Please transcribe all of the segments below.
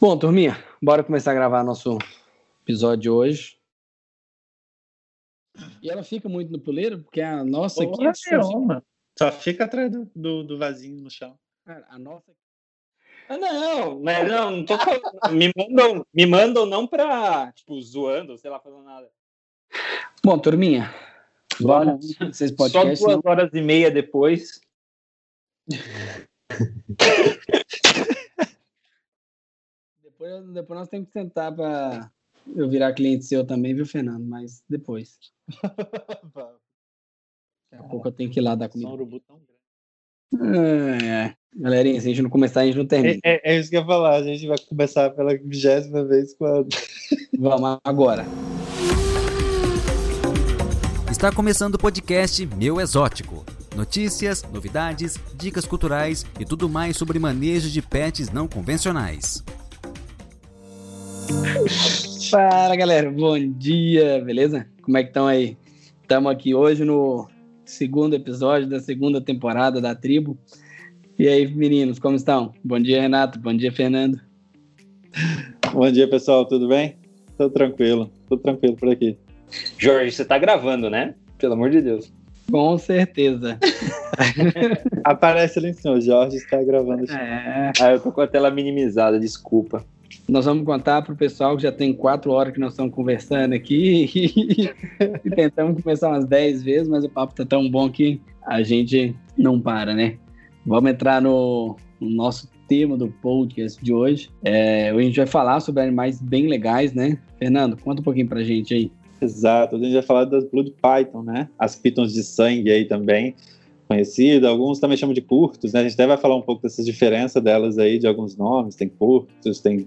Bom, turminha, bora começar a gravar nosso episódio de hoje. E ela fica muito no puleiro, porque a nossa aqui. Nenhuma. Só fica atrás do, do, do vasinho no chão. Cara, a nossa. Ah, não, mas não, não tô falando. me, mandam, me mandam não pra, tipo, zoando, sei lá, fazendo nada. Bom, turminha, bora. Vocês Só podcast. duas horas e meia depois. Depois, depois nós temos que sentar para eu virar cliente seu também, viu, Fernando? Mas depois. Daqui a pouco eu tenho que ir lá dar Só um comida. urubu tão grande. É, é. Galerinha, se a gente não começar, a gente não termina. É, é- é isso que eu ia falar. A gente vai começar pela vigésima vez com a. Vamos agora. Está começando o podcast Meu Exótico. Notícias, novidades, dicas culturais e tudo mais sobre manejo de pets não convencionais. Fala, galera. Bom dia, beleza? Como é que estão aí? Estamos aqui hoje no segundo episódio da segunda temporada da Tribo. E aí, meninos, como estão? Bom dia, Renato. Bom dia, Fernando. Bom dia, pessoal. Tudo bem? Tô tranquilo. Tô tranquilo por aqui. Jorge, você tá gravando, né? Pelo amor de Deus. Com certeza. Aparece ali em cima. O Jorge está gravando. É, Ah, eu tô com a tela minimizada, desculpa. Nós vamos contar para o pessoal que já tem quatro horas que nós estamos conversando aqui e tentamos começar umas dez vezes, mas o papo tá tão bom que a gente não para, né? Vamos entrar no, no nosso tema do podcast de hoje. É, a gente vai falar sobre animais bem legais, né? Fernando, conta um pouquinho pra gente aí. Exato. A gente vai falar das Blood Python, né? As pitons de sangue aí também. Conhecida, alguns também chamam de curtos, né? A gente até vai falar um pouco dessas diferenças delas aí, de alguns nomes, tem curtos, tem,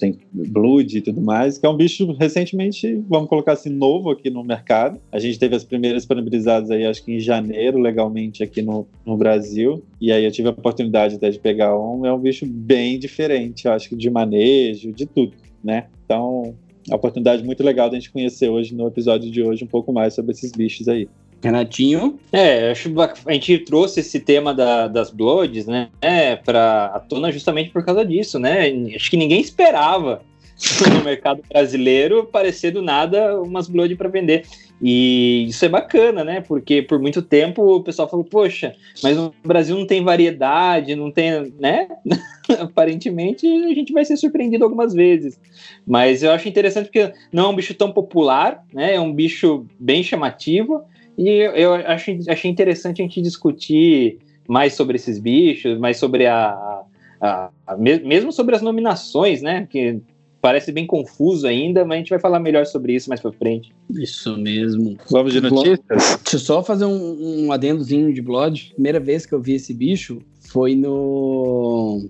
tem blood e tudo mais, que é um bicho recentemente, vamos colocar assim, novo aqui no mercado. A gente teve as primeiras disponibilizadas aí, acho que em janeiro, legalmente aqui no, no Brasil, e aí eu tive a oportunidade até de pegar um, é um bicho bem diferente, acho que de manejo, de tudo, né? Então, é uma oportunidade muito legal da gente conhecer hoje, no episódio de hoje, um pouco mais sobre esses bichos aí. Renatinho, É, acho a gente trouxe esse tema da- das Bloods, né, é, pra à tona justamente por causa disso, né? Acho que ninguém esperava no mercado brasileiro aparecer do nada umas Blood para vender. E isso é bacana, né? Porque por muito tempo o pessoal falou, poxa, mas no Brasil não tem variedade, não tem, né? Aparentemente a gente vai ser surpreendido algumas vezes. Mas eu acho interessante porque não é um bicho tão popular, né? É um bicho bem chamativo. E eu, eu acho, achei interessante a gente discutir mais sobre esses bichos, mais sobre a. a- a- a- me- mesmo sobre as nominações, né? Que parece bem confuso ainda, mas a gente vai falar melhor sobre isso mais pra frente. isso mesmo. Vamos de notícias? Deixa eu só fazer um, um adendozinho de Blood. Primeira vez que eu vi esse bicho foi no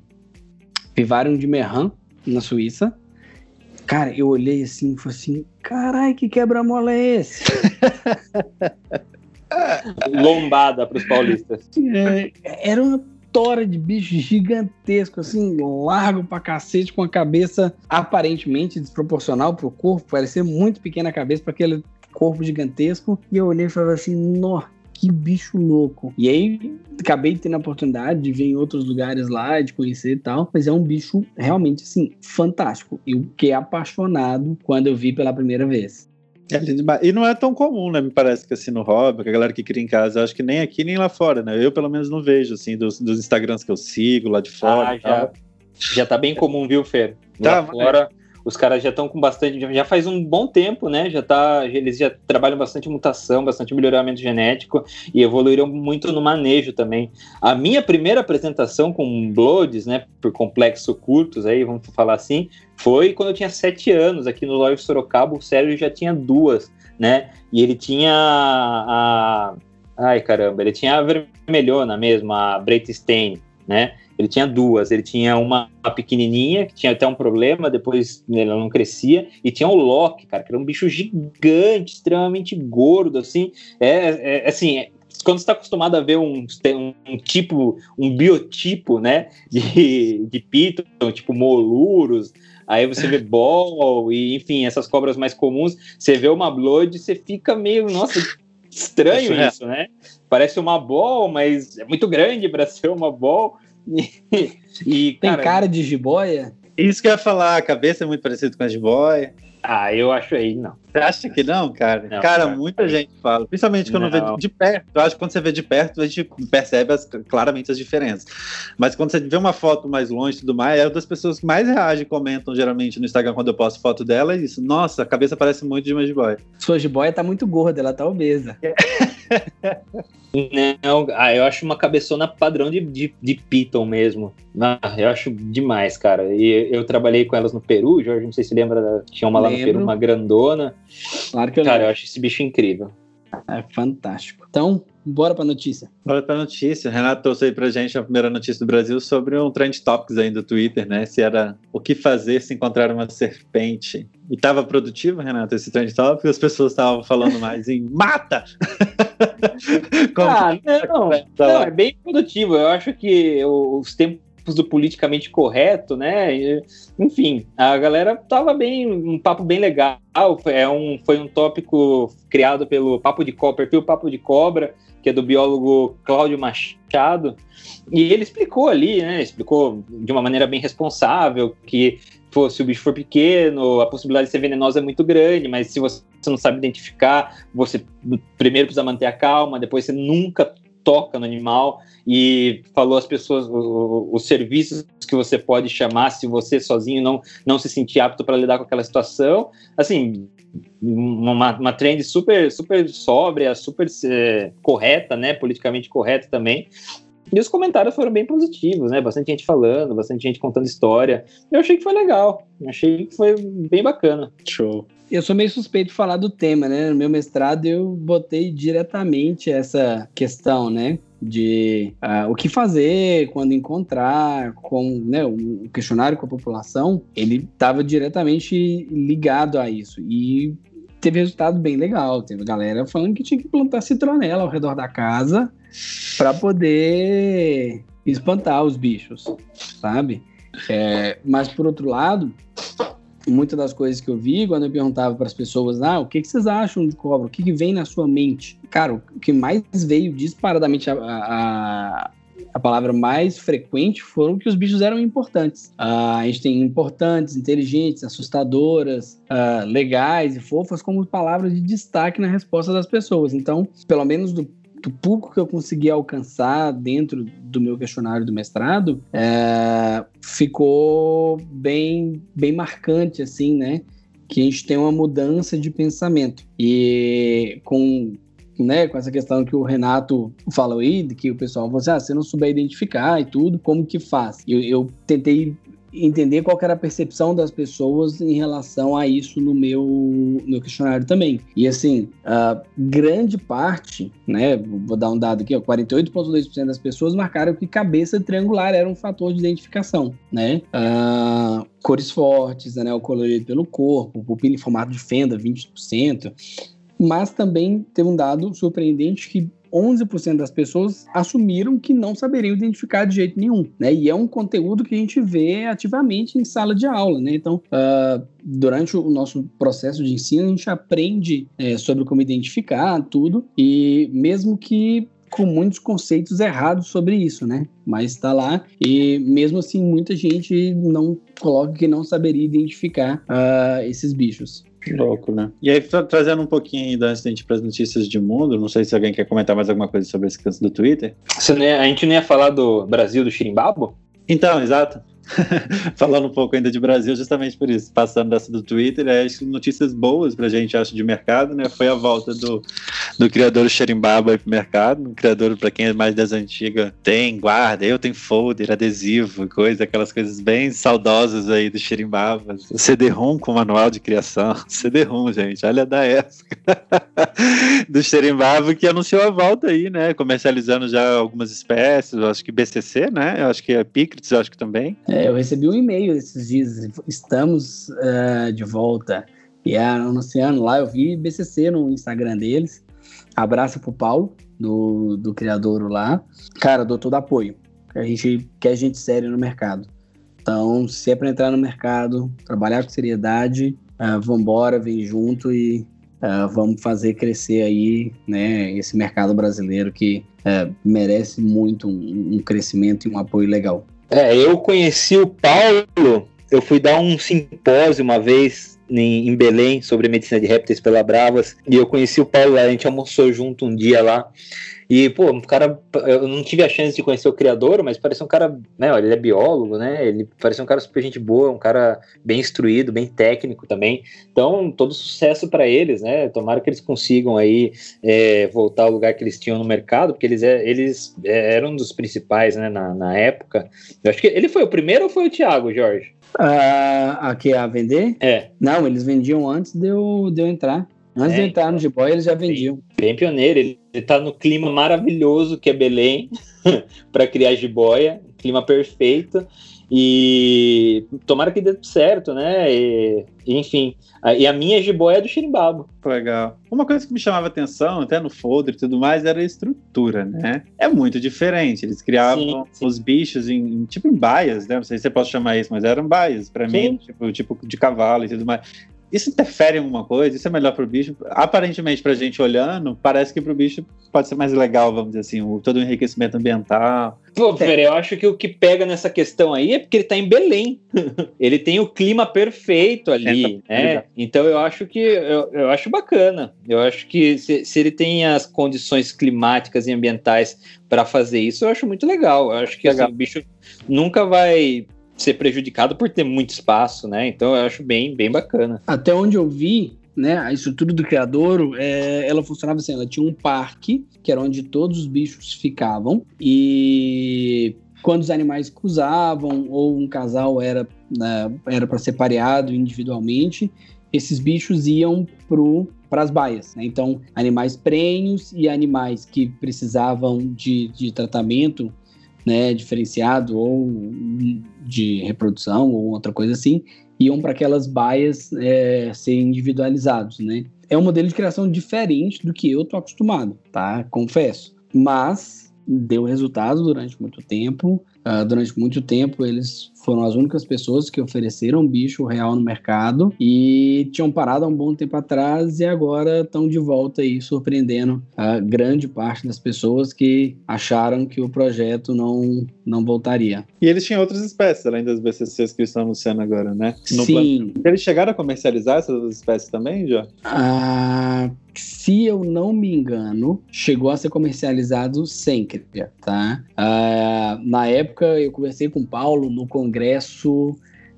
Vivarium de Merran, na Suíça. Cara, eu olhei assim e falei assim: carai, que quebra-mola é esse? Lombada pros paulistas. É, Era uma tora de bicho gigantesco, assim, largo pra cacete, com a cabeça aparentemente desproporcional pro corpo, parecia muito pequena a cabeça para aquele corpo gigantesco. E eu olhei e falei assim, nó, que bicho louco. E aí, acabei tendo a oportunidade de ver em outros lugares lá, de conhecer e tal, mas é um bicho realmente, assim, fantástico. Eu fiquei apaixonado quando eu vi pela primeira vez. É lindo demais. E não é tão comum, né? Me parece que assim no hobby, que a galera que cria em casa, eu acho que nem aqui nem lá fora, né? Eu pelo menos não vejo, assim, dos, dos Instagrams que eu sigo lá de fora. Ah, já, já tá bem comum, viu, Fer? Tá, Lá fora, os caras já estão com bastante. Já faz um bom tempo, né? Já tá, eles já trabalham bastante mutação, bastante melhoramento genético e evoluíram muito no manejo também. A minha primeira apresentação com Bloods, né? Por complexo curtos, aí, vamos falar assim, foi quando eu tinha sete anos aqui no Lóio Sorocaba. O Sérgio já tinha duas, né? E ele tinha a. Ai, caramba, ele tinha a vermelhona mesmo, a Breitstein, né? Ele tinha duas, ele tinha uma pequenininha, que tinha até um problema, depois ela não crescia, e tinha o Loki, cara, que era um bicho gigante, extremamente gordo, assim, é, é assim, é- quando você está acostumado a ver um, um, tipo, um biotipo, né, de, de piton, tipo moluros, aí você vê ball, e enfim, essas cobras mais comuns, você vê uma blood, você fica meio, nossa, estranho É. isso, né? Parece uma ball, mas é muito grande para ser uma ball. E, e, Tem cara, cara de jiboia? Isso que eu ia falar, a cabeça é muito parecida com a de boy. Ah, eu acho aí, não. Você acha que não, cara? Não, cara, cara. muita gente fala. Principalmente quando vê Não. de perto. Eu acho que quando você vê de perto, a gente percebe as- claramente as diferenças. Mas quando você vê uma foto mais longe e tudo mais, é uma das pessoas que mais reagem e comentam geralmente no Instagram quando eu posto foto dela. É isso. Nossa, a cabeça parece muito de uma boy. Sua jiboia tá muito gorda, ela tá obesa. Não, ah, eu acho uma cabeçona padrão de, de, de Python mesmo. Ah, eu acho demais, cara. E eu trabalhei com elas no Peru, Jorge, não sei se lembra, tinha uma lá no Lembro. Peru, uma grandona. Claro que eu Cara, eu acho esse bicho incrível. É fantástico. Então, bora pra notícia. Bora pra notícia. Renato trouxe aí pra gente a primeira notícia do Brasil sobre um trend topics aí do Twitter, né? Se era o que fazer se encontrar uma serpente. E tava produtivo, Renato, esse trend topics? As pessoas estavam falando mais em mata! Ah, não, tá não, é bem produtivo. Eu acho que os tempos do politicamente correto, né? e, Enfim, a galera tava bem, um papo bem legal. É um, foi um tópico criado pelo Papo de Cobra, perfil Papo de Cobra, que é do biólogo Cláudio Machado. E ele explicou ali, né? Explicou de uma maneira bem responsável que se o bicho for pequeno, a possibilidade de ser venenosa é muito grande, mas se você não sabe identificar, você primeiro precisa manter a calma, depois você nunca toca no animal e falou às pessoas os serviços que você pode chamar se você sozinho não, não se sentir apto para lidar com aquela situação. Assim, uma, uma trend super super sóbria, super eh, correta, né, politicamente correta também. E os comentários foram bem positivos, né? Bastante gente falando, bastante gente contando história. Eu achei que foi legal. Achei que foi bem bacana. Show. Eu sou meio suspeito de falar do tema, né? No meu mestrado eu botei diretamente essa questão, né? De ah, o que fazer quando encontrar, com né, um questionário com a população, ele estava diretamente ligado a isso. E teve resultado bem legal. Teve galera falando que tinha que plantar citronela ao redor da casa para poder espantar os bichos, sabe? É, mas por outro lado, muitas das coisas que eu vi, quando eu perguntava para as pessoas, ah, o que, que vocês acham de cobra? O que, que vem na sua mente? Cara, o que mais veio disparadamente a, a, a palavra mais frequente foram que os bichos eram importantes. Ah, a gente tem importantes, inteligentes, assustadoras, ah, legais e fofas como palavras de destaque na resposta das pessoas. Então, pelo menos do do pouco que eu consegui alcançar dentro do meu questionário do mestrado, é, ficou bem, bem marcante, assim, né? Que a gente tem uma mudança de pensamento. E com, né, com essa questão que o Renato falou aí, de que o pessoal falou assim, ah, se não souber identificar e tudo, como que faz? Eu, eu tentei entender qual era a percepção das pessoas em relação a isso no meu, no questionário também. E assim, grande parte, né, vou dar um dado aqui, ó, 48,2% das pessoas marcaram que cabeça triangular era um fator de identificação, né? Ah, cores fortes, anel colorido pelo corpo, pupila em formato de fenda, 20%. Mas também teve um dado surpreendente que 11% das pessoas assumiram que não saberiam identificar de jeito nenhum, né? E é um conteúdo que a gente vê ativamente em sala de aula, né? Então, uh, durante o nosso processo de ensino, a gente aprende é, sobre como identificar tudo, e mesmo que com muitos conceitos errados sobre isso, né? Mas está lá e mesmo assim muita gente não coloca que não saberia identificar uh, esses bichos. Que louco, né? E aí, tra trazendo um pouquinho da gente para as notícias de mundo, não sei se alguém quer comentar mais alguma coisa sobre esse caso do Twitter. Você não ia- a gente não ia falar do Brasil do Xirimbabo? Então, exato. Falando um pouco ainda de Brasil, justamente por isso, passando dessa do Twitter, é, acho notícias boas pra gente, acho, de mercado, né? Foi a volta do, do criador Xerimbaba aí pro mercado. Um criador, pra quem é mais das antigas, tem guarda, eu tenho folder, adesivo, coisa, aquelas coisas bem saudosas aí do Xerimbaba. CD-ROM com manual de criação. CD-ROM, gente, olha da época. do Xerimbaba que anunciou a volta aí, né? Comercializando já algumas espécies, eu acho que BCC, né? Eu acho que é Picrits, acho que também. É, eu recebi um e-mail esses dias, estamos uh, de volta. E anunciando lá, eu vi BCC no Instagram deles. Abraço pro Paulo, do, do criador lá. Cara, dou todo apoio. A gente quer gente séria no mercado. Então, se é para entrar no mercado, trabalhar com seriedade, uh, vambora, vem junto e uh, vamos fazer crescer aí né, esse mercado brasileiro que uh, merece muito um, um crescimento e um apoio legal. É, eu conheci o Paulo, eu fui dar um simpósio uma vez em, Belém sobre medicina de répteis pela Bravas. E eu conheci o Paulo lá, a gente almoçou junto um dia lá. E, pô, um cara, eu não tive a chance de conhecer o criador, mas parece um cara, né, ele é biólogo, né, ele parece um cara super gente boa, um cara bem instruído, bem técnico também, então todo sucesso para eles, né, tomara que eles consigam aí é, voltar ao lugar que eles tinham no mercado, porque eles, é, eles é, eram um dos principais, né, na, na época, eu acho que ele foi o primeiro ou foi o Thiago, Jorge? Uh, aqui a vender? É. Não, eles vendiam antes de eu, de eu entrar. Antes é, de entrar no Jiboia, eles já vendiam. Bem, bem pioneiro, ele, está no clima maravilhoso que é Belém para criar jiboia, clima perfeito. E tomara que dê certo, né? E, enfim, a, e a minha jiboia é do Xirimbabo. Legal. Uma coisa que me chamava atenção, até no folder e tudo mais, era a estrutura, né? É muito diferente. Eles criavam sim, sim. os bichos em, em, tipo em baias, né? Não sei se você pode chamar isso, mas eram baias para mim, tipo, tipo de cavalo e tudo mais. Isso interfere em alguma coisa? Isso é melhor pro bicho? Aparentemente, pra gente olhando, parece que pro bicho pode ser mais legal, vamos dizer assim, o, todo o enriquecimento ambiental. Pô, Fer, eu acho que o que pega nessa questão aí é porque ele tá em Belém. ele tem o clima perfeito ali, é, né? Então eu acho que eu, eu acho bacana. Eu acho que se, se ele tem as condições climáticas e ambientais para fazer isso, eu acho muito legal. Eu acho que assim, o bicho nunca vai ser prejudicado por ter muito espaço, né? Então eu acho bem, bem bacana. Até onde eu vi, né, a estrutura do criadouro, é, ela funcionava assim, ela tinha um parque, que era onde todos os bichos ficavam, e quando os animais cruzavam ou um casal era né, era para ser pareado individualmente, esses bichos iam para as baias. Né? Então, animais prenhos e animais que precisavam de, de tratamento né, diferenciado ou de reprodução ou outra coisa assim, iam para aquelas baias é, individualizados, né? É um modelo de criação diferente do que eu tô acostumado, tá? Confesso. Mas deu resultado durante muito tempo. Uh, durante muito tempo eles foram as únicas pessoas que ofereceram bicho real no mercado e tinham parado há um bom tempo atrás e agora estão de volta aí surpreendendo a grande parte das pessoas que acharam que o projeto não, não voltaria. E eles tinham outras espécies além das BCCs que estão anunciando agora, né? No Sim. Plano. Eles chegaram a comercializar essas espécies também, já? Ah, se eu não me engano, chegou a ser comercializado sem cria, tá? Ah, na época eu conversei com o Paulo no congresso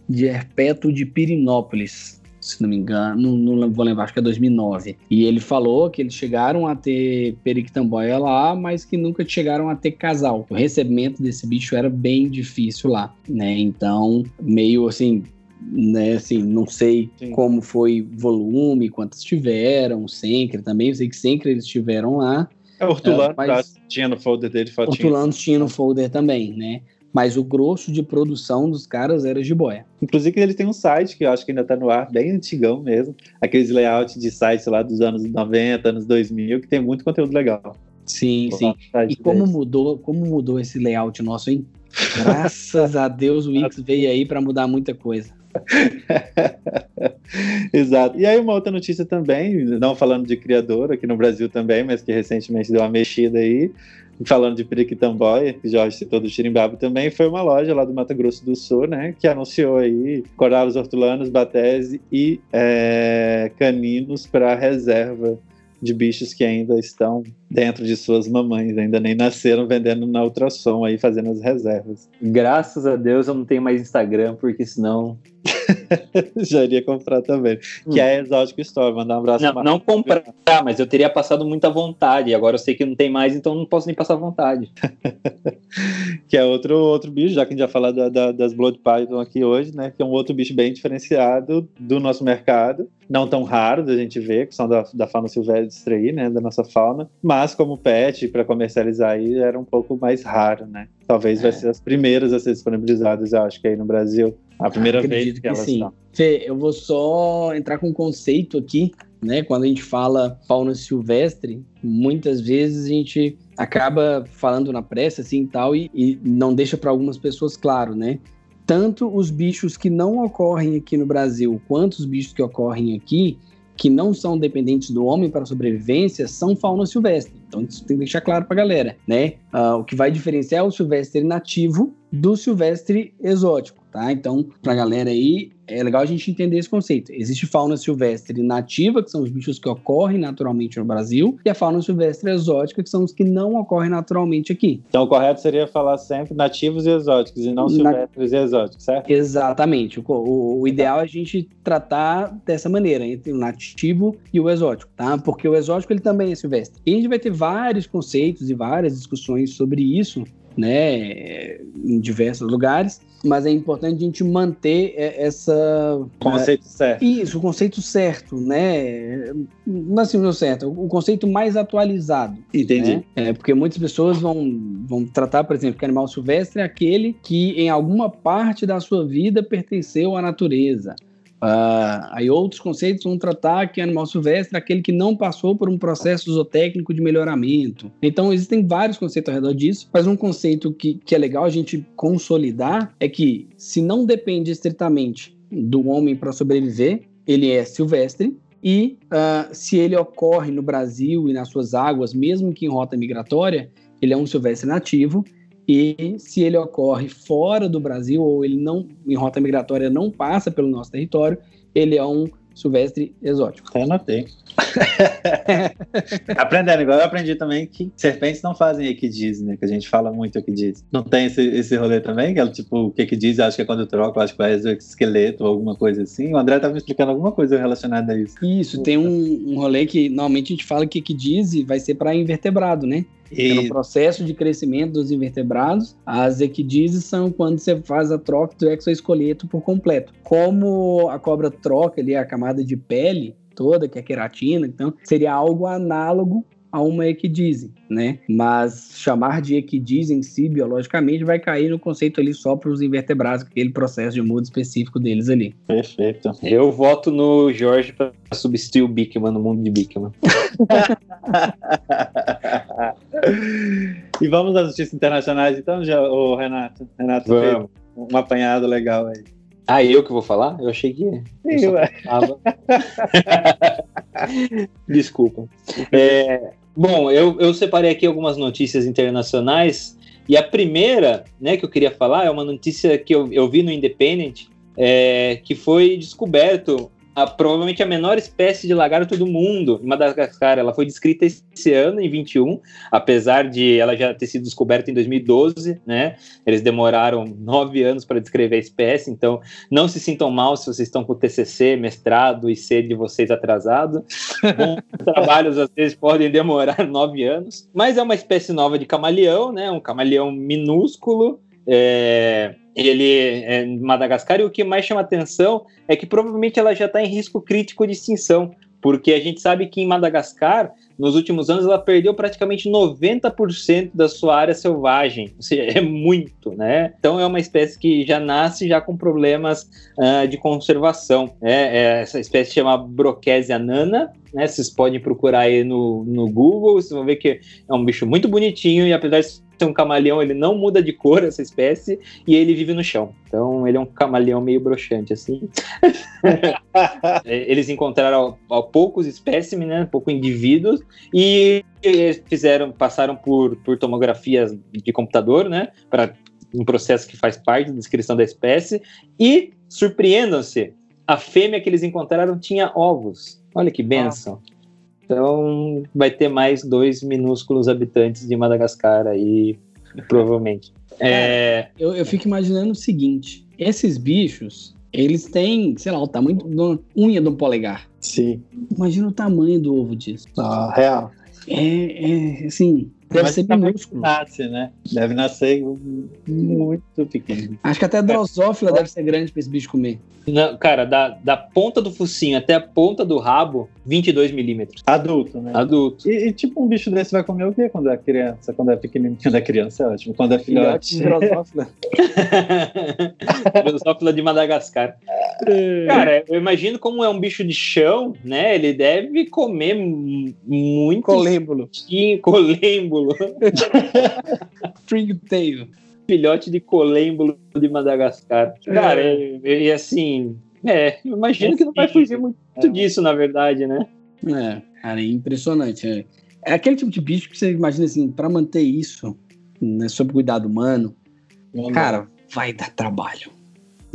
de herpeto de Pirinópolis, se não me engano, não, não, vou lembrar, acho que é 2009. E ele falou que eles chegaram a ter periquitamboia lá, mas que nunca chegaram a ter casal. O recebimento desse bicho era bem difícil lá, né? Então, meio assim, né, assim, não sei Sim. como foi volume, quantas tiveram, Sencre também, eu sei que Sencre eles tiveram lá. É, Hortulano mas... tinha no folder dele, Hortulanos tinha no folder também, né? mas o grosso de produção dos caras era jiboia. Inclusive, ele tem um site que eu acho que ainda está no ar, bem antigão mesmo, aqueles layouts de sites lá dos anos 90, anos 2000, que tem muito conteúdo legal. Sim, Vou sim. E como mudou, como mudou esse layout nosso, hein? Graças a Deus o Wix veio aí para mudar muita coisa. Exato. E aí uma outra notícia também, não falando de criador aqui no Brasil também, mas que recentemente deu uma mexida aí, falando de Periquitamboia, que Jorge citou do Xirimbabo também, foi uma loja lá do Mato Grosso do Sul, né, que anunciou aí corais hortulanos, batese e é, caninos para reserva de bichos que ainda estão dentro de suas mamães, ainda nem nasceram vendendo na ultrassom aí, fazendo as reservas. Graças a Deus eu não tenho mais Instagram, porque senão Já iria comprar também. Hum. Que é Exótico Store. Mandar um abraço. Não, não comprar, mas eu teria passado muita vontade. Agora eu sei que não tem mais, então não posso nem passar vontade. que é outro, outro bicho, já que a gente já falou da, da, das Blood Python aqui hoje, né? Que é um outro bicho bem diferenciado do nosso mercado. Não tão raro da gente ver, que são da, da fauna silvestre aí, né? Da nossa fauna. Mas como pet, para comercializar aí, era um pouco mais raro, né? Talvez é. vai ser as primeiras a ser disponibilizadas, eu acho que aí no Brasil. A primeira vez que, que elas sim. estão. Fê, eu vou só entrar com um conceito aqui, né? Quando a gente fala fauna silvestre, muitas vezes a gente acaba falando na pressa assim e tal e, e não deixa para algumas pessoas claro, né? Tanto os bichos que não ocorrem aqui no Brasil, quanto os bichos que ocorrem aqui, que não são dependentes do homem para sobrevivência, são fauna silvestre. Então isso tem que deixar claro para a galera, né? Uh, o que vai diferenciar o silvestre nativo do silvestre exótico tá? Então, pra galera aí, é legal a gente entender esse conceito. Existe fauna silvestre nativa, que são os bichos que ocorrem naturalmente no Brasil, e a fauna silvestre exótica, que são os que não ocorrem naturalmente aqui. Então, o correto seria falar sempre nativos e exóticos, e não silvestres Na... e exóticos, certo? Exatamente. O, o, o ideal é a gente tratar dessa maneira, entre o nativo e o exótico, tá? Porque o exótico, ele também é silvestre. E a gente vai ter vários conceitos e várias discussões sobre isso, né, em diversos lugares, mas é importante a gente manter essa conceito é, certo. Isso, o conceito certo, né? Não assim, não certo, o conceito mais atualizado. Entendi. Né? É, porque muitas pessoas vão, vão tratar, por exemplo, que animal silvestre é aquele que em alguma parte da sua vida pertenceu à natureza. Uh, aí outros conceitos vão tratar que animal silvestre é aquele que não passou por um processo zootécnico de melhoramento. Então existem vários conceitos ao redor disso, mas um conceito que, que é legal a gente consolidar é que se não depende estritamente do homem para sobreviver, ele é silvestre, e uh, se ele ocorre no Brasil e nas suas águas, mesmo que em rota migratória, ele é um silvestre nativo, e se ele ocorre fora do Brasil ou ele não em rota migratória não passa pelo nosso território, ele é um silvestre exótico. Eu anotei. Aprendendo, igual eu aprendi também que serpentes não fazem equidiz, né? Que a gente fala muito equidiz. Não tem esse, esse rolê também? Que é tipo, o que equidiz, acho que é quando troca, acho que vai esqueleto ou alguma coisa assim. O André tava me explicando alguma coisa relacionada a isso. Isso, tem um, um rolê que normalmente a gente fala que equidiz vai ser para invertebrado, né? E... No processo de crescimento dos invertebrados, as equidizes são quando você faz a troca do exoesqueleto por completo. Como a cobra troca ali a camada de pele toda, que é queratina, então seria algo análogo a uma equidise, né? Mas chamar de equidise em si, biologicamente, vai cair no conceito ali só para os invertebrados, aquele processo de muda específico deles ali. Perfeito. Eu voto no Jorge para substituir o Bickman no mundo de Bickman. e vamos às notícias internacionais, então, já, o Renato. Renato vamos. fez um apanhado legal aí. Ah, eu que vou falar? Eu achei que. Eu Desculpa. É, bom, eu, eu separei aqui algumas notícias internacionais. E a primeira, né, que eu queria falar é uma notícia que eu, eu vi no Independent, é, que foi descoberto a, provavelmente a menor espécie de lagarto do mundo em Madagascar. Ela foi descrita esse ano, em 21, apesar de ela já ter sido descoberta em 2012, né? Eles demoraram nove anos para descrever a espécie, então não se sintam mal se vocês estão com TCC, mestrado e sede de vocês atrasado. Bons trabalhos às vezes podem demorar nove anos, mas é uma espécie nova de camaleão, né? Um camaleão minúsculo. É, ele é em Madagascar, e o que mais chama atenção é que provavelmente ela já está em risco crítico de extinção, porque a gente sabe que em Madagascar, nos últimos anos, ela perdeu praticamente 90% da sua área selvagem, ou seja, é muito, né? Então é uma espécie que já nasce já com problemas uh, de conservação. É, é, essa espécie chama Broquésia nana, né? Vocês podem procurar aí no, no Google, vocês vão ver que é um bicho muito bonitinho e apesar de ser um camaleão, ele não muda de cor essa espécie e ele vive no chão. Então ele é um camaleão meio broxante assim. Eles encontraram ao, poucos espécimes, né, poucos indivíduos e fizeram, passaram por, por tomografias de computador, né, para um processo que faz parte da descrição da espécie e surpreendam-se, a fêmea que eles encontraram tinha ovos. Olha que benção. Então vai ter mais dois minúsculos habitantes de Madagascar aí, provavelmente. É, é... Eu, eu fico imaginando o seguinte: esses bichos, eles têm, sei lá, o tamanho da unha de um polegar. Sim. Imagina o tamanho do ovo disso. Ah, real. É, é assim, Deve Mas ser minúsculo. Nasce, né? Deve nascer muito pequeno. Acho que até a drosófila deve ser grande para esse bicho comer. Não, cara, da, da ponta do focinho até a ponta do rabo, 22 milímetros. Adulto, né? Adulto. E, e, tipo, um bicho desse vai comer o quê quando é criança? Quando é pequenininho? Quando é criança é ótimo. Quando é filhote. Drosófila. drosófila de Madagascar. Cara, eu imagino como é um bicho de chão, né? Ele deve comer muito. Colêmbulo. Colêmbulo. Stringtail filhote de colêmbulo de Madagascar. Cara, é. e, assim, é, imagino é que não vai fugir muito é. disso, na verdade, né? É, cara, é impressionante. É, é aquele tipo de bicho que você imagina assim, para manter isso, né, sob cuidado humano, cara, vai dar trabalho.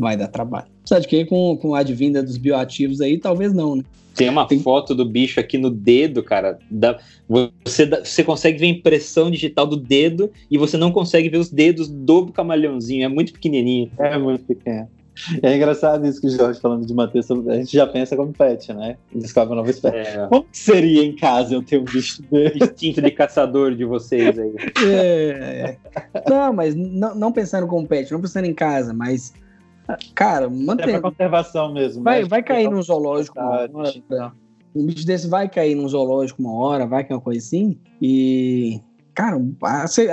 Vai dar trabalho. Sabe que com, com a advinda dos bioativos aí, talvez não, né? Tem uma Tem... foto do bicho aqui no dedo, cara. Da, você, você consegue ver a impressão digital do dedo e você não consegue ver os dedos do camaleãozinho. É muito pequenininho. É muito pequeno. É engraçado isso que o Jorge falando de manter a gente já pensa como pet, né? Descobre uma nova espécie. É. Como seria em casa eu ter um bicho desse? Instinto de caçador de vocês aí. É, é. Não, mas não, não pensando como pet, não pensando em casa, mas Cara, mantém. É pra conservação mesmo. Vai, né? vai cair num zoológico uma hora. Um bicho desse vai cair num zoológico uma hora, vai que é uma coisa assim. E, cara,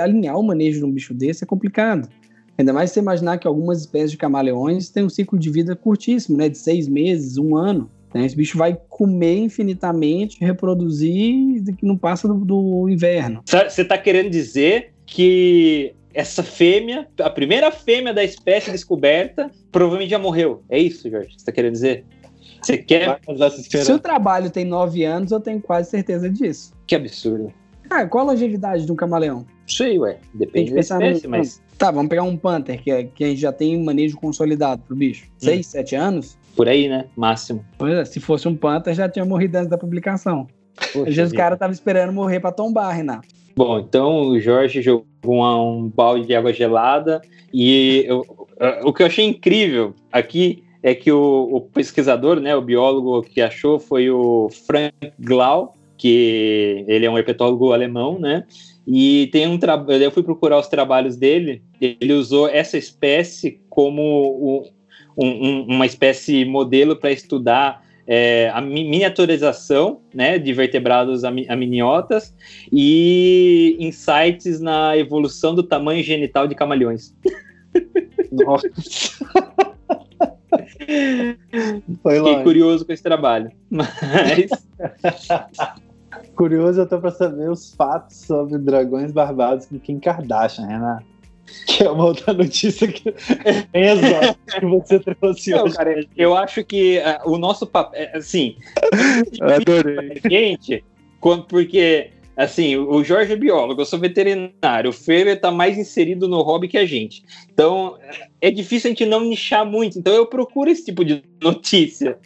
alinhar o manejo de um bicho desse é complicado. Ainda mais você imaginar que algumas espécies de camaleões têm um ciclo de vida curtíssimo, né? De seis meses, um ano. Né? Esse bicho vai comer infinitamente, reproduzir, que não passa do, do inverno. Você está querendo dizer que essa fêmea, a primeira fêmea da espécie descoberta, provavelmente já morreu. É isso, Jorge? Você está querendo dizer? Você quer. Se o trabalho tem nove anos, eu tenho quase certeza disso. Que absurdo. Ah, qual a longevidade de um camaleão? Sei, ué. Depende da espécie, no... mas. Tá, vamos pegar um Panther, que, é, que a gente já tem um manejo consolidado pro bicho. Hum. Seis, sete anos? Por aí, né? Máximo. Pois é, se fosse um Panther, já tinha morrido antes da publicação. Poxa, Às vezes o cara tava esperando morrer pra tombar, Renato. Bom, então o Jorge jogou um, balde de água gelada e eu, o que eu achei incrível aqui é que o, o, pesquisador, né, o biólogo que achou foi o Frank Glau, que ele é um herpetólogo alemão, né? E tem um trabalho, eu fui procurar os trabalhos dele, ele usou essa espécie como um, um, uma espécie modelo para estudar é, a miniaturização né, de vertebrados aminiotas e insights na evolução do tamanho genital de camaleões. Nossa. Foi Fiquei curioso com esse trabalho. Mas. curioso, eu tô pra saber os fatos sobre dragões barbados com Kim Kardashian, Renato. Que é uma outra notícia que é exótica que você trouxe Não, hoje. Cara, eu acho que uh, o nosso papel, é, assim, adorei. Gente, porque assim, o Jorge é biólogo, eu sou veterinário, o Freire está mais inserido no hobby que a gente. Então, é difícil a gente não nichar muito. Então, eu procuro esse tipo de notícia.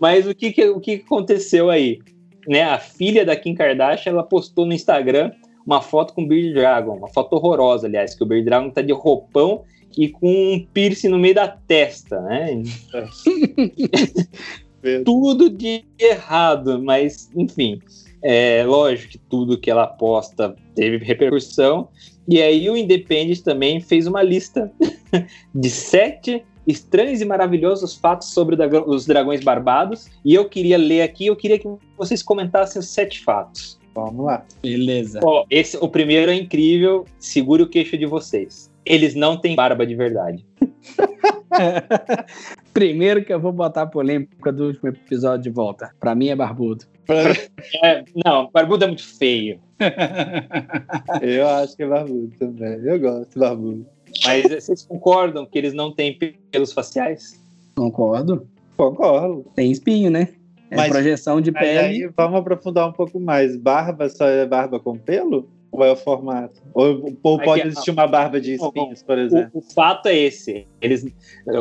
Mas o que, que o que aconteceu aí? Né, a filha da Kim Kardashian, ela postou no Instagram uma foto com o Beard Dragon, uma foto horrorosa, aliás, que o Beard Dragon tá de roupão e com um piercing no meio da testa, né? tudo de errado, mas enfim, é lógico que tudo que ela posta teve repercussão. E aí o Independent também fez uma lista de sete estranhos e maravilhosos fatos sobre os dragões barbados. E eu queria ler aqui, eu queria que vocês comentassem os sete fatos. Vamos lá. Beleza. Ó, esse, o primeiro é incrível. Segure o queixo de vocês. Eles não têm barba de verdade. Primeiro que eu vou botar a polêmica do último episódio de volta. Pra mim é barbudo. É, não, barbudo é muito feio. eu acho que é barbudo também. Eu gosto de barbudo. Mas vocês concordam que eles não têm pelos faciais? Concordo. Concordo. Tem espinho, né? É mas, projeção de pele. Aí, vamos aprofundar um pouco mais. Barba só é barba com pelo? Ou é o formato? Ou, ou pode Aqui, existir uma barba de espinhos, por exemplo? O, o, fato é esse. Eles,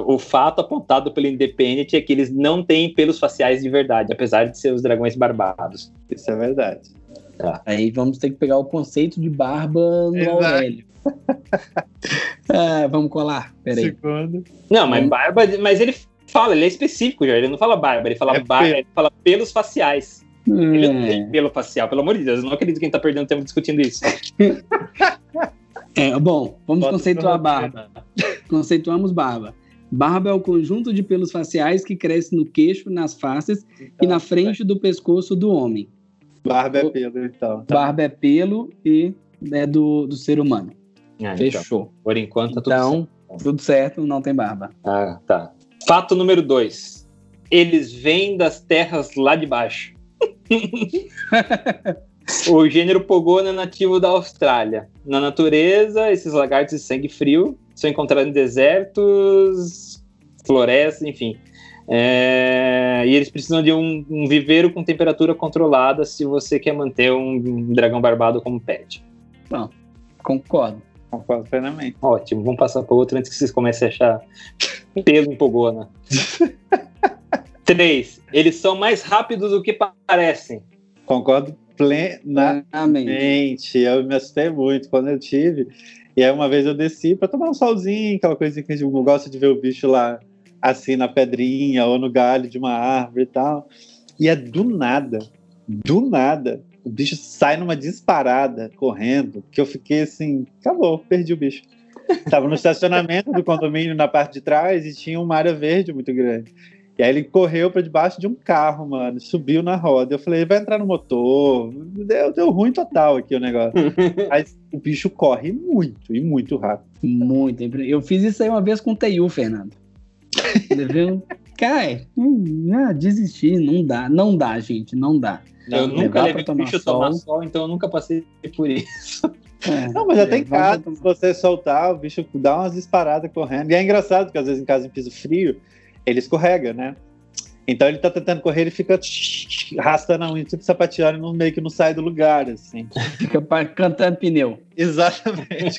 o fato apontado pelo Independent é que eles não têm pelos faciais de verdade, apesar de ser os dragões barbados. Isso é verdade. Tá. Aí vamos ter que pegar o conceito de barba no Exato. Aurélio. ah, vamos colar. Peraí. Segundo. Não, mas barba. Mas ele fala, ele é específico já, ele não fala barba, ele fala é barba, ele fala pelos faciais. Hum. Ele não tem pelo facial, pelo amor de Deus, eu não acredito que a gente tá perdendo tempo discutindo isso. é, bom, vamos Bota conceituar barba. Conceituamos barba. Barba é o conjunto de pelos faciais que cresce no queixo, nas faces então, e na frente é. do pescoço do homem. Barba é pelo, então. Tá. Barba é pelo e é do, do ser humano. Ah, então. Fechou. Então, por enquanto tá tudo então, certo. Tudo certo, não tem barba. Ah, tá. Fato número dois. Eles vêm das terras lá de baixo. o gênero Pogona é nativo da Austrália. Na natureza, esses lagartos de sangue frio são encontrados em desertos, florestas, enfim. É... e eles precisam de um, um, viveiro com temperatura controlada se você quer manter um, um dragão barbado como pet. Bom, concordo. Concordo plenamente. Ótimo, vamos passar para outro antes que vocês comecem a achar pelo em Pogona. Três, eles são mais rápidos do que parecem. Concordo plenamente. Eu me assustei muito quando eu tive. E aí uma vez eu desci para tomar um solzinho, aquela coisa que a gente gosta de ver o bicho lá assim na pedrinha ou no galho de uma árvore e tal. E é do nada, do nada, o bicho sai numa disparada correndo, que eu fiquei assim, acabou, perdi o bicho. Tava no estacionamento do condomínio na parte de trás e tinha uma área verde muito grande. E aí ele correu para debaixo de um carro, mano, subiu na roda. Eu falei, vai entrar no motor. Deu, deu ruim total aqui o negócio. Mas o bicho corre muito, e muito rápido. Muito. Eu fiz isso aí uma vez com o Teiu, Fernando. Levei um. Cara, hum, ah, desisti, não dá, não dá, gente, não dá. Eu nunca levei o bicho sol. tomar sol, então eu nunca passei por isso. É, não, mas até em casa, se você soltar, o bicho dá umas disparadas correndo. E é engraçado, porque às vezes em casa em piso frio, ele escorrega, né? Então ele tá tentando correr, ele fica arrastando a unha, tipo sapateando, não, meio que não sai do lugar, assim. Fica cantando pneu. Exatamente.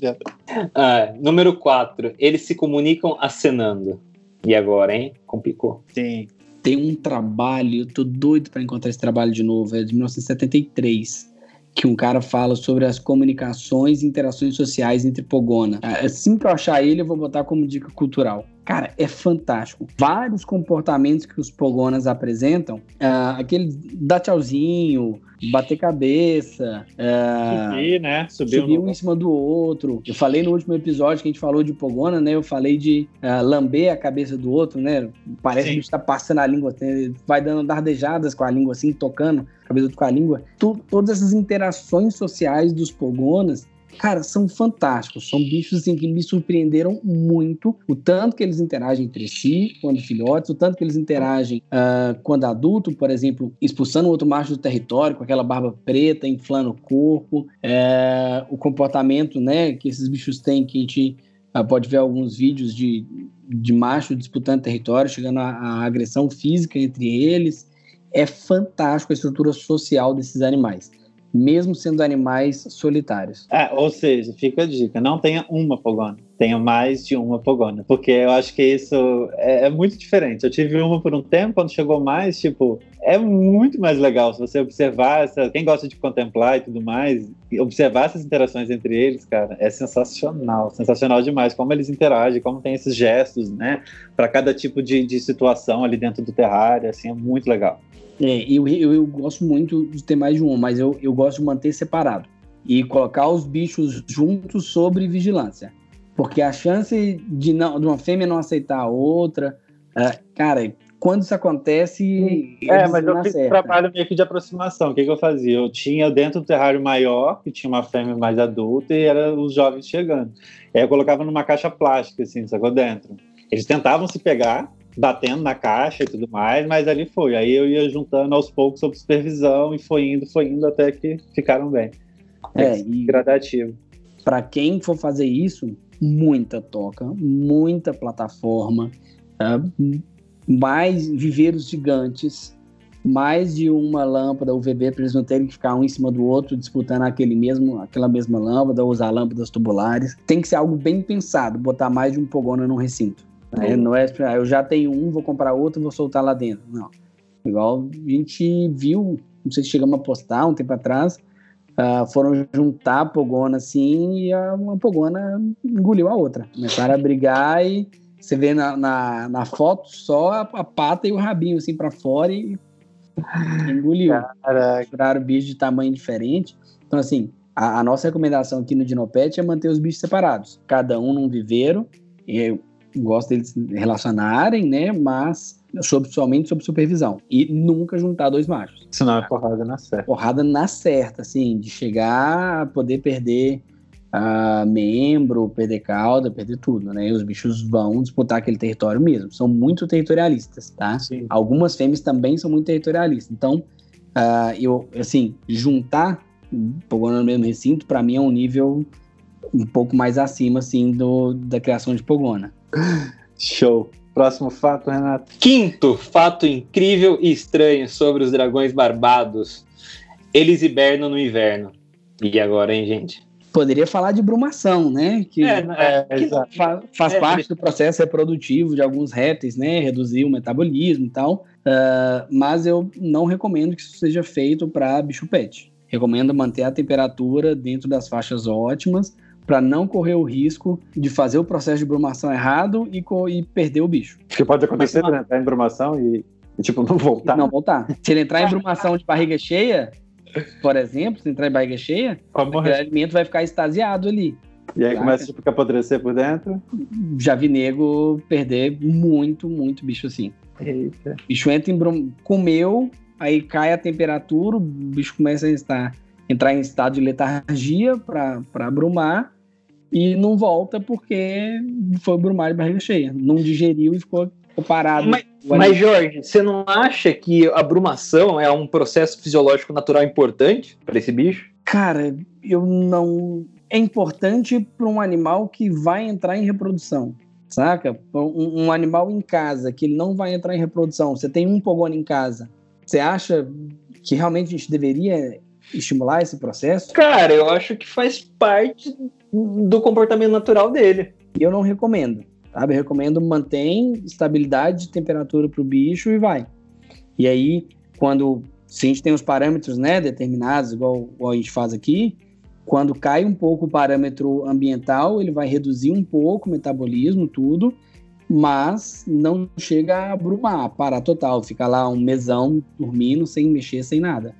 ah, número 4. Eles se comunicam acenando. E agora, hein? Complicou. Sim. Tem um trabalho, eu tô doido para encontrar esse trabalho de novo, é de 1973 que um cara fala sobre as comunicações e interações sociais entre Pogona. Assim que eu achar ele, eu vou botar como dica cultural. Cara, é fantástico. Vários comportamentos que os Pogonas apresentam, uh, aquele dar tchauzinho, bater cabeça, uh, subir, né? Subir, subir um em cima do outro. Eu falei no último episódio que a gente falou de Pogona, né? Eu falei de uh, lamber a cabeça do outro, né? Parece Sim. que a gente tá passando a língua, vai dando dardejadas com a língua assim, tocando a cabeça do outro com a língua. Todas essas interações sociais dos Pogonas cara, são fantásticos. São bichos assim, que me surpreenderam muito. O tanto que eles interagem entre si, quando filhotes, o tanto que eles interagem uh, quando adulto, por exemplo, expulsando outro macho do território com aquela barba preta, inflando o corpo. É, o comportamento né, que esses bichos têm, que a gente uh, pode ver alguns vídeos de, de macho disputando território, chegando à agressão física entre eles. É fantástico a estrutura social desses animais mesmo sendo animais solitários. É, ou seja, fica a dica, não tenha uma pogona, tenha mais de uma pogona, porque eu acho que isso é, é, muito diferente. Eu tive uma por um tempo, quando chegou mais, tipo, é muito mais legal se você observar, essa, quem gosta de contemplar e tudo mais, observar essas interações entre eles, cara, é sensacional, sensacional demais, como eles interagem, como tem esses gestos, né, para cada tipo de, de situação ali dentro do terrário, assim, é muito legal. É, eu, eu, eu, gosto muito de ter mais de um, mas eu, eu gosto de manter separado e colocar os bichos juntos sobre vigilância. Porque a chance de, não, de uma fêmea não aceitar a outra, uh, cara, quando isso acontece. É, mas eu fiz um trabalho meio que de aproximação. O que, que, eu fazia? Eu tinha dentro do terrário maior, que tinha uma fêmea mais adulta, e era os jovens chegando. Aí eu colocava numa caixa plástica, assim, sacou dentro. Eles tentavam se pegar, batendo na caixa e tudo mais, mas ali foi. Aí eu ia juntando aos poucos sob supervisão e foi indo, foi indo até que ficaram bem. É, e gradativo. Para quem for fazer isso, muita toca, muita plataforma, tá? mais viveiros gigantes, mais de uma lâmpada UVB para eles não terem que ficar um em cima do outro disputando aquele mesmo, aquela mesma lâmpada, usar lâmpadas tubulares. Tem que ser algo bem pensado, botar mais de um pogona no recinto. Né? Não é, ah, eu já tenho um, vou comprar outro, vou soltar lá dentro. Não. Igual a gente viu, não sei se chegamos a postar um tempo atrás, uh, foram juntar a pogona assim e a, uma pogona engoliu a outra. Começaram a brigar e você vê na, na, na foto só a, a, pata e o rabinho assim para fora e engoliu. Tiraram bicho de tamanho diferente. Então, assim, a, a, nossa recomendação aqui no Dinopet é manter os bichos separados, cada um num viveiro. E gosto deles relacionarem, né? Mas sob, somente sob supervisão. E nunca juntar dois machos. Senão é porrada na certa. Porrada na certa, assim, de chegar a poder perder uh, membro, perder cauda, perder tudo, né? E os bichos vão disputar aquele território mesmo. São muito territorialistas, tá? Sim. Algumas fêmeas também são muito territorialistas. Então, uh, eu, assim, juntar pogona no mesmo recinto, para mim é um nível um pouco mais acima, assim, do, da criação de pogona. Show. Próximo fato, Renato. Quinto fato incrível e estranho sobre os dragões barbados. Eles hibernam no inverno. E agora, hein, gente? Poderia falar de brumação, né? Que, É, é, que faz É, parte do processo reprodutivo de alguns répteis, né? Reduzir o metabolismo e tal. Ah, mas eu não recomendo que isso seja feito para bicho pet. Recomendo manter a temperatura dentro das faixas ótimas para não correr o risco de fazer o processo de brumação errado e, e perder o bicho. Porque pode acontecer, né? Entrar em brumação e, e, tipo, não voltar. Não voltar. Se ele entrar em brumação de barriga cheia, por exemplo, se entrar em barriga cheia, o alimento vai ficar extasiado ali. E aí começa tipo, a apodrecer por dentro. Já vi nego perder muito, muito bicho assim. Eita. O bicho entra em brum... comeu, aí cai a temperatura, o bicho começa a estar, entrar em estado de letargia para brumar e não volta porque foi brumar de barriga cheia. Não digeriu e ficou, parado. Mas- Mas, Jorge, você não acha que a brumação é um processo fisiológico natural importante para esse bicho? Cara, eu não. É importante para um animal que vai entrar em reprodução, saca? Um, um animal em casa que ele não vai entrar em reprodução. Você tem um pogone em casa. Você acha que realmente a gente deveria estimular esse processo? Cara, eu acho que faz parte do comportamento natural dele. Eu não recomendo, sabe? Eu recomendo mantém estabilidade de temperatura para o bicho e vai. E aí, quando se a gente tem os parâmetros, né, determinados, igual, igual a gente faz aqui, quando cai um pouco o parâmetro ambiental, ele vai reduzir um pouco o metabolismo, tudo, mas não chega a abrumar, parar total, ficar lá um mesão dormindo, sem mexer, sem nada.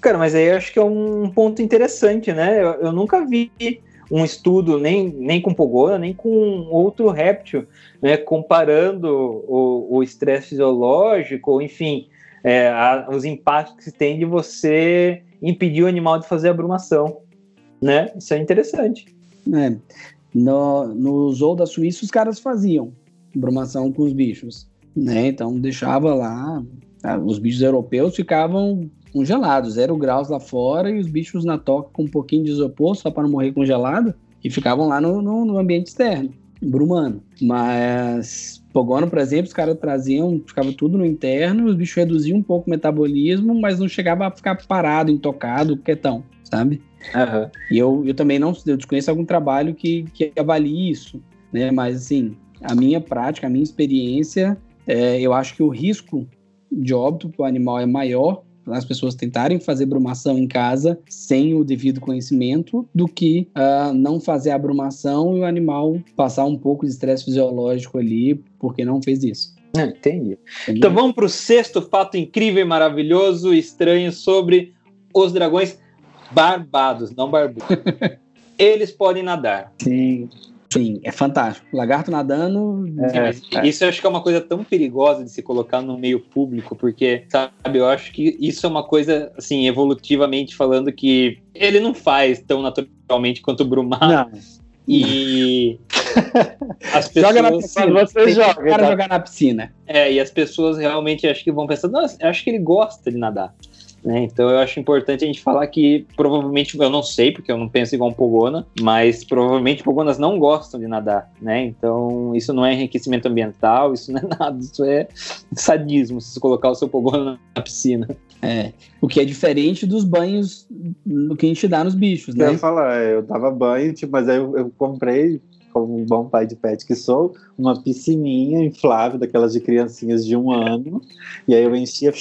Cara, mas aí eu acho que é um ponto interessante, né? Eu, eu nunca vi um estudo, nem, nem com pogona, nem com outro réptil, né? Comparando o estresse fisiológico, enfim, é, a- os impactos que tem de você impedir o animal de fazer a brumação, né? Isso é interessante. É, no, no Zoo da Suíça os caras faziam brumação com os bichos, né? Então deixava lá, ah, os bichos europeus ficavam congelados, zero graus lá fora e os bichos na toca com um pouquinho de isopor só para não morrer congelado e ficavam lá no, no, no ambiente externo, brumando. Mas Pogono, por exemplo, os caras traziam, ficava tudo no interno, os bichos reduziam um pouco o metabolismo, mas não chegava a ficar parado, intocado, quietão, sabe? E eu, eu também não eu desconheço algum trabalho que, que avalie isso, né? Mas assim, a minha prática, a minha experiência, é, eu acho que o risco de óbito para o animal é maior as pessoas tentarem fazer brumação em casa sem o devido conhecimento do que ah, não fazer a brumação e o animal passar um pouco de estresse fisiológico ali porque não fez isso. É, entendi. entendeu? Então vamos para o sexto fato incrível, e maravilhoso, e estranho sobre os dragões barbados, não barbudos. Eles podem nadar. Sim, sim, é fantástico. Lagarto nadando, Sim, mas Isso eu acho que é uma coisa tão perigosa de se colocar no meio público, porque, sabe, eu acho que isso é uma coisa, assim, evolutivamente falando, que ele não faz tão naturalmente quanto o Brumar. Não. E as pessoas. joga na piscina. Você joga, cara tá? jogar na piscina. É, e as pessoas realmente acho que vão pensar, nossa, eu acho que ele gosta de nadar. Né? Então eu acho importante a gente falar que provavelmente, eu não sei, porque eu não penso igual um pogona, mas provavelmente pogonas não gostam de nadar, né? Então isso não é enriquecimento ambiental, isso não é nada, isso é sadismo, se você colocar o seu pogona na piscina. É, o que é diferente dos banhos no que a gente dá nos bichos, Eu ia né? falar, eu dava banho, tipo, mas aí eu, eu comprei, como um bom pai de pet que sou, uma piscininha inflável, daquelas de criancinhas de um ano, e aí eu enchia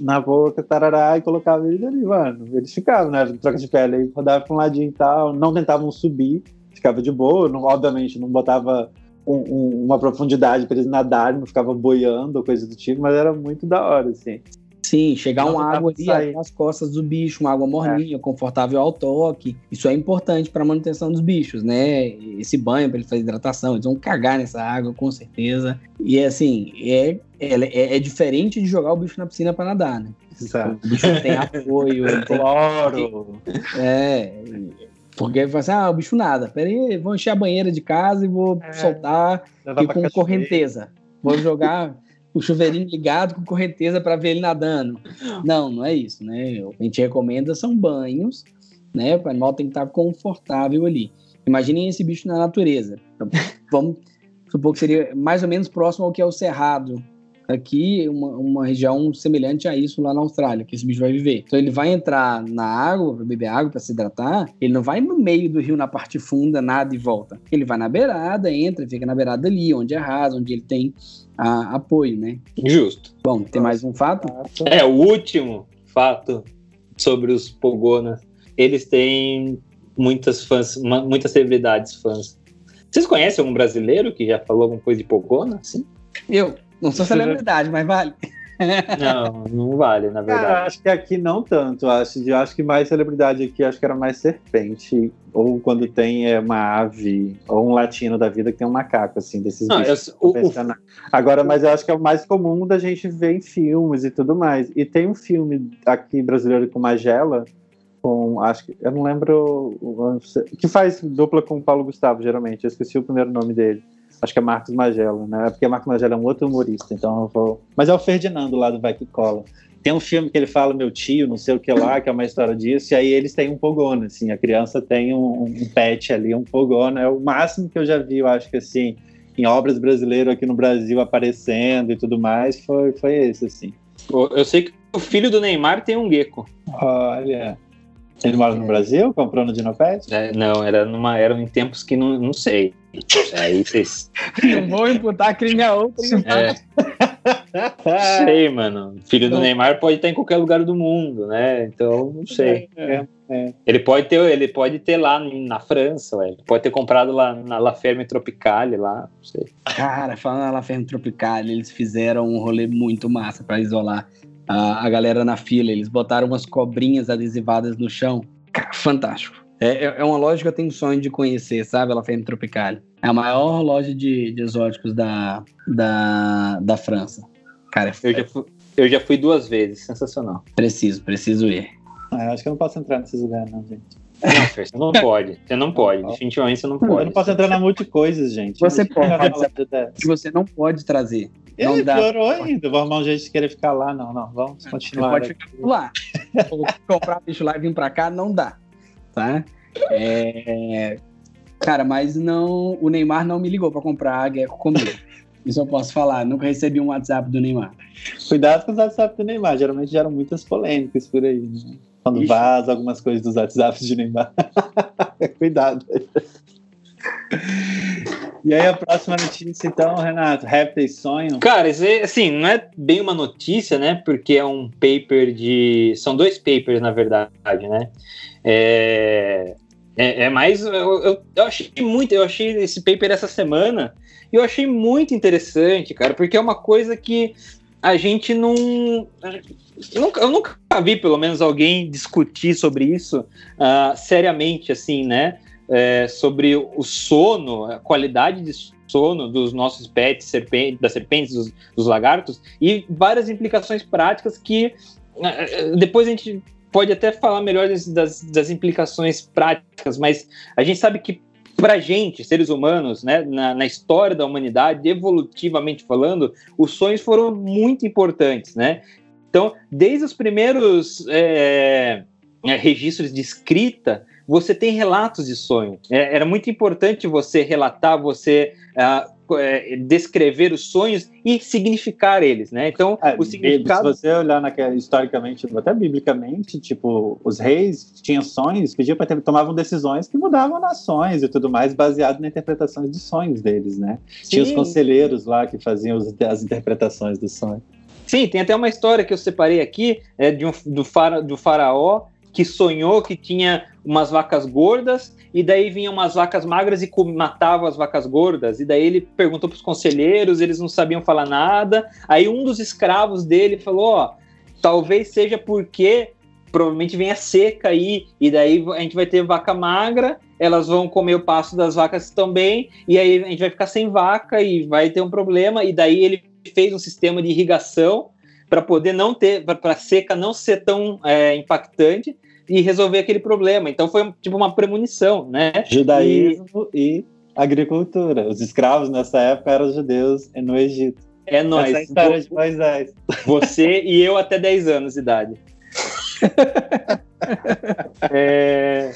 na boca, tarará, e colocava eles ali, mano. Eles ficavam, né? Troca de pele, aí rodava pra um ladinho e tal, não tentavam subir, ficava de boa, não, obviamente não botava um- um- uma profundidade para eles nadarem, não ficava boiando ou coisa do tipo, mas era muito da hora, assim. Sim, chegar Não uma dá água ali sair. até as costas do bicho, uma água morninha, confortável ao toque. Isso é importante para a manutenção dos bichos, né? Esse banho para ele fazer hidratação, eles vão cagar nessa água, com certeza. E é assim, é, é, é diferente de jogar o bicho na piscina para nadar, né? Exato. O bicho tem apoio, ele tem Cloro. É, porque fala assim, ah, o bicho nada, peraí, vou encher a banheira de casa e vou É. soltar e com correnteza. Vou jogar o chuveirinho ligado com correnteza para ver ele nadando. Não, não é isso, né? O que a gente recomenda são banhos, né? O animal tem que estar confortável ali. Imaginem esse bicho na natureza. Vamos supor que seria mais ou menos próximo ao que é o cerrado aqui uma, uma região semelhante a isso lá na Austrália, que esse bicho vai viver. Então ele vai entrar na água, beber água, para se hidratar, ele não vai no meio do rio, na parte funda, nada e volta. Ele vai na beirada, entra, fica na beirada ali, onde é raso, onde ele tem a, apoio, né? Justo. Bom, tem mais um fato? É, o último fato sobre os Pogona. Eles têm muitas fãs, muitas celebridades fãs. Vocês conhecem algum brasileiro que já falou alguma coisa de Pogona? Sim. Eu. Não sou celebridade, mas vale. Não, não vale, na verdade. Cara, acho que aqui não tanto. Acho, eu acho que mais celebridade aqui, acho que era mais serpente. Ou quando tem é, uma ave, ou um latino da vida que tem um macaco, assim, desses não, bichos. Eu, o, o, Agora, mas eu acho que é o mais comum da gente ver em filmes e tudo mais. E tem um filme aqui brasileiro com Magela, com, acho que, eu não lembro, que faz dupla com o Paulo Gustavo, geralmente. Eu esqueci o primeiro nome dele Acho que é Marcos Magela, né? Porque Marcos Magela é um outro humorista, então eu vou. Mas é o Ferdinando lá do Vai Que Cola. Tem um filme que ele fala meu tio, não sei o que lá, que é uma história disso, e aí eles têm um pogona, assim, a criança tem um, um pet ali, um pogona, é o máximo que eu já vi, eu acho que assim, em obras brasileiras aqui no Brasil aparecendo e tudo mais, foi, foi esse, assim. Eu sei que o filho do Neymar tem um gecko. Olha. Ele mora no Brasil, comprou no Dinopet? É, não, era numa, eram em tempos que não, não sei. Aí vocês. Não vou imputar crime a outro. É. sei, mano. Filho do Neymar pode estar em qualquer lugar do mundo, né? Então, não sei. É, é. Ele pode ter, ele pode ter lá na França, ué. Ele pode ter comprado lá na La Ferme Tropicale lá, não sei. Cara, falando na La Ferme Tropicale, eles fizeram um rolê muito massa para isolar a, a galera na fila. Eles botaram umas cobrinhas adesivadas no chão. Cara, fantástico. É, é, é uma loja que eu tenho sonho de conhecer, sabe? Ela fez Tropical. É a maior loja de, de exóticos da, da, da França. Cara, é eu, já fui, eu já fui duas vezes, sensacional. Preciso, preciso ir. Eu acho que eu não posso entrar nesses lugares, não, gente. Não, Fer, você não pode. Você não pode. Definitivamente você não pode. Eu não posso entrar na multi-coisas, gente. Você pode. você não pode trazer. Não Ele dá. piorou ainda. Vou arrumar um jeito de querer ficar lá. Não, não. Vamos continuar. Você pode ficar lá. comprar bicho lá e vir pra cá, não dá. Tá? É... Cara, mas não. O Neymar não me ligou pra comprar a Gecko comigo. Isso eu posso falar. Nunca recebi um WhatsApp do Neymar. Cuidado com os WhatsApp do Neymar. Geralmente geram muitas polêmicas por aí. Né? Quando Ixi. vaza algumas coisas dos WhatsApps de Neymar. Cuidado. E aí a próxima notícia, então, Renato, Répteis Sonho. Cara, assim, não é bem uma notícia, né? Porque é um paper de. São dois papers, na verdade, né? É, é, é mais. Eu, eu, eu, achei muito. Eu achei esse paper essa semana e eu achei muito interessante, cara, porque é uma coisa que a gente não. Eu nunca, eu nunca vi, pelo menos, alguém discutir sobre isso uh, seriamente, assim, né? é, sobre o sono, a qualidade de sono dos nossos pets, serpente, das serpentes, dos, dos lagartos, e várias implicações práticas que é, depois a gente pode até falar melhor das, das implicações práticas, mas a gente sabe que para gente, seres humanos, né, na, na, história da humanidade, evolutivamente falando, os sonhos foram muito importantes, né? Então, desde os primeiros é, registros de escrita, você tem relatos de sonho. É, era muito importante você relatar, você uh, é, descrever os sonhos e significar eles, né? Então, é, o significado... Se você olhar naquela, historicamente, até biblicamente, tipo, os reis tinham sonhos, pediam para tomavam decisões que mudavam nações e tudo mais, baseado na interpretação dos sonhos deles, né? Sim. Tinha os conselheiros lá que faziam as interpretações dos sonhos. Sim, tem até uma história que eu separei aqui é, de um, do, fara, do faraó que sonhou que tinha umas vacas gordas e daí vinham umas vacas magras e matavam as vacas gordas. E daí ele perguntou para os conselheiros, eles não sabiam falar nada. Aí um dos escravos dele falou: Ó, talvez seja porque provavelmente vem a seca aí, e daí a gente vai ter vaca magra, elas vão comer o pasto das vacas também, e aí a gente vai ficar sem vaca e vai ter um problema. E daí ele fez um sistema de irrigação para poder não ter, para a seca não ser tão é, impactante e resolver aquele problema. Então foi tipo uma premonição, né? Judaísmo e, e agricultura. Os escravos nessa época eram judeus no Egito. É nóis. Essa é história de Moisés. Você e eu até 10 anos de idade. é...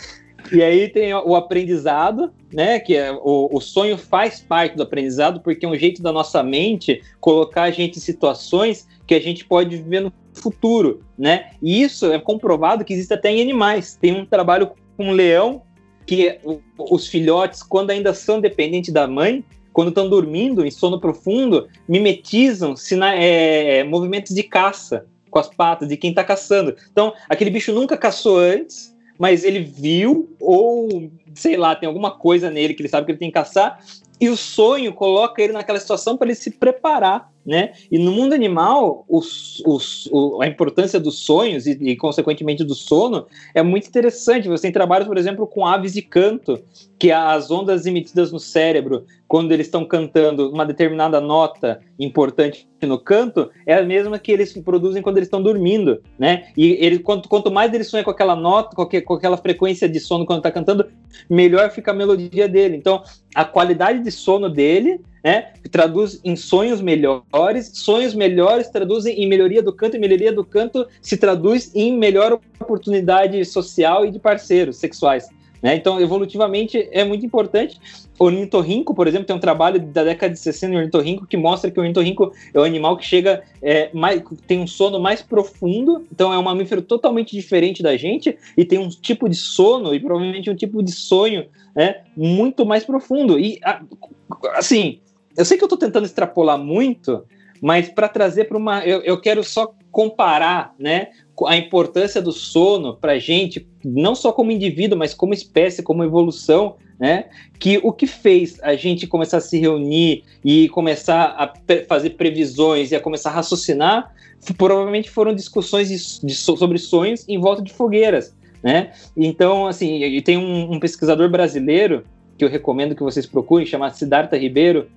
E aí tem o aprendizado, né? Que é o, o sonho faz parte do aprendizado, porque é um jeito da nossa mente colocar a gente em situações que a gente pode viver no futuro, né? E isso é comprovado que existe até em animais. Tem um trabalho com um leão que os filhotes, quando ainda são dependentes da mãe, quando estão dormindo em sono profundo, mimetizam é, movimentos de caça com as patas de quem está caçando. Então, aquele bicho nunca caçou antes, mas ele viu, ou sei lá, tem alguma coisa nele que ele sabe que ele tem que caçar, e o sonho coloca ele naquela situação para ele se preparar né? E no mundo animal, os, os, o, a importância dos sonhos e, e, consequentemente, do sono é muito interessante. Você tem trabalhos, por exemplo, com aves de canto, que as ondas emitidas no cérebro, quando eles estão cantando uma determinada nota importante no canto, é a mesma que eles produzem quando eles estão dormindo, né? E ele, quanto, quanto mais ele sonha com aquela nota, com, com aquela frequência de sono quando está cantando, melhor fica a melodia dele. Então, a qualidade de sono dele né? Traduz em sonhos melhores, sonhos melhores traduzem em melhoria do canto, e melhoria do canto se traduz em melhor oportunidade social e de parceiros sexuais. Né? Então, evolutivamente, é muito importante. O ornitorrinco, por exemplo, tem um trabalho da década de 60 no ornitorrinco que mostra que o ornitorrinco é um animal que chega, é, mais, tem um sono mais profundo, então é um mamífero totalmente diferente da gente e tem um tipo de sono e provavelmente um tipo de sonho né, muito mais profundo. E, assim, eu sei que eu estou tentando extrapolar muito, mas para trazer para uma. Eu, eu quero só comparar né, a importância do sono para a gente, não só como indivíduo, mas como espécie, como evolução, né? Que o que fez a gente começar a se reunir e começar a fazer previsões e a começar a raciocinar, provavelmente foram discussões de, de, sobre sonhos em volta de fogueiras, né? Então, assim, tem um, um pesquisador brasileiro que eu recomendo que vocês procurem, chamado Siddhartha Ribeiro,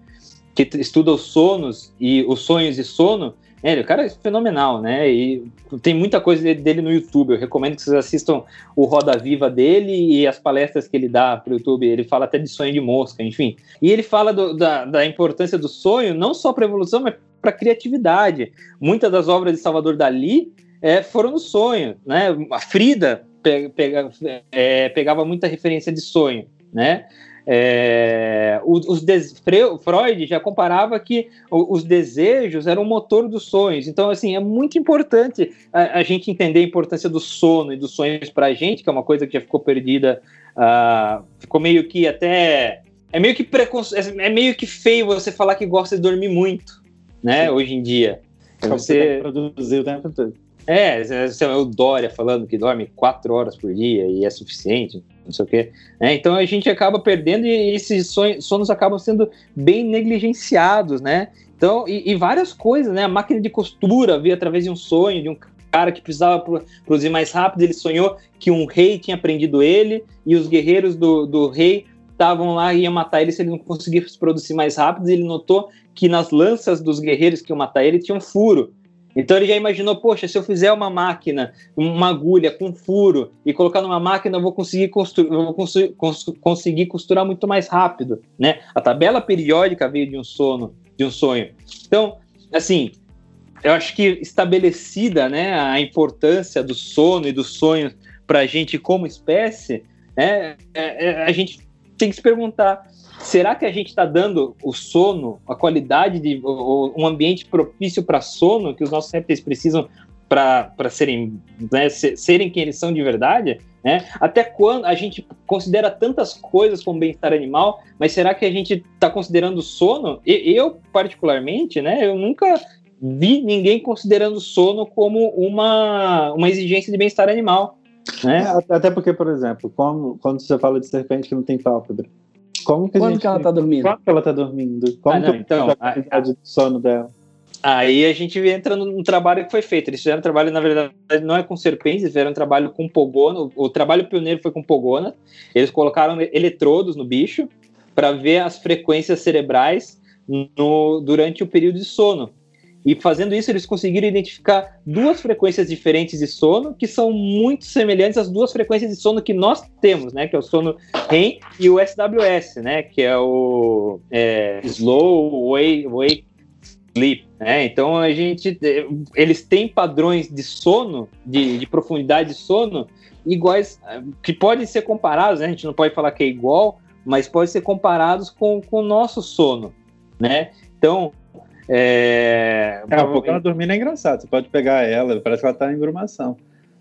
que estuda os sonos e os sonhos e sono, é, o cara é fenomenal, né? E tem muita coisa dele no YouTube. Eu recomendo que vocês assistam o Roda Viva dele e as palestras que ele dá para o YouTube. Ele fala até de sonho de mosca, enfim. E ele fala do, da, da importância do sonho, não só para evolução, mas para criatividade. Muitas das obras de Salvador Dali é, foram no sonho, né? A Frida pega, é, pegava muita referência de sonho, né? É, os Freud já comparava que os desejos eram o motor dos sonhos. Então, assim, é muito importante a, a gente entender a importância do sono e dos sonhos para a gente, que é uma coisa que já ficou perdida, uh, ficou meio que até é meio que preconce... é meio que feio você falar que gosta de dormir muito, né? Sim. Hoje em dia. Você produzir o tempo todo. É, é o Dória falando que dorme quatro horas por dia e é suficiente, não sei o quê. É, então a gente acaba perdendo e esses sonhos, sonos acabam sendo bem negligenciados, né? Então, e, e, várias coisas, né? A máquina de costura veio através de um sonho, de um cara que precisava produzir mais rápido, ele sonhou que um rei tinha prendido ele e os guerreiros do, do rei estavam lá e iam matar ele se ele não conseguisse produzir mais rápido. E ele notou que nas lanças dos guerreiros que iam matar ele tinha um furo. Então ele já imaginou, poxa, se eu fizer uma máquina, uma agulha com furo e colocar numa máquina, eu vou conseguir, construir, vou construir, cons conseguir costurar muito mais rápido, né? A tabela periódica veio de um sono, de um sonho. Então, assim, eu acho que estabelecida, né, a importância do sono e do sonho para a gente como espécie, né, é, é, a gente tem que se perguntar será que a gente está dando o sono, a qualidade de um ambiente propício para sono que os nossos répteis precisam para serem, né, serem quem eles são de verdade? Né? Até quando a gente considera tantas coisas como bem-estar animal, mas será que a gente está considerando o sono? Eu, particularmente, né, eu nunca vi ninguém considerando sono como uma, uma exigência de bem-estar animal. Né? É, até porque, por exemplo, quando, quando você fala de serpente que não tem pálpebra, como que Quando gente... que ela tá dormindo? Quando que ela tá dormindo? Como ah, não, que então, a qualidade do sono dela? Aí a gente entra no, trabalho que foi feito. Eles fizeram um trabalho, na verdade, não é com serpentes, eles fizeram um trabalho com pogona. O, trabalho pioneiro foi com pogona. Eles colocaram eletrodos no bicho para ver as frequências cerebrais no, durante o período de sono. E fazendo isso, eles conseguiram identificar duas frequências diferentes de sono que são muito semelhantes às duas frequências de sono que nós temos, né? Que é o sono REM e o SWS, né? Que é o é, Slow Wake, wake Sleep. Né? Então a gente, eles têm padrões de sono, de, de profundidade de sono iguais, que podem ser comparados, né? A gente não pode falar que é igual, mas pode ser comparados com, com o nosso sono, né? Então, é... é um pouco ela dormindo é engraçado, você pode pegar ela, parece que ela tá em engrumação.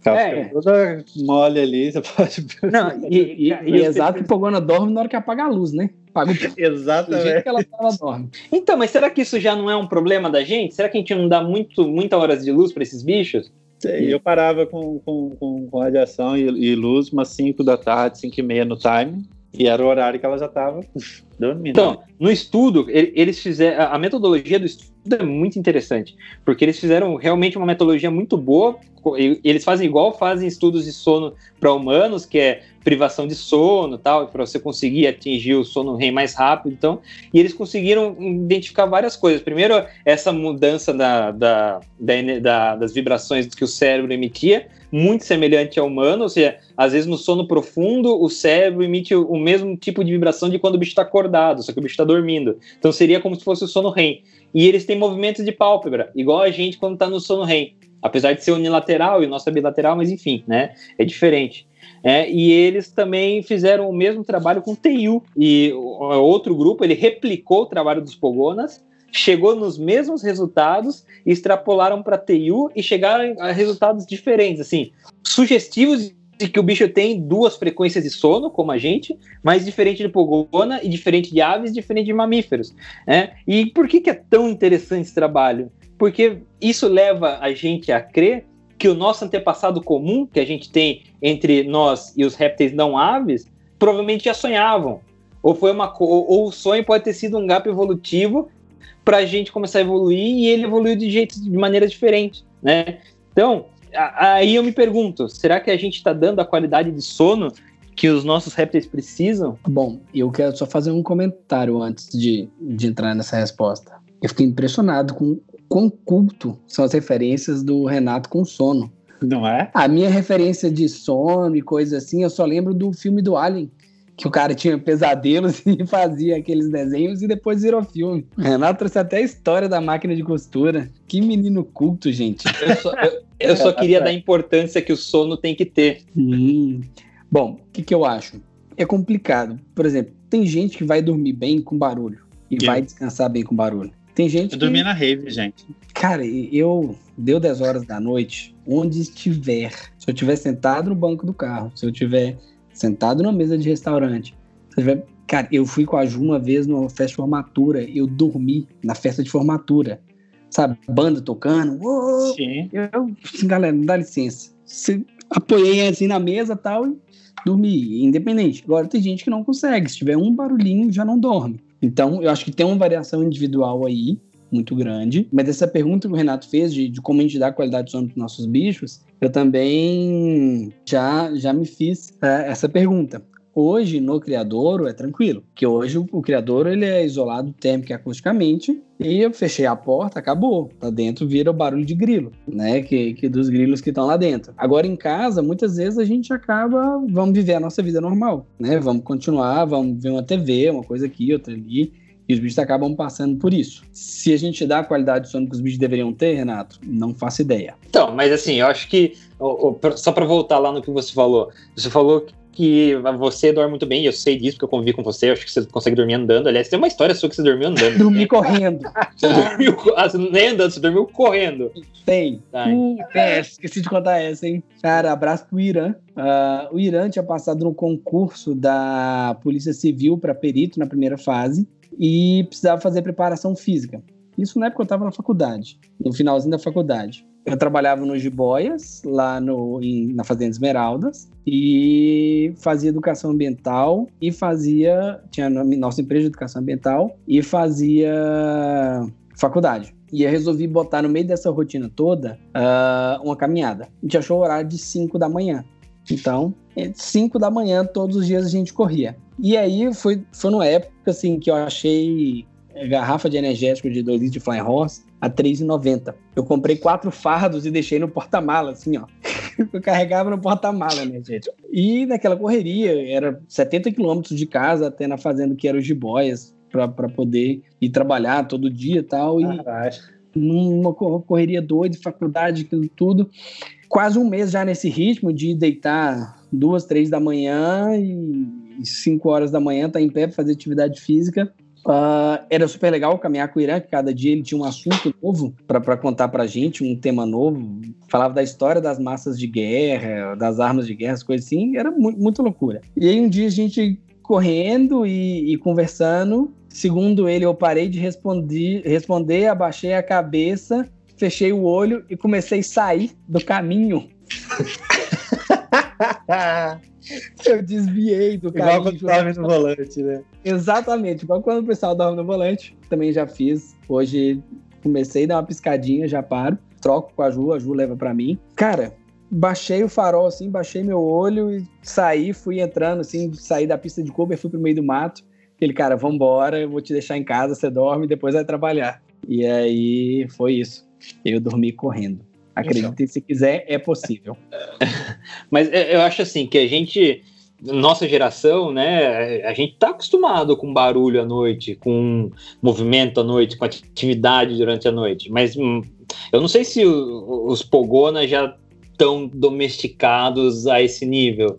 Ela é. toda mole ali, você pode. Não, e, e, e, e exato que Pogona dorme na hora que apaga a luz, né? Apaga o... Exatamente. Do jeito que ela, ela dorme. Então, mas será que isso já não é um problema da gente? Será que a gente não dá muito, muita horas de luz para esses bichos? Sei, eu parava com, com, com, com radiação e, e, luz umas 5 da tarde, 5 e meia no time, e era o horário que ela já estava Então, no estudo, eles fizeram. A metodologia do estudo é muito interessante, porque eles fizeram realmente uma metodologia muito boa. Eles fazem igual fazem estudos de sono para humanos, que é privação de sono tal, para você conseguir atingir o sono REM mais rápido. Então, e eles conseguiram identificar várias coisas. Primeiro, essa mudança da, da, da, das vibrações que o cérebro emitia, muito semelhante ao humano, ou seja, às vezes no sono profundo o cérebro emite o mesmo tipo de vibração de quando o bicho está acordado, só que o bicho está dormindo. Então seria como se fosse o sono REM. E eles têm movimentos de pálpebra, igual a gente quando está no sono REM. Apesar de ser unilateral e o nosso é bilateral, mas enfim, né? É diferente. É, e eles também fizeram o mesmo trabalho com TIU. E outro grupo, ele replicou o trabalho dos Pogonas, chegou nos mesmos resultados, extrapolaram para TIU e chegaram a resultados diferentes, assim, sugestivos de que o bicho tem duas frequências de sono, como a gente, mas diferente de pogona e diferente de aves, diferente de mamíferos. Né? E por que, que é tão interessante esse trabalho? Porque isso leva a gente a crer que o nosso antepassado comum, que a gente tem entre nós e os répteis não aves, provavelmente já sonhavam. Ou, foi uma, ou, ou o sonho pode ter sido um gap evolutivo para a gente começar a evoluir e ele evoluiu de jeito de maneira diferente, né? Então, aí eu me pergunto, será que a gente está dando a qualidade de sono que os nossos répteis precisam? Bom, eu quero só fazer um comentário antes de, de entrar nessa resposta. Eu fiquei impressionado com quão culto são as referências do Renato com sono. Não é? A minha referência de sono e coisas assim, eu só lembro do filme do Alien, que o cara tinha pesadelos e fazia aqueles desenhos e depois virou filme. Renato trouxe até a história da máquina de costura. Que menino culto, gente. Eu só, eu, eu só queria dar a importância que o sono tem que ter. Hum. Bom, o que, que eu acho? É complicado. Por exemplo, tem gente que vai dormir bem com barulho e vai descansar bem com barulho. Tem gente eu que... dormi na rave, gente. Cara, eu deu 10 horas da noite, onde estiver. Se eu estiver sentado no banco do carro, se eu estiver sentado numa mesa de restaurante, se. Cara, eu fui com a Ju uma vez numa festa de formatura, eu dormi na festa de formatura. Sabe, banda tocando. Sim. Eu, galera, não dá licença. Você apoiei assim na mesa tal e dormi, independente. Agora tem gente que não consegue. Se tiver um barulhinho, já não dorme. Então, eu acho que tem uma variação individual aí, muito grande. Mas essa pergunta que o Renato fez de, de como a gente dá qualidade de sono para os nossos bichos, eu também já, já me fiz é, essa pergunta. Hoje, no criadouro, é tranquilo, que hoje o, o criadouro ele é isolado térmico e acusticamente, e eu fechei a porta, acabou. Lá dentro vira o barulho de grilo, né? Que, que dos grilos que estão lá dentro. Agora em casa, muitas vezes a gente acaba, vamos viver a nossa vida normal, né? Vamos continuar, vamos ver uma TV, uma coisa aqui, outra ali. E os bichos acabam passando por isso. Se a gente dá a qualidade de sono que os bichos deveriam ter, Renato, não faço ideia. Então, mas assim, eu acho que, só para voltar lá no que você falou, você falou que você dorme muito bem, eu sei disso, porque eu convivi com você, eu acho que você consegue dormir andando. Aliás, tem uma história sua que você dormiu andando. Dormi correndo. Você dormiu, ah, você nem andando, você dormiu correndo. Tem. Tá. Uh, é, esqueci de contar essa, hein? Cara, abraço pro Irã. Uh, o Irã tinha passado no concurso da Polícia Civil para perito na primeira fase e precisava fazer preparação física. Isso na época eu estava na faculdade, no finalzinho da faculdade. Eu trabalhava no Jiboias, lá no, em, na Fazenda Esmeraldas, e fazia educação ambiental e fazia. Tinha nossa empresa de educação ambiental e fazia faculdade. E eu resolvi botar no meio dessa rotina toda uh, uma caminhada. A gente achou o horário de 5 da manhã. Então, 5 da manhã, todos os dias a gente corria. E aí foi, foi numa época assim que eu achei garrafa de energético de 2 litros de Flying Horse a 3,90. Eu comprei quatro fardos e deixei no porta-mala, assim, ó. Eu carregava no porta-mala, né, gente? E naquela correria, era 70 quilômetros de casa até na fazenda que era o Jiboias, para poder ir trabalhar todo dia e tal. E numa correria doida, faculdade, aquilo tudo. Quase um mês já nesse ritmo de deitar duas, três da manhã e cinco horas da manhã tá em pé para fazer atividade física. Uh, era super legal caminhar com o Irã, que cada dia ele tinha um assunto novo para contar para gente, um tema novo. Falava da história das massas de guerra, das armas de guerra, as coisas assim. Era muito, muito loucura. E aí um dia a gente correndo e, e conversando, segundo ele, eu parei de responder, responder, abaixei a cabeça, fechei o olho e comecei a sair do caminho. Eu desviei do caminho. Igual quando dorme no volante, né? Exatamente, igual quando o pessoal dorme no volante. Também já fiz. Hoje comecei a dar uma piscadinha, já paro. Troco com a Ju, a Ju leva para mim. Cara, baixei o farol assim, baixei meu olho e saí, fui entrando assim, saí da pista de Cooper, fui pro meio do mato. Aquele cara, vambora, eu vou te deixar em casa, você dorme e depois vai trabalhar. E aí foi isso. Eu dormi correndo. Acreditem se quiser, é possível. Mas é, eu acho assim que a gente, nossa geração, né, a gente tá acostumado com barulho à noite, com movimento à noite, com atividade durante a noite. Mas hum, eu não sei se os Pogona já estão domesticados a esse nível.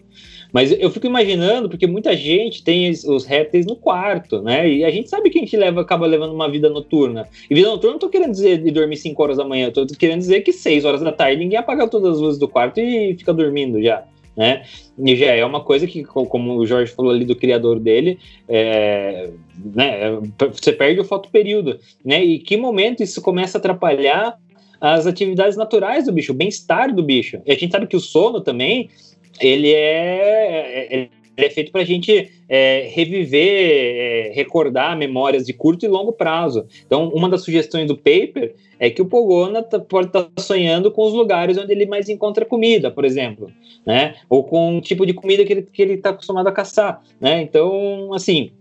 Mas eu fico imaginando, porque muita gente tem os répteis no quarto, né? E a gente sabe que a gente leva, acaba levando uma vida noturna. E vida noturna não tô querendo dizer de dormir 5 horas da manhã, eu tô querendo dizer que 6 horas da tarde ninguém apaga todas as luzes do quarto e fica dormindo já. Né? E já é uma coisa que, como o Jorge falou ali do criador dele, é, né, você perde o fotoperíodo, né? E que momento isso começa a atrapalhar as atividades naturais do bicho, o bem-estar do bicho. E a gente sabe que o sono também ele é, é, ele é feito para a gente é, reviver, é, recordar memórias de curto e longo prazo. Então, uma das sugestões do paper é que o Pogona tá, pode estar tá sonhando com os lugares onde ele mais encontra comida, por exemplo, né? Ou com o tipo de comida que ele está tá acostumado a caçar, né? Então, assim,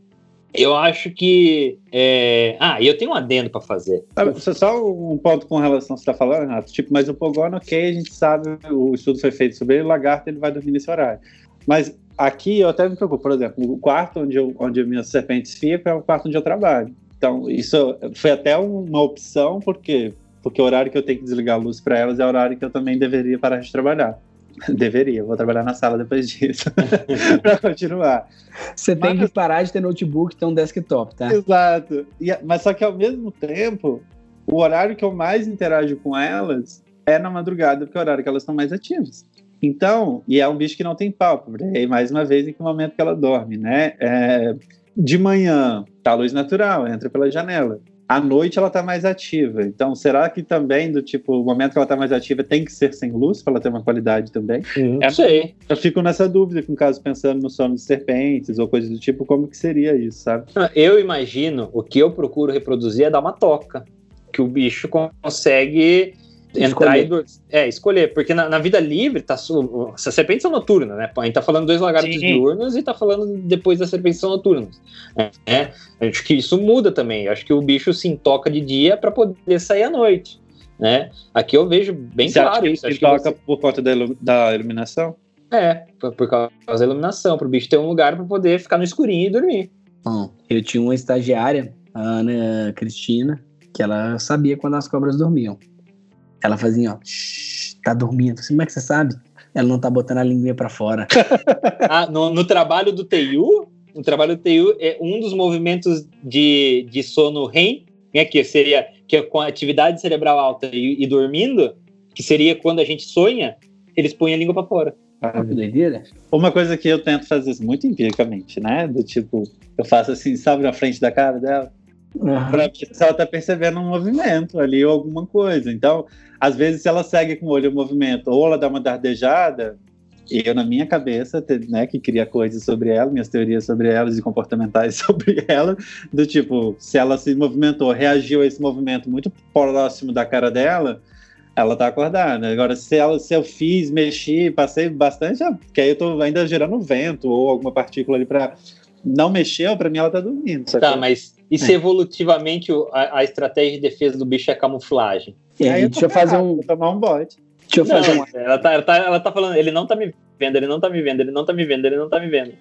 eu acho que. É... Ah, e eu tenho um adendo para fazer. Só um ponto com relação ao que você está falando, Renato. Tipo, mas o Pogono, ok, a gente sabe, o estudo foi feito sobre ele, o lagarto ele vai dormir nesse horário. Mas aqui eu até me preocupo, por exemplo, o quarto onde, eu, onde minhas serpentes ficam é o quarto onde eu trabalho. Então, isso foi até uma opção, porque porque o horário que eu tenho que desligar a luz para elas é o horário que eu também deveria parar de trabalhar. Deveria, vou trabalhar na sala depois disso, para continuar. Você mas... tem que parar de ter notebook e ter um desktop, tá? Exato. E, mas só que ao mesmo tempo, o horário que eu mais interajo com elas é na madrugada, porque é o horário que elas estão mais ativas. Então, e é um bicho que não tem pálpebra, e aí, mais uma vez, em que momento que ela dorme, né? É, de manhã, tá a luz natural, entra pela janela à noite ela está mais ativa. Então, será que também, do tipo, o momento que ela está mais ativa tem que ser sem luz para ela ter uma qualidade também? Não é, sei. Eu fico nessa dúvida, no caso, pensando no sono de serpentes ou coisas do tipo, como que seria isso, sabe? Eu imagino, o que eu procuro reproduzir é dar uma toca. Que o bicho consegue entrar escolher. e é, escolher, porque na, na, vida livre, tá, as serpentes são noturnas, né? A gente tá falando dois lagartos Sim. diurnos e tá falando depois das serpentes são noturnas. Né? Acho que isso muda também. Acho que o bicho se toca de dia para poder sair à noite. Né? Aqui eu vejo bem você claro isso. Acho que toca você... por conta da, da iluminação? É, por, por causa da iluminação, para o bicho ter um lugar para poder ficar no escurinho e dormir. Bom, eu tinha uma estagiária, a Ana Cristina, que ela sabia quando as cobras dormiam. Ela fazia, ó, tá dormindo. Como é que você sabe? Ela não tá botando a linguinha para fora. ah, no, no, trabalho do TIU, no trabalho do TIU, é um dos movimentos de, de sono REM, né, que seria que é com atividade cerebral alta e, e, dormindo, que seria quando a gente sonha, eles põem a língua para fora. Ah, que doideira. Uma coisa que eu tento fazer muito empiricamente, né? Do tipo, eu faço assim, sabe, na frente da cara dela. Uhum. Pra ver se ela tá percebendo um movimento ali ou alguma coisa. Então, às vezes, ela segue com o olho o movimento ou ela dá uma dardejada, eu, na minha cabeça, né, que cria coisas sobre ela, minhas teorias sobre elas e comportamentais sobre ela, do tipo, se ela se movimentou, reagiu a esse movimento muito próximo da cara dela, ela tá acordada. Agora, se, ela, se eu fiz, mexi, passei bastante, porque aí eu tô ainda gerando vento ou alguma partícula ali para não mexeu, para mim ela tá dormindo. Tá, mas e se é. evolutivamente a, a, estratégia de defesa do bicho é camuflagem? E aí, deixa eu fazer um. tomar um bote. Deixa eu não, fazer um. Ela tá, ela, tá, ela tá falando, ele não tá me vendo, ele não tá me vendo, ele não tá me vendo, ele não tá me vendo.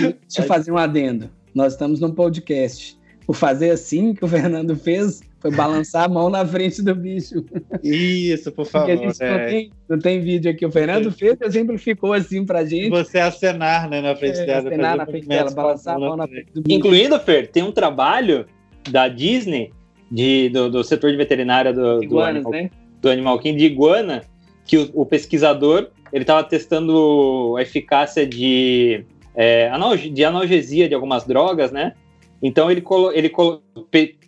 Deixa eu fazer um adendo. Nós estamos num podcast. O fazer assim que o Fernando fez Foi balançar a mão na frente do bicho. Isso, por favor. Porque a gente não, é. tem, não tem vídeo aqui. O Fernando fez, exemplificou assim pra gente. Você acenar, né, na frente É, dela. acenar na frente dela, balançar a mão na frente. do bicho. Incluindo, Fer, tem um trabalho da Disney, de, do, do setor de veterinária do, do, Iguanas, Animal, né? do Animal Kingdom, de iguana, que o, o pesquisador ele estava testando a eficácia de, é, de analgesia de algumas drogas, né? Então ele, colo, ele colo,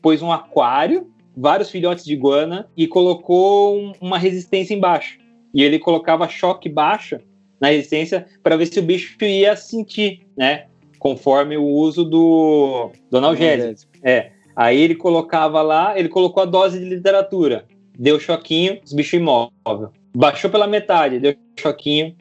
pôs um aquário, vários filhotes de iguana e colocou um- uma resistência embaixo. E ele colocava choque baixo na resistência para ver se o bicho ia sentir, né? Conforme o uso do, do analgésico. É. Aí ele colocava lá, ele colocou a dose de literatura. Deu choquinho, os bichos imóvel. Baixou pela metade, deu choquinho,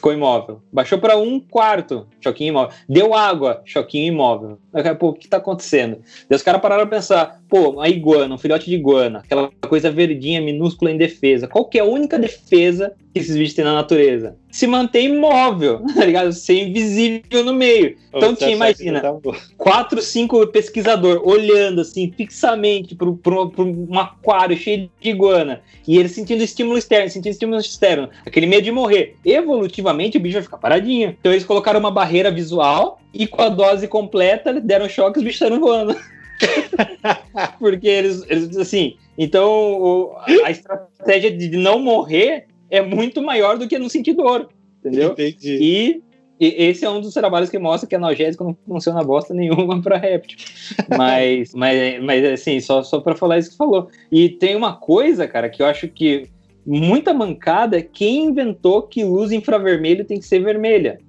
ficou imóvel. Baixou para um quarto, choquinho imóvel. Deu água, choquinho imóvel. Aí, Pô, o que tá acontecendo? Daí os caras pararam a pensar, pô, uma iguana, um filhote de iguana, aquela coisa verdinha, minúscula, indefesa. Qual que é a única defesa que esses bichos têm na natureza? Se manter imóvel, tá ligado? Ser invisível no meio. Então, Você tinha, imagina, tá bom. quatro, cinco pesquisador olhando assim fixamente para um aquário cheio de iguana e ele sentindo estímulo externo, sentindo estímulo externo, aquele medo de morrer. Evolutivamente o bicho vai ficar paradinho. Então eles colocaram uma barreira visual e com a dose completa deram choque e os bichos saíram voando. Porque eles, eles assim, então o- a estratégia de não morrer é muito maior do que não sentir dor, entendeu? Entendi. E, e esse é um dos trabalhos que mostra que analgésico não funciona bosta nenhuma para réptil. Mas, mas, mas assim, só, só para falar isso que falou. E tem uma coisa, cara, que eu acho que muita mancada quem inventou que luz infravermelho tem que ser vermelha.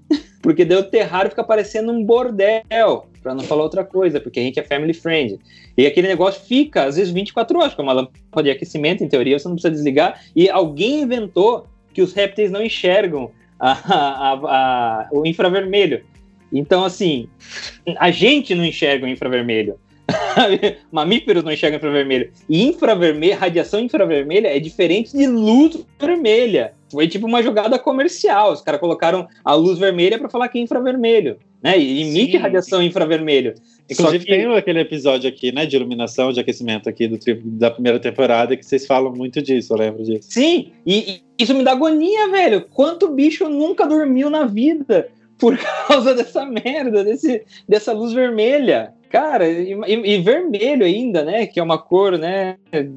Porque daí o terrário fica parecendo um bordel, para não falar outra coisa, porque a gente é family friend. E aquele negócio fica, às vezes, 24 horas, porque é uma lâmpada de aquecimento, em teoria, você não precisa desligar. E alguém inventou que os répteis não enxergam a- a- a- o infravermelho. Então, assim, a gente não enxerga o infravermelho. Mamíferos não enxergam infravermelho. E infravermelho, radiação infravermelha é diferente de luz vermelha. Foi tipo uma jogada comercial. Os caras colocaram a luz vermelha para falar que é infravermelho. Né? E emite Sim. radiação infravermelho. Inclusive, que- tem aquele episódio aqui, né, de iluminação, de aquecimento aqui do da primeira temporada, que vocês falam muito disso, eu lembro disso. Sim, e, e isso me dá agonia, velho. Quanto bicho nunca dormiu na vida por causa dessa merda, desse, dessa luz vermelha? Cara, e, e- vermelho ainda, né? Que é uma cor, né?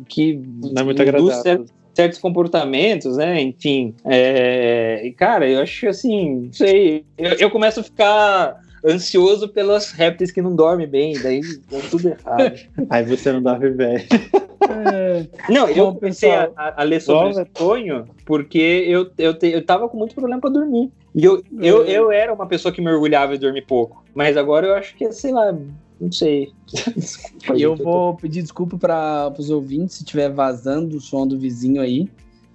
Que Não é muito induz agradável. cer- certos comportamentos, né? Enfim, é, e, cara, eu acho assim, não sei. Eu, eu começo a ficar ansioso pelas répteis que não dormem bem, daí dá tudo errado. Aí você não dá bem. Não, eu Bom, comecei a, pessoal. a- a ler sobre Bom, sonho porque eu, eu, te- eu tava com muito problema pra dormir. E eu, eu, É. eu era uma pessoa que mergulhava e dormia pouco. Mas agora eu acho que, sei lá, não sei. E eu vou pedir desculpa para os ouvintes se estiver vazando o som do vizinho aí.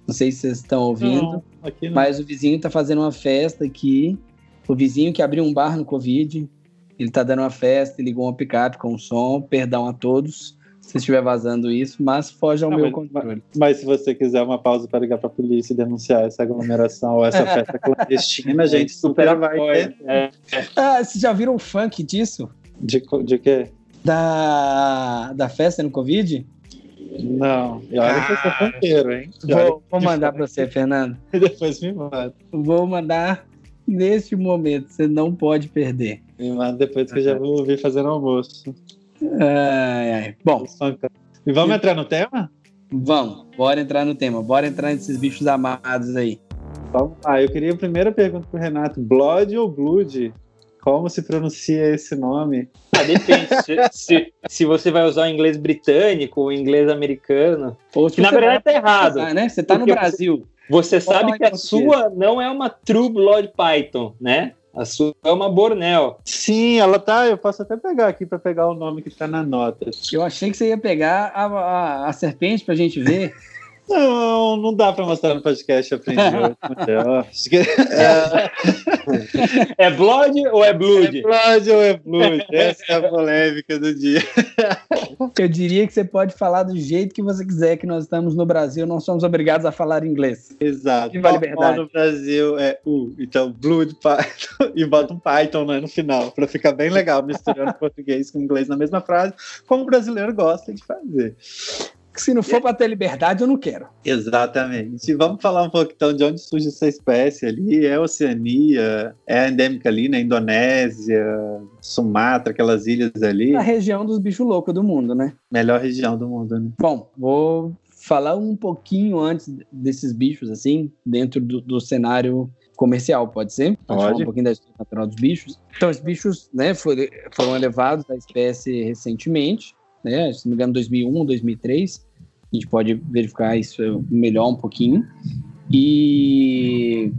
Não sei se vocês estão ouvindo, Não, aqui não. mas o vizinho tá fazendo uma festa aqui. O vizinho que abriu um bar no Covid, ele tá dando uma festa, e ligou uma picape com som. Perdão a todos se estiver vazando isso, mas foge ao Não, meu mas- controle. Mas se você quiser uma pausa para ligar para a polícia e denunciar essa aglomeração ou essa festa clandestina, a gente super vai ter. É, Ah, vocês já viram o funk disso? De, de quê? Da, da festa no Covid? Não. E olha que eu sou funkeiro, hein? E Vou, vou mandar para você, Fernando. que depois me manda. Vou mandar neste momento. Você não pode perder. Me manda depois que eu já vou ouvir fazendo almoço. Ai, ai. Bom, E vamos entrar no tema? vamos. Bora entrar no tema. Bora entrar nesses bichos amados aí. Vamos lá. Eu queria a primeira pergunta pro Renato: Blood ou Blood? Como se pronuncia esse nome? ah, depende. se, se, se você vai usar o inglês britânico ou inglês americano. Ou Que na você verdade tá errado. né? Você tá no Brasil. Você falar sabe que a português. sua não é uma True Blood Python, né? A sua é uma Bornel. Sim, ela tá. Eu posso até pegar aqui para pegar o nome que tá na nota. Eu achei que você ia pegar a, a, a serpente pra gente ver. Não, não dá para mostrar no podcast, aprendi hoje. é, é Blood ou é Blood? É Blood ou é Blood? Essa é a polêmica do dia. Eu diria que você pode falar do jeito que você quiser, que nós estamos no Brasil, não somos obrigados a falar inglês. Exato. Viva a liberdade. no Brasil é U, então Blood Python, e bota um Python né, no final, para ficar bem legal, misturando português com inglês na mesma frase, como o brasileiro gosta de fazer se não for para ter liberdade, eu não quero. Exatamente. Vamos falar um pouco então de onde surge essa espécie ali. É Oceania, é endêmica ali na Indonésia, Sumatra, aquelas ilhas ali. A região dos bichos loucos do mundo, né? Melhor região do mundo, né? Bom, vou falar um pouquinho antes desses bichos, assim, dentro do, do cenário comercial, pode ser? Pode. Falar um pouquinho da história natural dos bichos. Então, os bichos, né, foram, foram elevados da espécie recentemente né? Se não me engano, 2001, 2003. A gente pode verificar isso melhor um pouquinho. E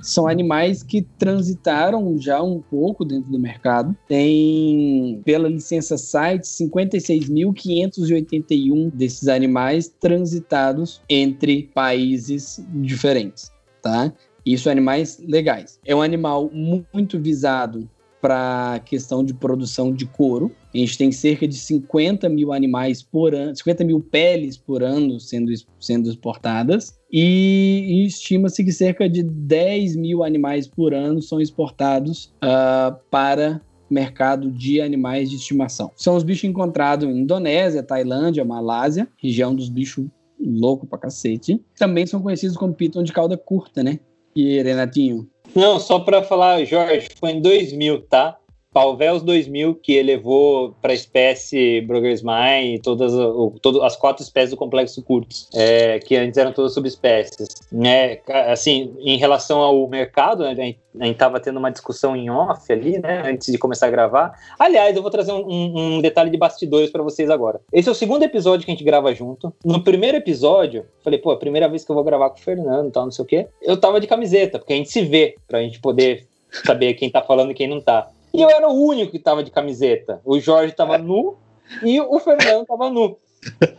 são animais que transitaram já um pouco dentro do mercado. Tem, pela licença site, 56.581 desses animais transitados entre países diferentes, tá? Isso animais legais. É um animal muito visado para a questão de produção de couro. A gente tem cerca de 50 mil animais por ano, 50 mil peles por ano sendo, sendo exportadas, e, e estima-se que cerca de 10 mil animais por ano são exportados uh, para mercado de animais de estimação. São os bichos encontrados em Indonésia, Tailândia, Malásia, região dos bichos louco pra cacete. Também são conhecidos como piton de cauda curta, né? E Renatinho, não, só para falar, Jorge, foi em 2000, tá? Palvels 2000 que elevou para a espécie Brogersmai e todas, todo, as quatro espécies do complexo curtos, é, que antes eram todas subespécies. Né? Assim, em relação ao mercado, né, a gente estava tendo uma discussão em off ali, né, antes de começar a gravar. Aliás, eu vou trazer um, um, um detalhe de bastidores para vocês agora. Esse é o segundo episódio que a gente grava junto. No primeiro episódio, falei, pô, é a primeira vez que eu vou gravar com o Fernando tal, não sei o quê. Eu tava de camiseta, porque a gente se vê, pra gente poder saber quem tá falando e quem não tá. E eu era o único que tava de camiseta. O Jorge tava nu e o Fernando tava nu.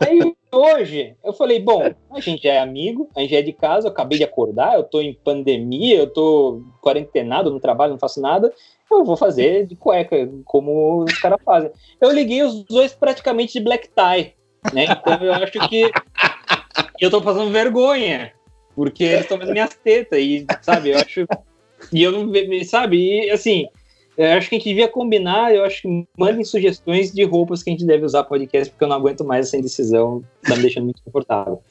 Aí hoje eu falei, bom, a gente já é amigo, a gente já é de casa, eu acabei de acordar, eu tô em pandemia, eu tô quarentenado, no trabalho, não faço nada, eu vou fazer de cueca, como os caras fazem. Eu liguei os dois praticamente de black tie, né? Então eu acho que eu tô passando vergonha, porque eles estão vendo minhas tetas, e sabe, eu acho. E eu não, sabe, e assim, eu acho que a gente devia combinar, eu acho que mandem sugestões de roupas que a gente deve usar podcast, porque eu não aguento mais essa indecisão, tá me deixando muito confortável.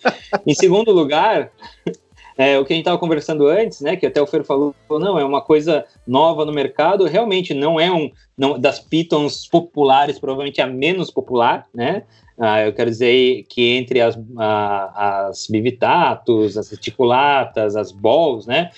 em segundo lugar, é, o que a gente estava conversando antes, né, que até o Fer falou, não, é uma coisa nova no mercado, realmente não é um, não, das pitons populares, provavelmente a menos popular, né, ah, eu quero dizer que entre as, as bivitatos, as reticulatas, as balls, né,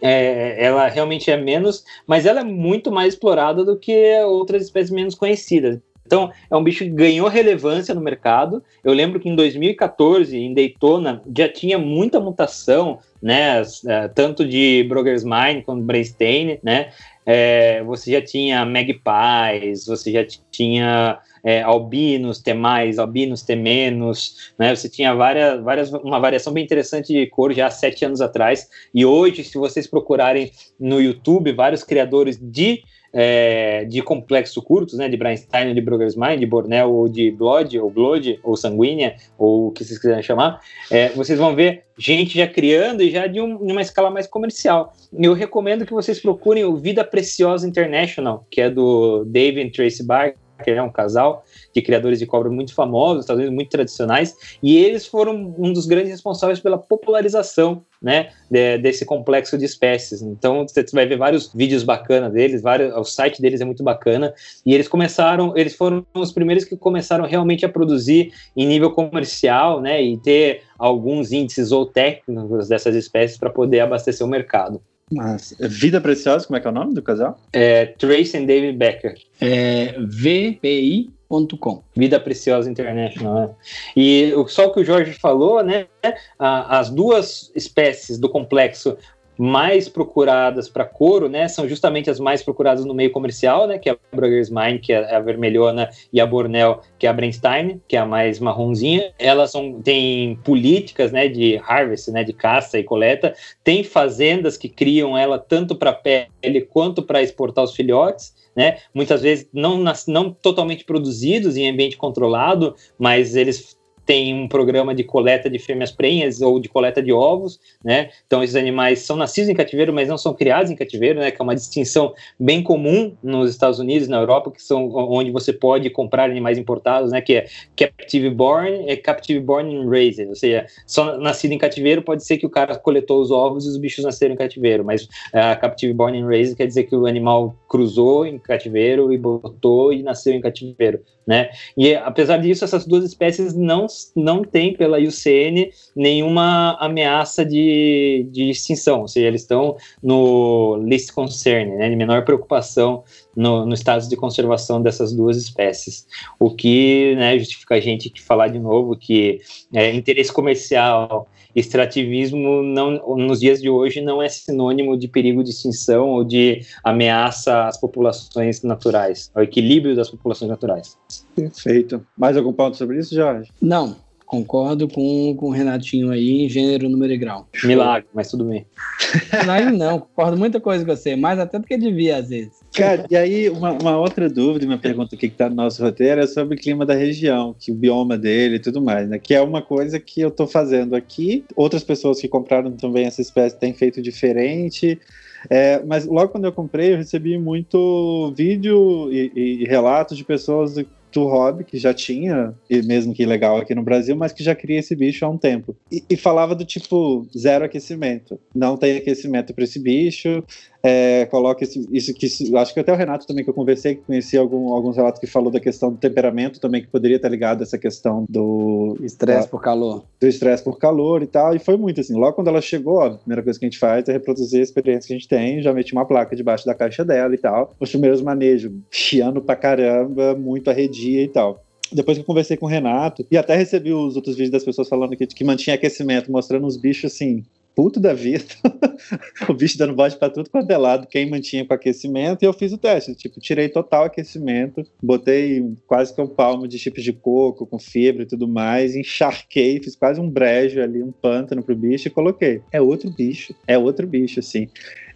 é, ela realmente é menos, mas ela é muito mais explorada do que outras espécies menos conhecidas. Então, é um bicho que ganhou relevância no mercado. Eu lembro que em 2014, em Daytona, já tinha muita mutação, né? É, tanto de Brogger's Mine quanto Brainstein, né? É, você já tinha magpies, você já tinha é, albinos mais, albinos menos, né? Você tinha várias, várias, uma variação bem interessante de cor já há sete anos atrás. E hoje, se vocês procurarem no YouTube, vários criadores de é, de complexo curtos, né, de Breinstein, de Bruggersmine, de Bornel ou de Blood, ou Blood, ou Sanguínea, ou o que vocês quiserem chamar, é, vocês vão ver gente já criando e já de, um, uma escala mais comercial. Eu recomendo que vocês procurem o Vida Preciosa International, que é do David Tracy Barker, é um casal de criadores de cobra muito famosos, Estados Unidos, muito tradicionais, e eles foram um dos grandes responsáveis pela popularização né, de, desse complexo de espécies. Então você vai ver vários vídeos bacanas deles, vários, o site deles é muito bacana, e eles começaram, eles foram os primeiros que começaram realmente a produzir em nível comercial, né, e ter alguns índices ou técnicos dessas espécies para poder abastecer o mercado. Mas, Vida Preciosa, como é que é o nome do casal? É Trace and David Becker. É VPI.com. Vida Preciosa International. Né? E só o que o Jorge falou, né? As duas espécies do complexo mais procuradas para couro, né, são justamente as mais procuradas no meio comercial, né, que é a Brugger's Mine, que é a vermelhona, e a Bornel, que é a Brenstein, que é a mais marronzinha. Elas são, têm políticas, né, de harvest, né, de caça e coleta. Tem fazendas que criam ela tanto para pele quanto para exportar os filhotes. Né? Muitas vezes não, não totalmente produzidos em ambiente controlado, mas eles tem um programa de coleta de fêmeas prenhas ou de coleta de ovos, né? Então esses animais são nascidos em cativeiro, mas não são criados em cativeiro, né? Que é uma distinção bem comum nos Estados Unidos, na Europa, que são onde você pode comprar animais importados, né? Que é captive born, é captive born and raised, ou seja, só nascido em cativeiro pode ser que o cara coletou os ovos e os bichos nasceram em cativeiro, mas a uh, captive born and raised quer dizer que o animal cruzou em cativeiro e botou e nasceu em cativeiro, né? E apesar disso, essas duas espécies não, não têm pela IUCN nenhuma ameaça de, de extinção, ou seja, eles estão no least concern, né, de menor preocupação no, no status de conservação dessas duas espécies. O que né, justifica a gente falar de novo que é, interesse comercial extrativismo não, nos dias de hoje não é sinônimo de perigo de extinção ou de ameaça às populações naturais, ao equilíbrio das populações naturais. Perfeito. Mais algum ponto sobre isso, Jorge? Não. Concordo com, com o Renatinho aí em gênero, número e grau. Milagre, mas tudo bem. Milagre não, concordo muita coisa com você, mais até do que devia às vezes. Cara, e aí uma, uma outra dúvida, uma pergunta que está no nosso roteiro é sobre o clima da região, que o bioma dele e tudo mais, né? Que é uma coisa que eu estou fazendo aqui. Outras pessoas que compraram também essa espécie têm feito diferente. É, mas logo quando eu comprei, eu recebi muito vídeo e, e relatos de pessoas do hobby, que já tinha, e mesmo que ilegal aqui no Brasil, mas que já cria esse bicho há um tempo. E, e falava do tipo zero aquecimento. Não tem aquecimento para esse bicho, é, coloca esse, isso que acho que até o Renato também que eu conversei, que conheci algum, alguns relatos que falou da questão do temperamento também, que poderia estar ligado a essa questão do estresse por calor. Do estresse por calor e tal. E foi muito assim. Logo quando ela chegou, ó, a primeira coisa que a gente faz é reproduzir a experiência que a gente tem. Já meti uma placa debaixo da caixa dela e tal. Os primeiros manejos, chiando pra caramba, muito arredia e tal depois que eu conversei com o Renato, e até recebi os outros vídeos das pessoas falando que, que mantinha aquecimento, mostrando os bichos assim, puto da vida, o bicho dando bote para tudo quanto é lado, quem mantinha com aquecimento, e eu fiz o teste, tipo, tirei total aquecimento, botei quase que um palmo de chips de coco, com fibra e tudo mais, encharquei, fiz quase um brejo ali, um pântano pro bicho e coloquei. É outro bicho, é outro bicho, assim.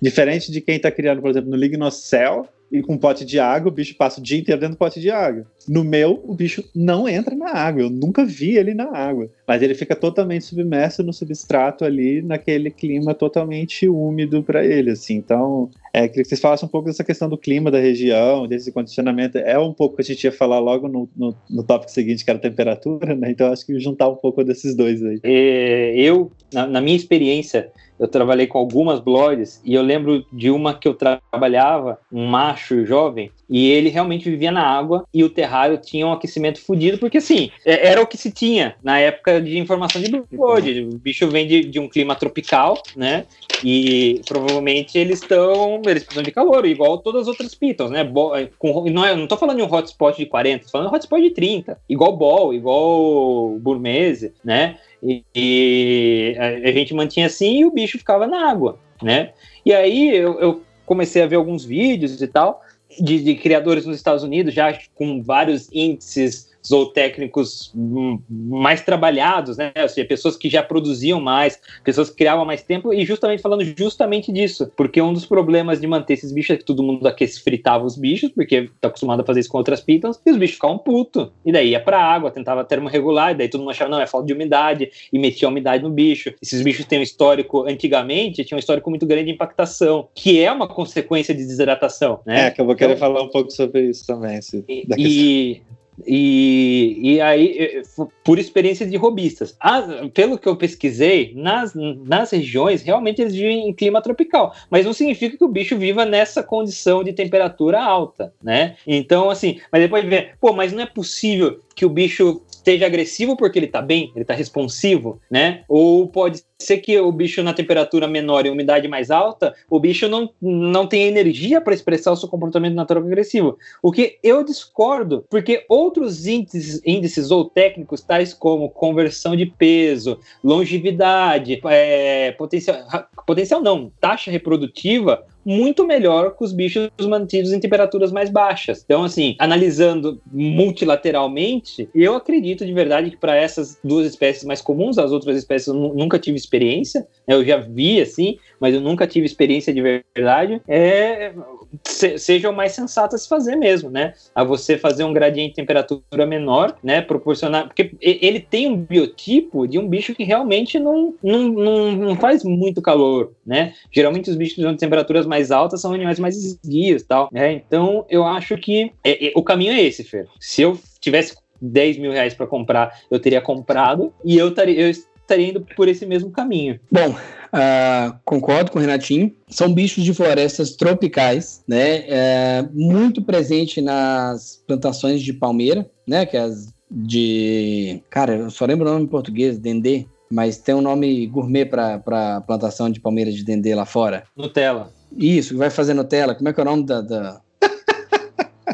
Diferente de quem tá criando, por exemplo, no Lignocell, e com um pote de água, o bicho passa o dia inteiro dentro do pote de água. No meu, o bicho não entra na água. Eu nunca vi ele na água. Mas ele fica totalmente submerso no substrato ali, naquele clima totalmente úmido para ele, assim. Então, é, queria que vocês falassem um pouco dessa questão do clima da região, desse condicionamento. É um pouco que a gente ia falar logo no, no, no tópico seguinte, que era a temperatura, né? Então, acho que juntar um pouco desses dois aí. É, eu, na, na minha experiência, eu trabalhei com algumas blogs e eu lembro de uma que eu trabalhava, um macho jovem, e ele realmente vivia na água e o terrário tinha um aquecimento fodido, porque assim, é, era o que se tinha na época de informação de blog. O bicho vem de, de um clima tropical, né? E provavelmente eles estão. Eles precisam de calor, igual todas as outras pitons, né? Bo, é, com, não, é, não tô falando de um hotspot de 40, tô falando de um hotspot de 30. Igual Ball, igual Burmese, né? E, a, a, gente mantinha assim e o bicho ficava na água, né? E aí eu, eu comecei a ver alguns vídeos e tal de, de, criadores nos Estados Unidos, já com vários índices zootécnicos mais trabalhados, né? Ou seja, pessoas que já produziam mais, pessoas que criavam mais tempo, e justamente falando justamente disso, porque um dos problemas de manter esses bichos é que todo mundo aqui fritava os bichos, porque tá acostumado a fazer isso com outras pitons, e os bichos ficavam puto. E daí ia pra água, tentava termorregular, e daí todo mundo achava, não, é falta de umidade, e metia umidade no bicho. Esses bichos têm um histórico, antigamente, tinha um histórico muito grande de impactação, que é uma consequência de desidratação, né? É, que eu vou querer então, falar um pouco sobre isso também. Se, e, e, e aí, por experiência de robistas. As, pelo que eu pesquisei, nas, nas regiões, realmente eles vivem em clima tropical. Mas não significa que o bicho viva nessa condição de temperatura alta, né? Então, assim, mas depois vê, pô, mas não é possível que o bicho esteja agressivo porque ele tá bem, ele tá responsivo, né? Ou pode ser que o bicho na temperatura menor e umidade mais alta, o bicho não, não tem energia para expressar o seu comportamento natural agressivo. O que eu discordo, porque outros índices, índices ou técnicos, tais como conversão de peso, longevidade, é, potencial, potencial não, taxa reprodutiva, muito melhor que os bichos mantidos em temperaturas mais baixas. Então, assim, analisando multilateralmente, eu acredito de verdade que para essas duas espécies mais comuns, as outras espécies eu nunca tive experiência, né? eu já vi assim, mas eu nunca tive experiência de verdade, é, se, seja o mais sensato a se fazer mesmo, né? A você fazer um gradiente de temperatura menor, né? Proporcionar. Porque ele tem um biotipo de um bicho que realmente não, não, não, não faz muito calor, né? Geralmente os bichos de temperaturas mais altas são animais mais esguios tal. Né? Então eu acho que é, é, o caminho é esse, Fer. Se eu tivesse 10 mil reais para comprar, eu teria comprado e eu estaria. Eu estaria indo por esse mesmo caminho. Bom, uh, concordo com o Renatinho. São bichos de florestas tropicais, né? É, muito presente nas plantações de palmeira, né? Que é as de. Cara, eu só lembro o nome em português, dendê. Mas tem um nome gourmet para plantação de palmeiras de dendê lá fora. Nutella. Isso, que vai fazer Nutella. Como é que é o nome da. da...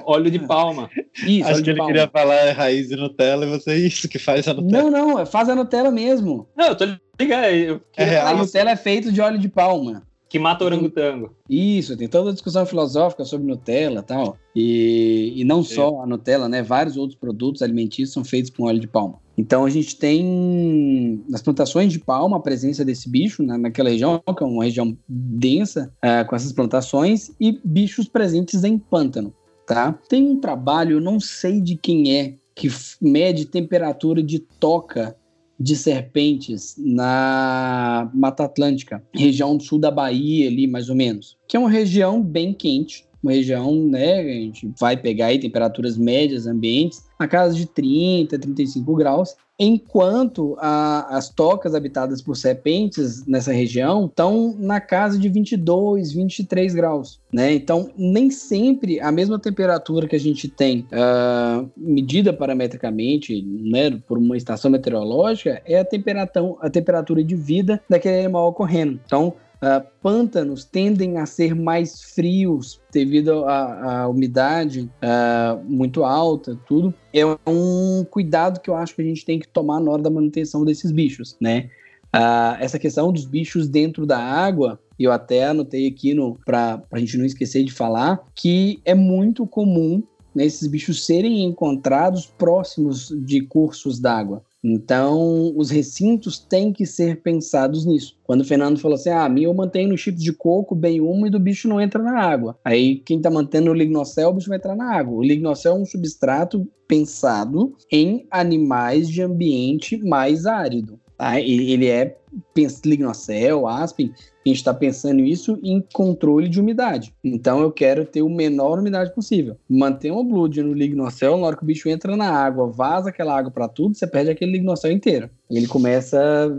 óleo de palma. Isso, Acho que ele palma. queria falar raiz de Nutella e você é isso que faz a Nutella. Não, não, faz a Nutella mesmo. Não, eu tô ligado. é a Nutella é feito de óleo de palma. Que mata orangotango. Isso, tem toda a discussão filosófica sobre Nutella e tal. E, e não só a Nutella, né? Vários outros produtos alimentícios são feitos com óleo de palma. Então a gente tem nas plantações de palma a presença desse bicho né, naquela região, que é uma região densa uh, com essas plantações, e bichos presentes em pântano. Tá? Tem um trabalho, não sei de quem é, que mede temperatura de toca de serpentes na Mata Atlântica, região do sul da Bahia ali, mais ou menos, que é uma região bem quente, uma região, né, a gente vai pegar aí temperaturas médias ambientes na casa de 30, 35 graus, enquanto a, as tocas habitadas por serpentes nessa região estão na casa de 22, 23 graus, né? Então, nem sempre a mesma temperatura que a gente tem uh, medida parametricamente, né, por uma estação meteorológica, é a temperatura, a temperatura de vida daquele animal ocorrendo. Então, Uh, pântanos tendem a ser mais frios devido à umidade uh, muito alta, tudo. É um cuidado que eu acho que a gente tem que tomar na hora da manutenção desses bichos, né? Uh, essa questão dos bichos dentro da água, eu até anotei aqui para a gente não esquecer de falar, que é muito comum né, esses bichos serem encontrados próximos de cursos d'água. Então, os recintos têm que ser pensados nisso. Quando o Fernando falou assim: ah, a minha eu mantenho no chip de coco bem úmido, o bicho não entra na água. Aí, quem está mantendo o lignocel, o bicho vai entrar na água. O lignocel é um substrato pensado em animais de ambiente mais árido. Tá? Ele é lignocel, aspen, a gente está pensando isso em controle de umidade. Então eu quero ter o menor umidade possível. Manter uma blood no lignocel, na hora que o bicho entra na água, vaza aquela água para tudo, você perde aquele lignocel inteiro. Ele começa,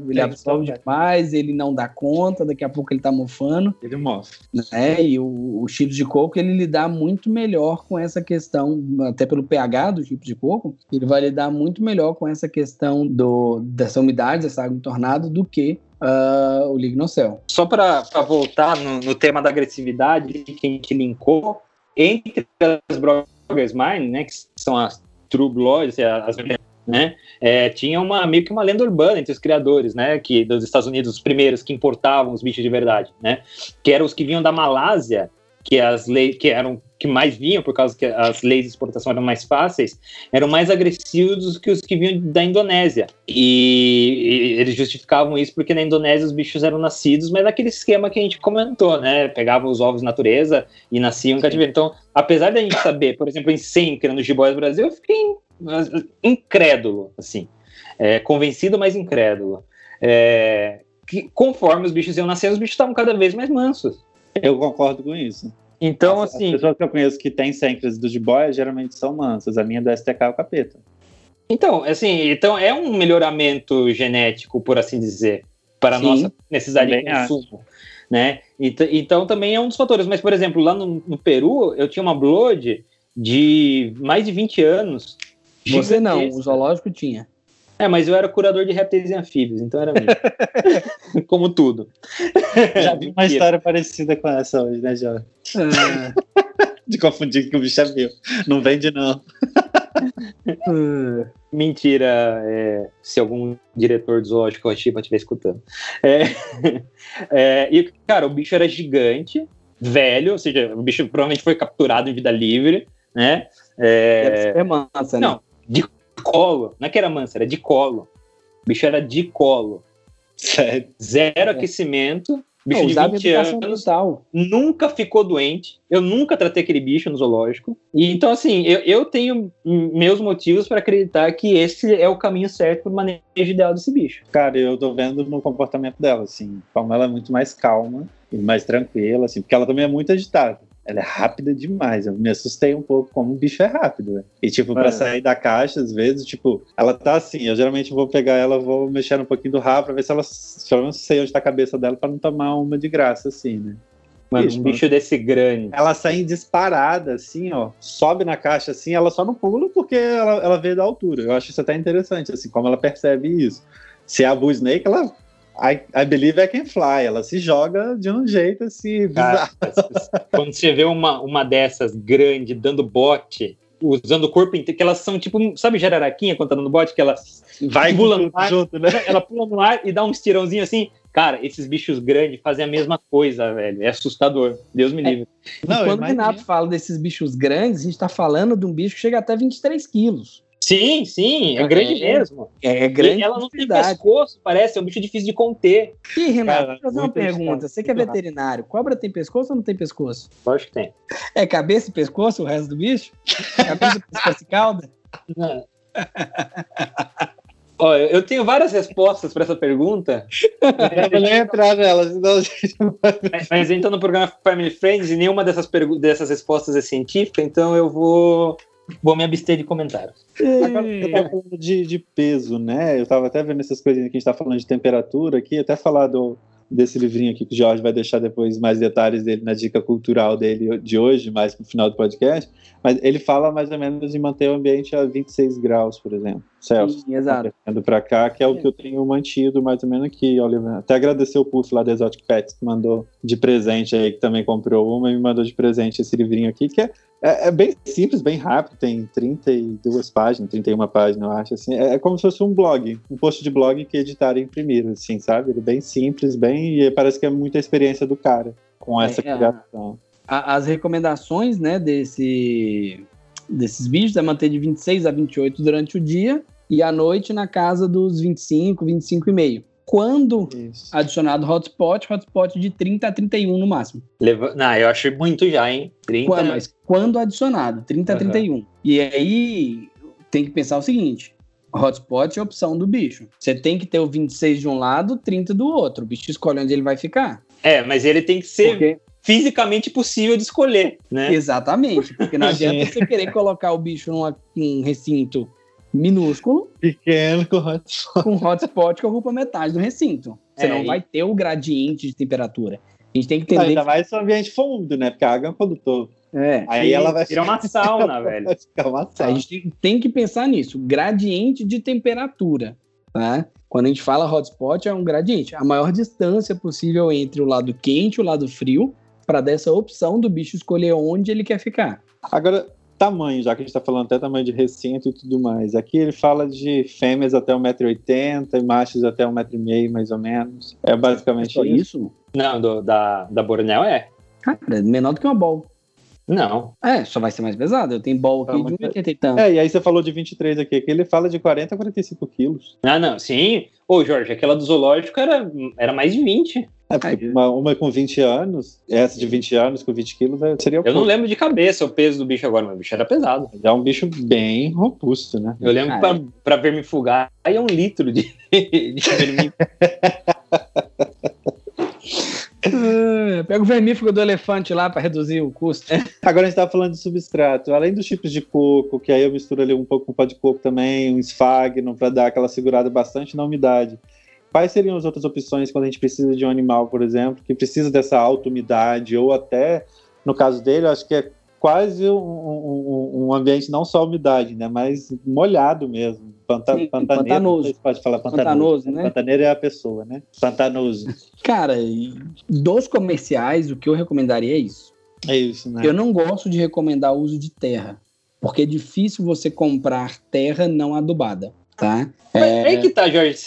ele absorve demais, ele não dá conta, daqui a pouco ele tá mofando. Ele mofa. Né? E o, o chips de coco, ele lidar muito melhor com essa questão, até pelo pH do chips de coco, ele vai lidar muito melhor com essa questão do, dessa umidade, dessa água entornada, do que uh, o lignocel. Só para voltar no, no, tema da agressividade que a gente linkou, entre as Brokers Mine, né, que são as True Blood, as né? É, tinha uma meio que uma lenda urbana entre os criadores, né? Que dos Estados Unidos, os primeiros que importavam os bichos de verdade, né? Que eram os que vinham da Malásia que as que eram que mais vinham por causa que as leis de exportação eram mais fáceis, eram mais agressivos que os que vinham da Indonésia. E, e, eles justificavam isso porque na Indonésia os bichos eram nascidos, mas naquele esquema que a gente comentou, né? Pegavam os ovos natureza e nasciam em cativeiro. Então, apesar da gente saber, por exemplo, em Sencra, no Jiboias Brasil, eu fiquei incrédulo, assim. É, convencido, mas incrédulo. É, que conforme os bichos iam nascendo, os bichos estavam cada vez mais mansos. Eu concordo com isso. Então, as, assim. As pessoas que eu conheço que têm sempre do jiboia geralmente são mansas. A minha do STK é o capeta. Então, assim, então é um melhoramento genético, por assim dizer, para a nossa necessidade de consumo. Né? Então, também é um dos fatores. Mas, por exemplo, lá no, no Peru, eu tinha uma Blood de mais de 20 anos. Você não, o zoológico tinha. É, mas eu era curador de répteis e anfíbios, então era mesmo. Como tudo. Já vi uma história parecida com essa hoje, né, Jorge? É. de confundir que o bicho é meu. Não vende, não. Mentira, é, se algum diretor do zoológico Rochipa estiver escutando. É, é, e, cara, o bicho era gigante, velho, ou seja, o bicho provavelmente foi capturado em vida livre, né? É, é mansa, né? Não, de colo. Não é que era mansa, era de colo. O bicho era de colo. Sério. Zero é. aquecimento. Bicho de 20 anos. Brutal. Nunca ficou doente. Eu nunca tratei aquele bicho no zoológico. E então, assim, eu, eu tenho meus motivos para acreditar que esse é o caminho certo para o manejo ideal desse bicho. Cara, eu tô vendo no comportamento dela, assim, como ela é muito mais calma e mais tranquila, assim, porque ela também é muito agitada ela é rápida demais. Eu me assustei um pouco como o bicho é rápido, véio. E, tipo, pra é. sair da caixa, às vezes, tipo, ela tá assim. Eu geralmente vou pegar ela, vou mexer um pouquinho do rabo pra ver se ela. Pelo menos sei onde tá a cabeça dela pra não tomar uma de graça, assim, né? Mano, um bicho desse grande. Ela sai disparada, assim, ó. Sobe na caixa, assim, ela só não pula porque ela, ela vê da altura. Eu acho isso até interessante, assim, como ela percebe isso. Se é a Bull Snake, ela I, I believe I can fly. Ela se joga de um jeito assim. Cara, quando você vê uma, uma dessas grande dando bote, usando o corpo inteiro, que elas são tipo, sabe, jararaquinha quando tá dando bote, que ela vai pula no ar, junto, né? Ela pula no ar e dá um estirãozinho assim. Cara, esses bichos grandes fazem a mesma coisa, velho. É assustador. Deus me é. livre. É. Não, quando o Renato fala desses bichos grandes, a gente tá falando de um bicho que chega até 23 quilos. Sim, sim, é, é grande mesmo. É, é grande. E ela não tem pescoço, parece, é um bicho difícil de conter. Ih, Renato, Cara, fazer uma pergunta. Você que é veterinário, cobra tem pescoço ou não tem pescoço? Lógico que tem. É cabeça e pescoço o resto do bicho? Cabeça, pescoço e cauda? Não. Olha, eu tenho várias respostas para essa pergunta. Eu vou nem entrar nelas, senão... mas, mas então no programa Family Friends e nenhuma dessas, dessas respostas é científica, então eu vou Vou me abster de comentários. Agora, tá falando de, de, peso, né? Eu estava até vendo essas coisinhas que a gente está falando de temperatura aqui, até falar do, desse livrinho aqui que o Jorge vai deixar depois mais detalhes dele na dica cultural dele de hoje, mais pro final do podcast. Mas ele fala mais ou menos de manter o ambiente a 26 graus, por exemplo. Celsius. Sim, exato. para cá, que é o que eu tenho mantido mais ou menos aqui, Oliver. Até agradecer o Puff lá da Exotic Pets que mandou de presente aí, que também comprou uma e me mandou de presente esse livrinho aqui, que é é, é, bem simples, bem rápido, tem 32 páginas, 31 páginas, eu acho, assim. É, é como se fosse um blog, um post de blog que editaram e imprimiram, assim, sabe? Ele é bem simples, bem... e parece que é muita experiência do cara com essa é, criação. A, as recomendações, né, desse, desses vídeos é manter de 26 a 28 durante o dia e à noite na casa dos 25, 25,5 quando Isso. adicionado hotspot, hotspot de 30 a 31 no máximo. Leva... Não, eu acho muito já, hein? 30... Quando, mas quando adicionado, 30 uhum. a 31. E aí tem que pensar o seguinte: hotspot é a opção do bicho. Você tem que ter o 26 de um lado, 30 do outro. O bicho escolhe onde ele vai ficar. É, mas ele tem que ser porque... fisicamente possível de escolher, né? Exatamente, porque não adianta você querer colocar o bicho num recinto minúsculo. Pequeno com hotspot. Com hotspot que ocupa metade do recinto. Você é, não e... vai ter o gradiente de temperatura. A gente tem que entender. Não, ainda que... mais se o ambiente for úmido, né? Porque a água é um condutor. É. Aí ela vai virar uma sauna, velho. Vai ficar uma sauna. A gente tem, tem, que pensar nisso. Gradiente de temperatura. Tá? Quando a gente fala hotspot, é um gradiente. A maior distância possível entre o lado quente e o lado frio, para dessa opção do bicho escolher onde ele quer ficar. Agora, tamanho, já que a gente está falando até tamanho de recinto e tudo mais. Aqui ele fala de fêmeas até 1,80m e machos até 1,5m, mais ou menos. É basicamente é isso. isso. Não, do, da, da Bornel é. Cara, é menor do que uma bol. Não. É, só vai ser mais pesado. Eu tenho bol aqui ah, de 1,80 e tanto. É, e aí você falou de 23 aqui, que ele fala de 40 a 45 quilos. Ah, não, sim. Ô, Jorge, aquela do zoológico era, era mais de 20. É, uma, uma, com 20 anos, essa de 20 anos com 20 quilos é, seria Eu pouco. não lembro de cabeça o peso do bicho agora, mas o bicho era pesado. É um bicho bem robusto, né? Eu lembro ah, pra, é. pra ver me fugar, aí é um litro de, de verme. É, pega o vermífugo do elefante lá para reduzir o custo. Agora a gente estava falando de substrato. Além dos tipos de coco, que aí eu misturo ali um pouco com pó de coco também, um esfagno para dar aquela segurada bastante na umidade. Quais seriam as outras opções quando a gente precisa de um animal, por exemplo, que precisa dessa alta umidade, ou até, no caso dele, eu acho que é quase um, um, um, ambiente não só umidade, né, mas molhado mesmo. Panta, Sim, pantaneiro, pantanoso. pode falar pantanoso. pantanoso né? Pantaneiro é a pessoa, né? Pantanoso. Cara, dos comerciais, o que eu recomendaria é isso. É isso, né? Eu não gosto de recomendar o uso de terra, porque é difícil você comprar terra não adubada, tá? Mas é... aí que tá, Jorge.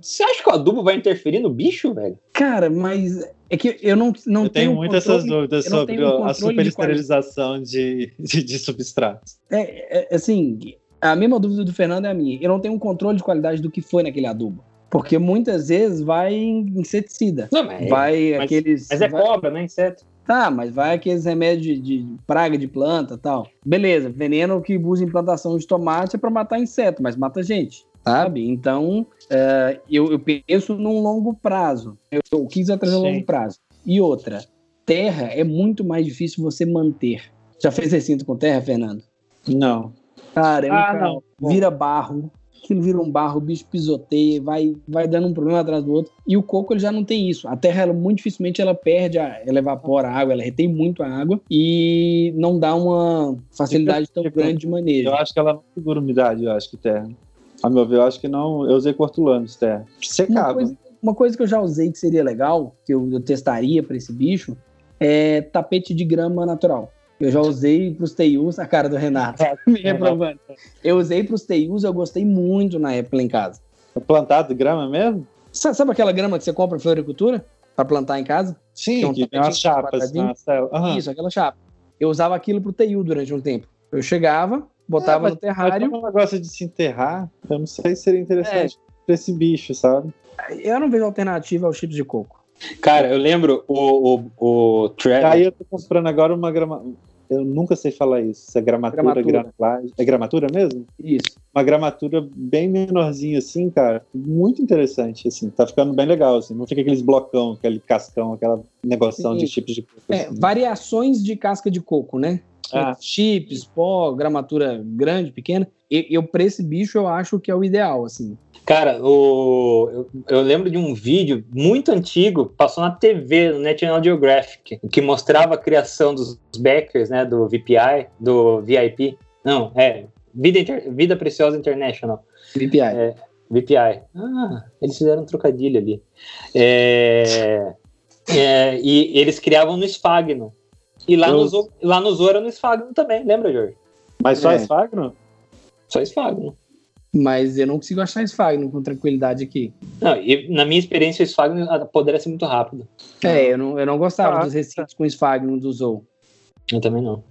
Você acha que o adubo vai interferir no bicho, velho? Cara, mas é que eu não, não eu tenho, tenho muitas essas dúvidas sobre um a superesterilização de, de, de, substratos. É, é, assim, a mesma dúvida do Fernando é a minha. Eu não tenho um controle de qualidade do que foi naquele adubo. Porque muitas vezes vai inseticida. Não, mas, vai mas, aqueles. Mas é vai... cobra, né? Inseto. Tá, mas vai aqueles remédios de, de praga de planta tal. Beleza, veneno que usa em plantação de tomate é para matar inseto, mas mata gente, sabe? Então, uh, eu, eu, penso num longo prazo. Eu, eu quis trazer um longo prazo. E outra, terra é muito mais difícil você manter. Já fez recinto com terra, Fernando? Não. Cara, é um ah, não. vira barro, aquilo vira um barro, o bicho pisoteia, vai, vai dando um problema atrás do outro. E o coco ele já não tem isso. A terra, ela, muito dificilmente, ela perde, a, ela evapora a água, ela retém muito a água e não dá uma facilidade tão grande de manejo. Eu acho que ela não segura umidade, eu acho que terra. A meu ver, eu acho que não. Eu usei cortulanos terra. Secava. Uma coisa, uma coisa que eu já usei que seria legal, que eu, eu testaria para esse bicho, é tapete de grama natural. Eu já usei para os TIUs, a cara do Renato, me reprovando. Eu usei para os TIUs, eu gostei muito na época lá em casa. Plantado de grama mesmo? Sabe, sabe aquela grama que você compra em floricultura para plantar em casa? Sim, que, é um que tem umas chapas. Uhum. Isso, aquela chapa. Eu usava aquilo para o TIU durante um tempo. Eu chegava, botava é, no terrário. Mas um negócio de se enterrar, eu não sei se seria interessante é. para esse bicho, sabe? Eu não vejo alternativa aos chips de coco. Cara, eu lembro o, o, o Trevor. Aí eu tô comprando agora uma grama. Eu nunca sei falar isso. Se é gramatura, gramatura. granulagem. É gramatura mesmo? Isso. Uma gramatura bem menorzinha, assim, cara. Muito interessante, assim. Tá ficando bem legal, assim. Não fica aqueles blocão, aquele cascão, aquela negoção Sim. de chips de coco. É, assim. variações de casca de coco, né? Ah. Chips, pó, gramatura grande, pequena. Eu, eu, pra esse bicho, eu acho que é o ideal, assim. Cara, o, eu, eu, lembro de um vídeo muito antigo, passou na TV, no National Geographic, que mostrava a criação dos backers, né, do VPI, do VIP. Não, é, Vida, Inter, Vida Preciosa International. VPI. É, VPI. Ah, eles fizeram um trocadilho ali. É, é, e eles criavam no Sfagno. E lá, no, lá no Zora no Sfagno também, lembra, Jorge? Mas só é. Sfagno? Só Sfagno. Mas eu não consigo achar Sfagno com tranquilidade aqui. Não, e, na minha experiência, o Sfagno poderia ser muito rápido. É, eu não, eu não gostava ah, dos recintos com Sfagno do Zou. Eu também não.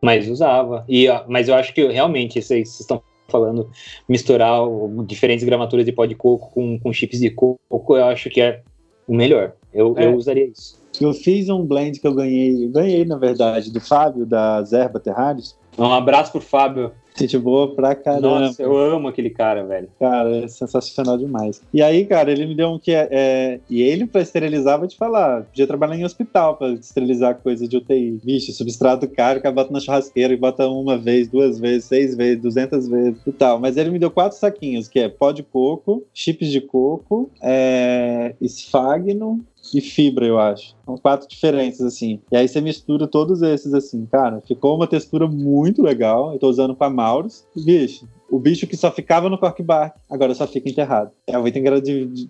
Mas usava. E, mas eu acho que realmente vocês estão falando misturar o, diferentes gramaturas de pó de coco com, com chips de coco, eu acho que é o melhor. Eu, é. eu usaria isso. Eu fiz um blend que eu ganhei, ganhei na verdade, do Fábio, da Zerba Terrares. Um abraço pro Fábio. Gente boa pra caramba. Nossa, eu amo aquele cara, velho. Cara, é sensacional demais. E aí, cara, ele me deu um que é. é... E ele, pra esterilizar, vou te falar, podia trabalhar em hospital pra esterilizar coisa de UTI. Vixe, substrato caro, que bota na churrasqueira e bota uma vez, duas vezes, seis vezes, duzentas vezes e tal. Mas ele me deu quatro saquinhos, que é pó de coco, chips de coco, é... esfagno, e fibra, eu acho. São quatro diferentes, assim. E aí você mistura todos esses, assim, cara. Ficou uma textura muito legal. Eu tô usando com a Maurus. Bicho, o bicho que só ficava no cork-bark, agora só fica enterrado. É muito,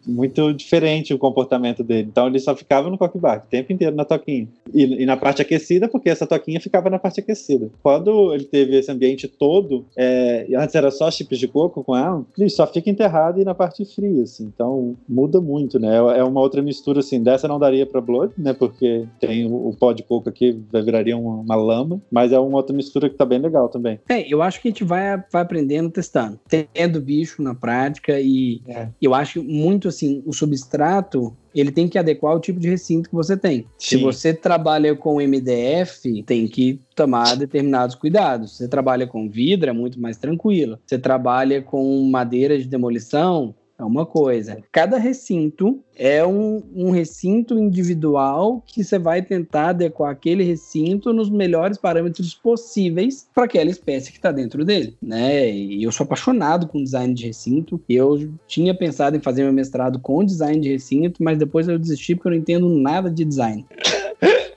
muito diferente o comportamento dele. Então ele só ficava no cork-bark o tempo inteiro na toquinha. E, e, na parte aquecida, porque essa toquinha ficava na parte aquecida. Quando ele teve esse ambiente todo, é, antes era só chips de coco com ela, ele só fica enterrado e na parte fria, assim. Então muda muito, né? É uma outra mistura, assim. Dessa não daria para Blood, né? Porque tem o, o pó de coco aqui, viraria uma, uma lama. Mas é uma outra mistura que tá bem legal também. É, eu acho que a gente vai, vai aprendendo testando, tendo bicho na prática e é. eu acho muito assim, o substrato ele tem que adequar o tipo de recinto que você tem. Sim. Se você trabalha com MDF, tem que tomar determinados cuidados. Você trabalha com vidro, é muito mais tranquilo. Você trabalha com madeira de demolição, é uma coisa. Cada recinto é um, um recinto individual que você vai tentar adequar aquele recinto nos melhores parâmetros possíveis para aquela espécie que está dentro dele, né? E eu sou apaixonado com design de recinto. Eu tinha pensado em fazer meu mestrado com design de recinto, mas depois eu desisti porque eu não entendo nada de design.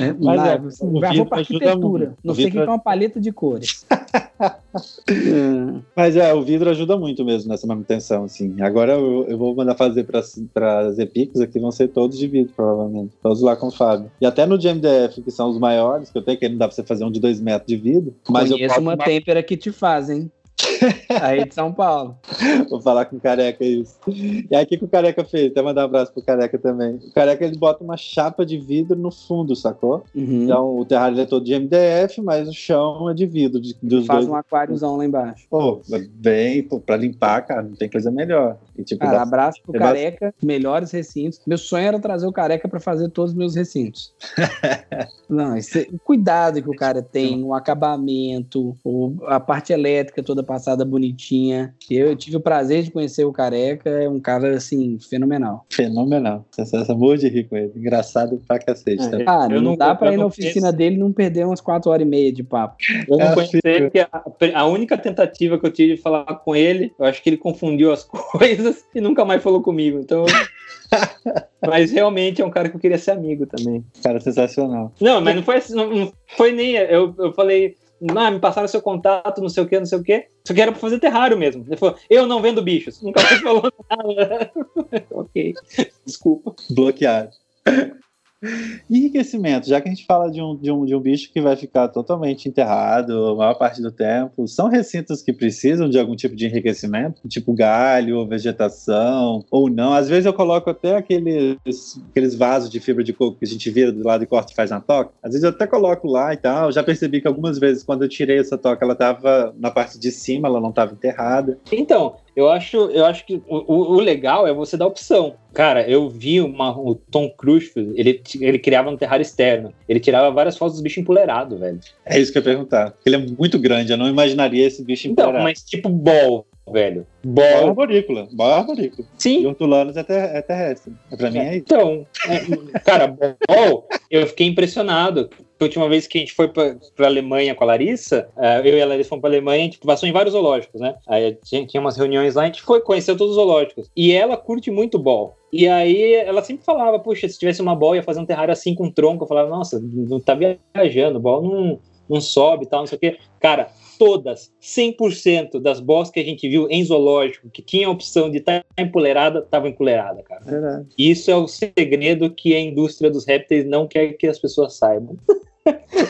É, Mas é, assim, o vou vidro pra ajuda arquitetura. muito. Não O sei o que é uma paleta de cores. É. Mas é, o vidro ajuda muito mesmo nessa manutenção, assim. Agora eu, eu vou mandar fazer para as Epicos aqui, vão ser todos de vidro, provavelmente. Todos lá com o Fábio. E até no de MDF, que são os maiores, que eu tenho que não dá pra você fazer um de 2 metros de vidro. Mas eu Conheço posso uma têmpera que te faz, hein? Aí de São Paulo. Vou falar com o Careca isso. E aí, o que, que o Careca fez? Até mandar um abraço pro Careca também. O Careca, ele bota uma chapa de vidro no fundo, sacou? Uhum. Então, o terrário é todo de MDF, mas o chão é de vidro. De, dos Faz dois. um aquáriozão lá embaixo. Pô, bem, pô, pra limpar, cara, não tem coisa melhor. E, tipo, Cara, dá- abraço pro Careca, melhores recintos. Meu sonho era trazer o Careca pra fazer todos os meus recintos. Não, esse- o cuidado que o cara tem, o acabamento, o- a parte elétrica toda passada bonitinha. Eu tive o prazer de conhecer o Careca, é um cara, assim, fenomenal. fenomenal. Essa, essa morro de rir com ele. Engraçado pra cacete. É. tá? Ah, Eu não, não- dá pra eu ir na oficina conheço. dele e não perder umas 4 horas e meia de papo. Eu não É, conheci fica. ele, porque a, a única tentativa que eu tive de falar com ele, eu acho que ele confundiu as coisas e nunca mais falou comigo. Então. mas realmente é um cara que eu queria ser amigo também. Cara, sensacional. Não, mas não foi assim, não, não foi nem. Eu, eu falei, ah, me passaram seu contato, não sei o que, não sei o que. Isso aqui era pra fazer terrário mesmo. Ele falou, eu não vendo bichos. Nunca mais falou nada. ok. Desculpa. Bloqueado. Enriquecimento, já que a gente fala de um, de, um, de um bicho que vai ficar totalmente enterrado a maior parte do tempo, são recintos que precisam de algum tipo de enriquecimento, tipo galho, vegetação, ou não. Às vezes eu coloco até aqueles, aqueles vasos de fibra de coco que a gente vira do lado e corta e faz na toca. Às vezes eu até coloco lá e tal. Já percebi que algumas vezes, quando eu tirei essa toca, ela estava na parte de cima, ela não estava enterrada. Então, eu acho, eu acho que o, o- legal é você dar opção. Cara, eu vi uma, o Tom Cruise, ele, ele criava um terrário externo. Ele tirava várias fotos dos bichos empolerados, velho. É isso que eu ia perguntar. Ele é muito grande, eu não imaginaria esse bicho Então, empolerado. mas tipo ball, velho. Ball. arborícola, bom arborícola. E Sim. hortulanos é, ter- é terrestre. Pra mim é isso. Então, é, cara, ball, eu fiquei impressionado. A última vez que a gente foi pra, pra Alemanha com a Larissa, eh, eu e a Larissa fomos pra Alemanha, a gente passou em vários zoológicos, né? Aí tinha, tinha umas reuniões lá, a gente foi, conheceu todos os zoológicos. E ela curte muito ball. E aí ela sempre falava, puxa, se tivesse uma ball, ia fazer um terrário assim com tronco. Eu falava, nossa, não tá viajando, ball não, não sobe e tal, não sei o quê. Cara, todas, 100% das balls que a gente viu em zoológico, que tinha a opção de estar empoleirada, estavam empoleirada, cara. Verdade. Isso é o segredo que a indústria dos répteis não quer que as pessoas saibam.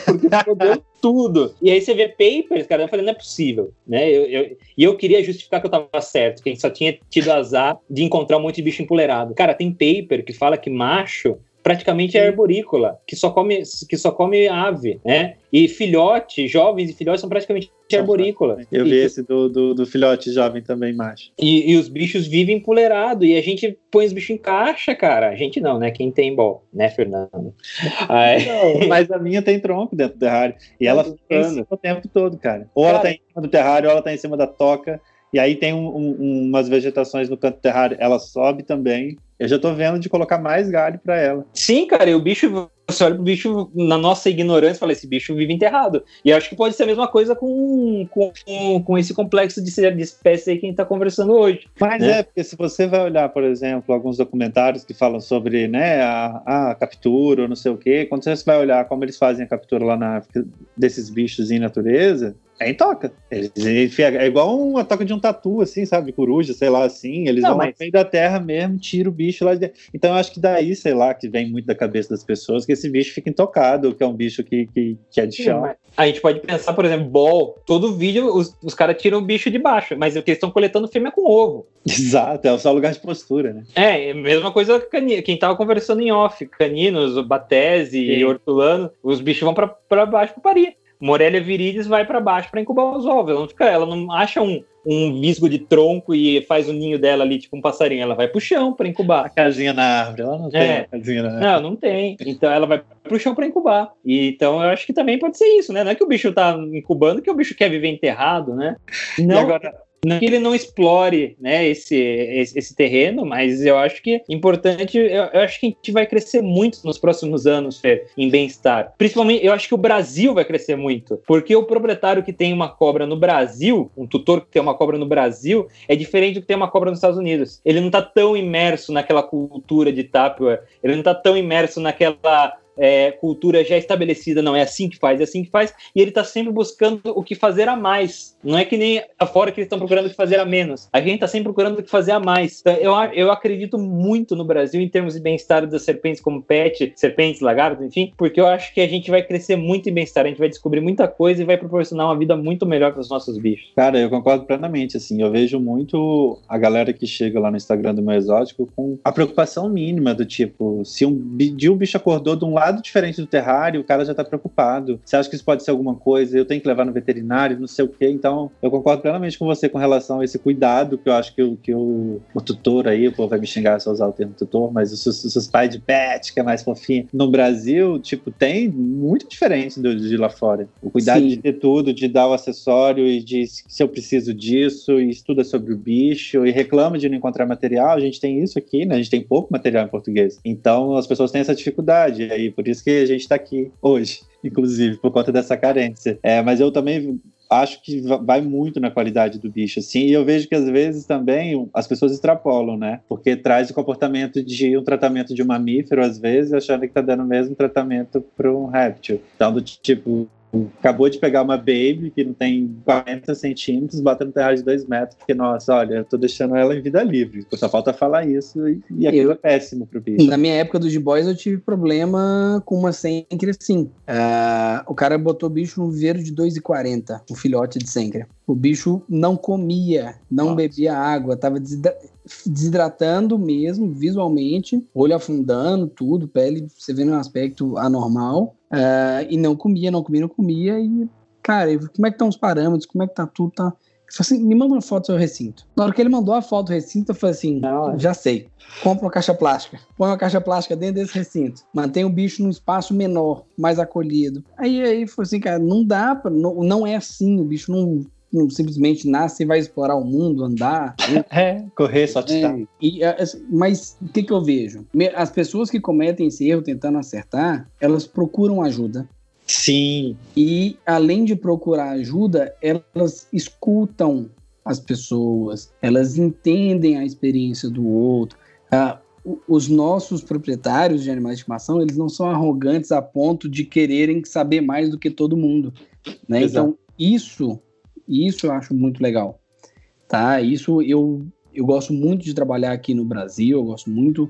Porque fodeu tudo. E aí você vê papers, cara, eu falei, não é possível, né? Eu, eu- e eu queria justificar que eu tava certo, que a gente só tinha tido azar de encontrar um monte de bicho empoleirado. Cara, tem paper que fala que macho praticamente é arborícola, que só come, que só come ave, né? E filhote, jovens e filhotes são praticamente arborícola. Eu E- vi esse do, do, do filhote jovem também, macho. e, e os bichos vivem empoleirado. E a gente põe os bichos em caixa, cara. A gente não, né? Quem tem bol, né, Fernando? Aí- Não, mas a minha tem tronco dentro do terrário. E ela fica em brincando. cima o tempo todo, cara. Ou ela Cara. tá em cima do terrário, ou ela tá em cima da toca. E aí tem um- um- umas vegetações no canto do terrário. Ela sobe também. Eu já tô vendo de colocar mais galho pra ela. Sim, cara, e o bicho, você olha pro bicho, na nossa ignorância, fala, esse bicho vive enterrado. E acho que pode ser a mesma coisa com, com, com esse complexo de, de espécie aí que a gente tá conversando hoje. Mas né? é, porque se você vai olhar, por exemplo, alguns documentários que falam sobre né, a, a captura ou não sei o quê, quando você vai olhar como eles fazem a captura lá na África desses bichos em natureza, é em toca. Eles, enfia- é igual uma toca de um tatu, assim, sabe? Coruja, sei lá, assim. Eles Não, vão mas- no meio da terra mesmo, tira o bicho lá de dentro. Então eu acho que daí, sei lá, que vem muito da cabeça das pessoas que esse bicho fica intocado, que é um bicho que, que, que é de chão. Mas A gente pode pensar, por exemplo, bol. Todo vídeo os, os caras tiram o bicho de baixo, mas eles estão coletando fêmea com ovo. Exato, é só lugar de postura, né? É, é a mesma coisa que cani- quem tava conversando em off. Caninos, batese e Sim. hortulano, os bichos vão pra, pra baixo pra parir. Morelia viridis vai pra baixo pra incubar os ovos. Ela não, fica, ela não acha um, um visgo de tronco e faz o ninho dela ali, tipo um passarinho. Ela vai pro chão pra incubar. A casinha na árvore, ela não tem É. a casinha na árvore. Não, não tem. Então ela vai pro chão pra incubar. E, então eu acho que também pode ser isso, né? Não é que o bicho tá incubando, que o bicho quer viver enterrado, né? Não, E agora, não que ele não explore né, esse, esse, esse terreno, mas eu acho que é importante, eu, eu acho que a gente vai crescer muito nos próximos anos, Fer, em bem-estar. Principalmente, eu acho que o Brasil vai crescer muito, porque o proprietário que tem uma cobra no Brasil, um tutor que tem uma cobra no Brasil, é diferente do que tem uma cobra nos Estados Unidos. Ele não tá tão imerso naquela cultura de Tupperware, ele não tá tão imerso naquela é, cultura já estabelecida, não é assim que faz, é assim que faz, e ele está sempre buscando o que fazer a mais. Não é que nem afora que eles estão procurando o que fazer a menos. A gente está sempre procurando o que fazer a mais. Então, eu, eu acredito muito no Brasil em termos de bem-estar das serpentes como pet, serpentes, lagartos, enfim, porque eu acho que a gente vai crescer muito em bem-estar, a gente vai descobrir muita coisa e vai proporcionar uma vida muito melhor para os nossos bichos. Cara, eu concordo plenamente, assim, eu vejo muito a galera que chega lá no Instagram do meu exótico com a preocupação mínima do tipo, se um, dia um bicho acordou de um lado diferente do terrário, o cara já tá preocupado. Você acha que isso pode ser alguma coisa? Eu tenho que levar no veterinário, não sei o quê. Então, eu concordo plenamente com você com relação a esse cuidado que eu acho que, o, que o, o tutor aí, o povo vai me xingar se eu usar o termo tutor, mas os, os, os pais de pet, que é mais fofinho, no Brasil, tipo, tem muito diferente do de lá fora. O cuidado Sim. de ter tudo, de dar o acessório e de se eu preciso disso, e estuda sobre o bicho, e reclama de não encontrar material. A gente tem isso aqui, né? A gente tem pouco material em português. Então, as pessoas têm essa dificuldade. E aí, por isso que a gente está aqui hoje, inclusive, por conta dessa carência. É, mas eu também acho que vai muito na qualidade do bicho, assim, e eu vejo que às vezes também as pessoas extrapolam, né? Porque traz o comportamento de um tratamento de um mamífero, às vezes, achando que tá dando o mesmo tratamento para um réptil. Então, do tipo, acabou de pegar uma baby que não tem 40 centímetros, bota no terrário de 2 metros, porque, nossa, olha, eu tô deixando ela em vida livre. Só falta falar isso e, e aquilo eu, é péssimo pro bicho. Na minha época dos boys eu tive problema com uma sencre assim. Uh, o cara botou o bicho no viveiro de 2,40, o filhote de sencre. O bicho não comia, não nossa. bebia água, tava desidratando mesmo, visualmente, olho afundando, tudo, pele, você vê um aspecto anormal. Uh, e não comia, não comia, não comia. E, cara, como é que estão os parâmetros? Como é que tá tudo? Tá... Assim, me manda uma foto do seu recinto. Na hora que ele mandou a foto do recinto, eu falei assim: não, já sei. Compra uma caixa plástica. Põe uma caixa plástica dentro desse recinto. Mantém o bicho num espaço menor, mais acolhido. Aí, aí foi assim, cara, não dá pra. Não, não é assim. O bicho não não simplesmente nasce e vai explorar o mundo, andar. é, correr, só te é, e, assim, Mas o que, que eu vejo? As pessoas que cometem esse erro tentando acertar, elas procuram ajuda. Sim. E além de procurar ajuda, elas escutam as pessoas, elas entendem a experiência do outro. Ah, os nossos proprietários de animais de estimação, eles não são arrogantes a ponto de quererem saber mais do que todo mundo. Né? Então, isso e isso eu acho muito legal. Tá? Isso eu, eu gosto muito de trabalhar aqui no Brasil, eu gosto muito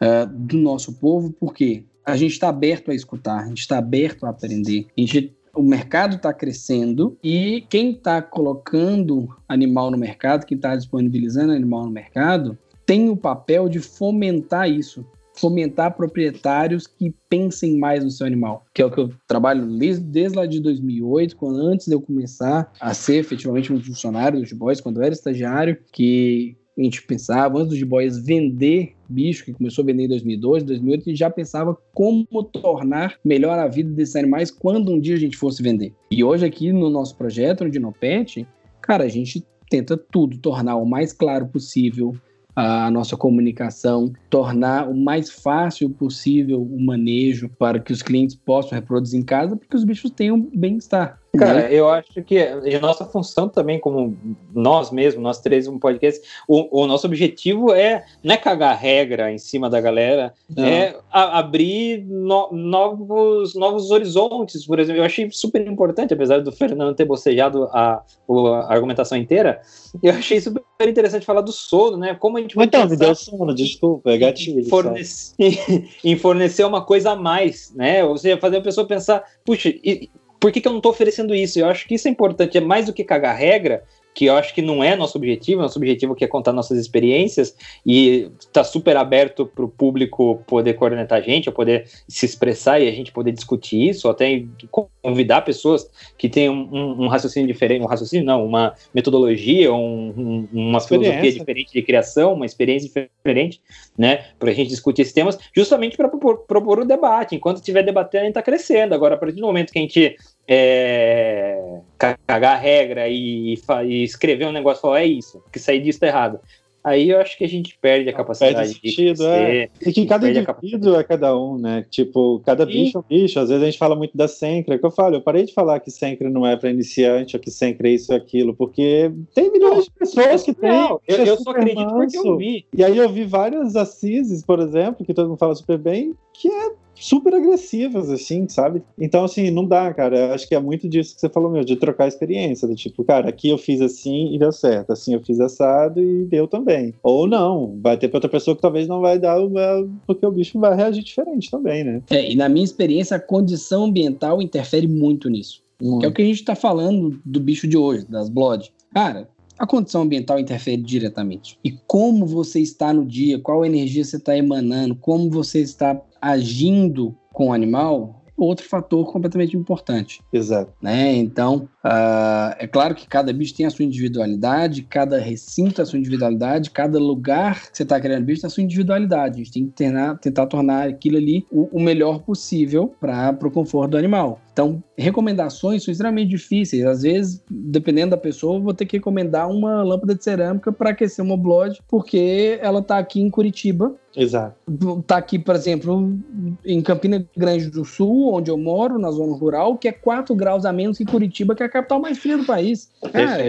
uh, do nosso povo, porque a gente está aberto a escutar, a gente está aberto a aprender. A gente, o mercado está crescendo e quem está colocando animal no mercado, quem está disponibilizando animal no mercado, tem o papel de fomentar isso fomentar proprietários que pensem mais no seu animal, que é o que eu trabalho desde, desde lá de 2008, quando antes de eu começar a ser efetivamente um funcionário dos Boys, quando eu era estagiário, que a gente pensava, antes dos Boys vender bicho, que começou a vender em 2002, 2008, a gente já pensava como tornar melhor a vida desses animais quando um dia a gente fosse vender. E hoje aqui no nosso projeto, no Dinopet, cara, a gente tenta tudo, tornar o mais claro possível, a nossa comunicação, tornar o mais fácil possível o manejo para que os clientes possam reproduzir em casa, porque os bichos tenham bem-estar. Cara, né? eu acho que a nossa função também, como nós mesmos, nós três, um podcast, o, o nosso objetivo é não é cagar regra em cima da galera, não. é a, abrir no, novos, novos horizontes, por exemplo. Eu achei super importante, apesar do Fernando ter bocejado a, a argumentação inteira, eu achei super interessante falar do sono, né? Como a gente vai. Então, me deu sono, desculpa, é gatilho. Em fornecer uma coisa a mais, né? Ou seja, fazer a pessoa pensar, puxa, e, por que, que eu não estou oferecendo isso? Eu acho que isso é importante, é mais do que cagar regra, que eu acho que não é nosso objetivo, nosso objetivo é contar nossas experiências e está super aberto para o público poder coordenar a gente, poder se expressar e a gente poder discutir isso, ou até convidar pessoas que têm um, um raciocínio diferente, um raciocínio não, uma metodologia, um, uma filosofia diferente de criação, uma experiência diferente, né, para a gente discutir esses temas, justamente para propor, propor o debate. Enquanto estiver debatendo, a gente está crescendo. Agora, a partir do momento que a gente é, cagar a regra e, e, escrever um negócio e falar, é isso, que sair disso tá errado. Aí eu acho que a gente perde a capacidade perde sentido, de é. E que cada indivíduo é cada um, né? Tipo, cada bicho é um bicho. Às vezes a gente fala muito da Sencra, que eu falo, eu parei de falar que Sencra não é para iniciante, ou que Sencra é isso ou aquilo, porque tem milhões de pessoas que tem. Eu, eu só acredito manso. porque eu vi. E aí eu vi várias assises, por exemplo, que todo mundo fala super bem, que é super agressivas, assim, sabe? Então, assim, não dá, cara. Eu acho que é muito disso que você falou, meu, de trocar experiência. Do tipo, cara, aqui eu fiz assim e deu certo. Assim eu fiz assado e deu também. Ou não, vai ter pra outra pessoa que talvez não vai dar, porque o bicho vai reagir diferente também, né? É, e na minha experiência, a condição ambiental interfere muito nisso. Hum. Que é o que a gente tá falando do bicho de hoje, das Blood. Cara, a condição ambiental interfere diretamente. E como você está no dia, qual energia você está emanando, como você está agindo com o animal, outro fator completamente importante. Exato. Né? Então, uh, é claro que cada bicho tem a sua individualidade, cada recinto tem a sua individualidade, cada lugar que você está criando bicho tem a sua individualidade. A gente tem que tentar, tentar tornar aquilo ali o, o melhor possível para o conforto do animal. Então, recomendações são extremamente difíceis. Às vezes, dependendo da pessoa, eu vou ter que recomendar uma lâmpada de cerâmica para aquecer uma blode, porque ela está aqui em Curitiba. Exato. Está aqui, por exemplo, em Campina Grande do Sul, onde eu moro, na zona rural, que é 4 graus a menos que Curitiba, que é a capital mais fria do país. Cara,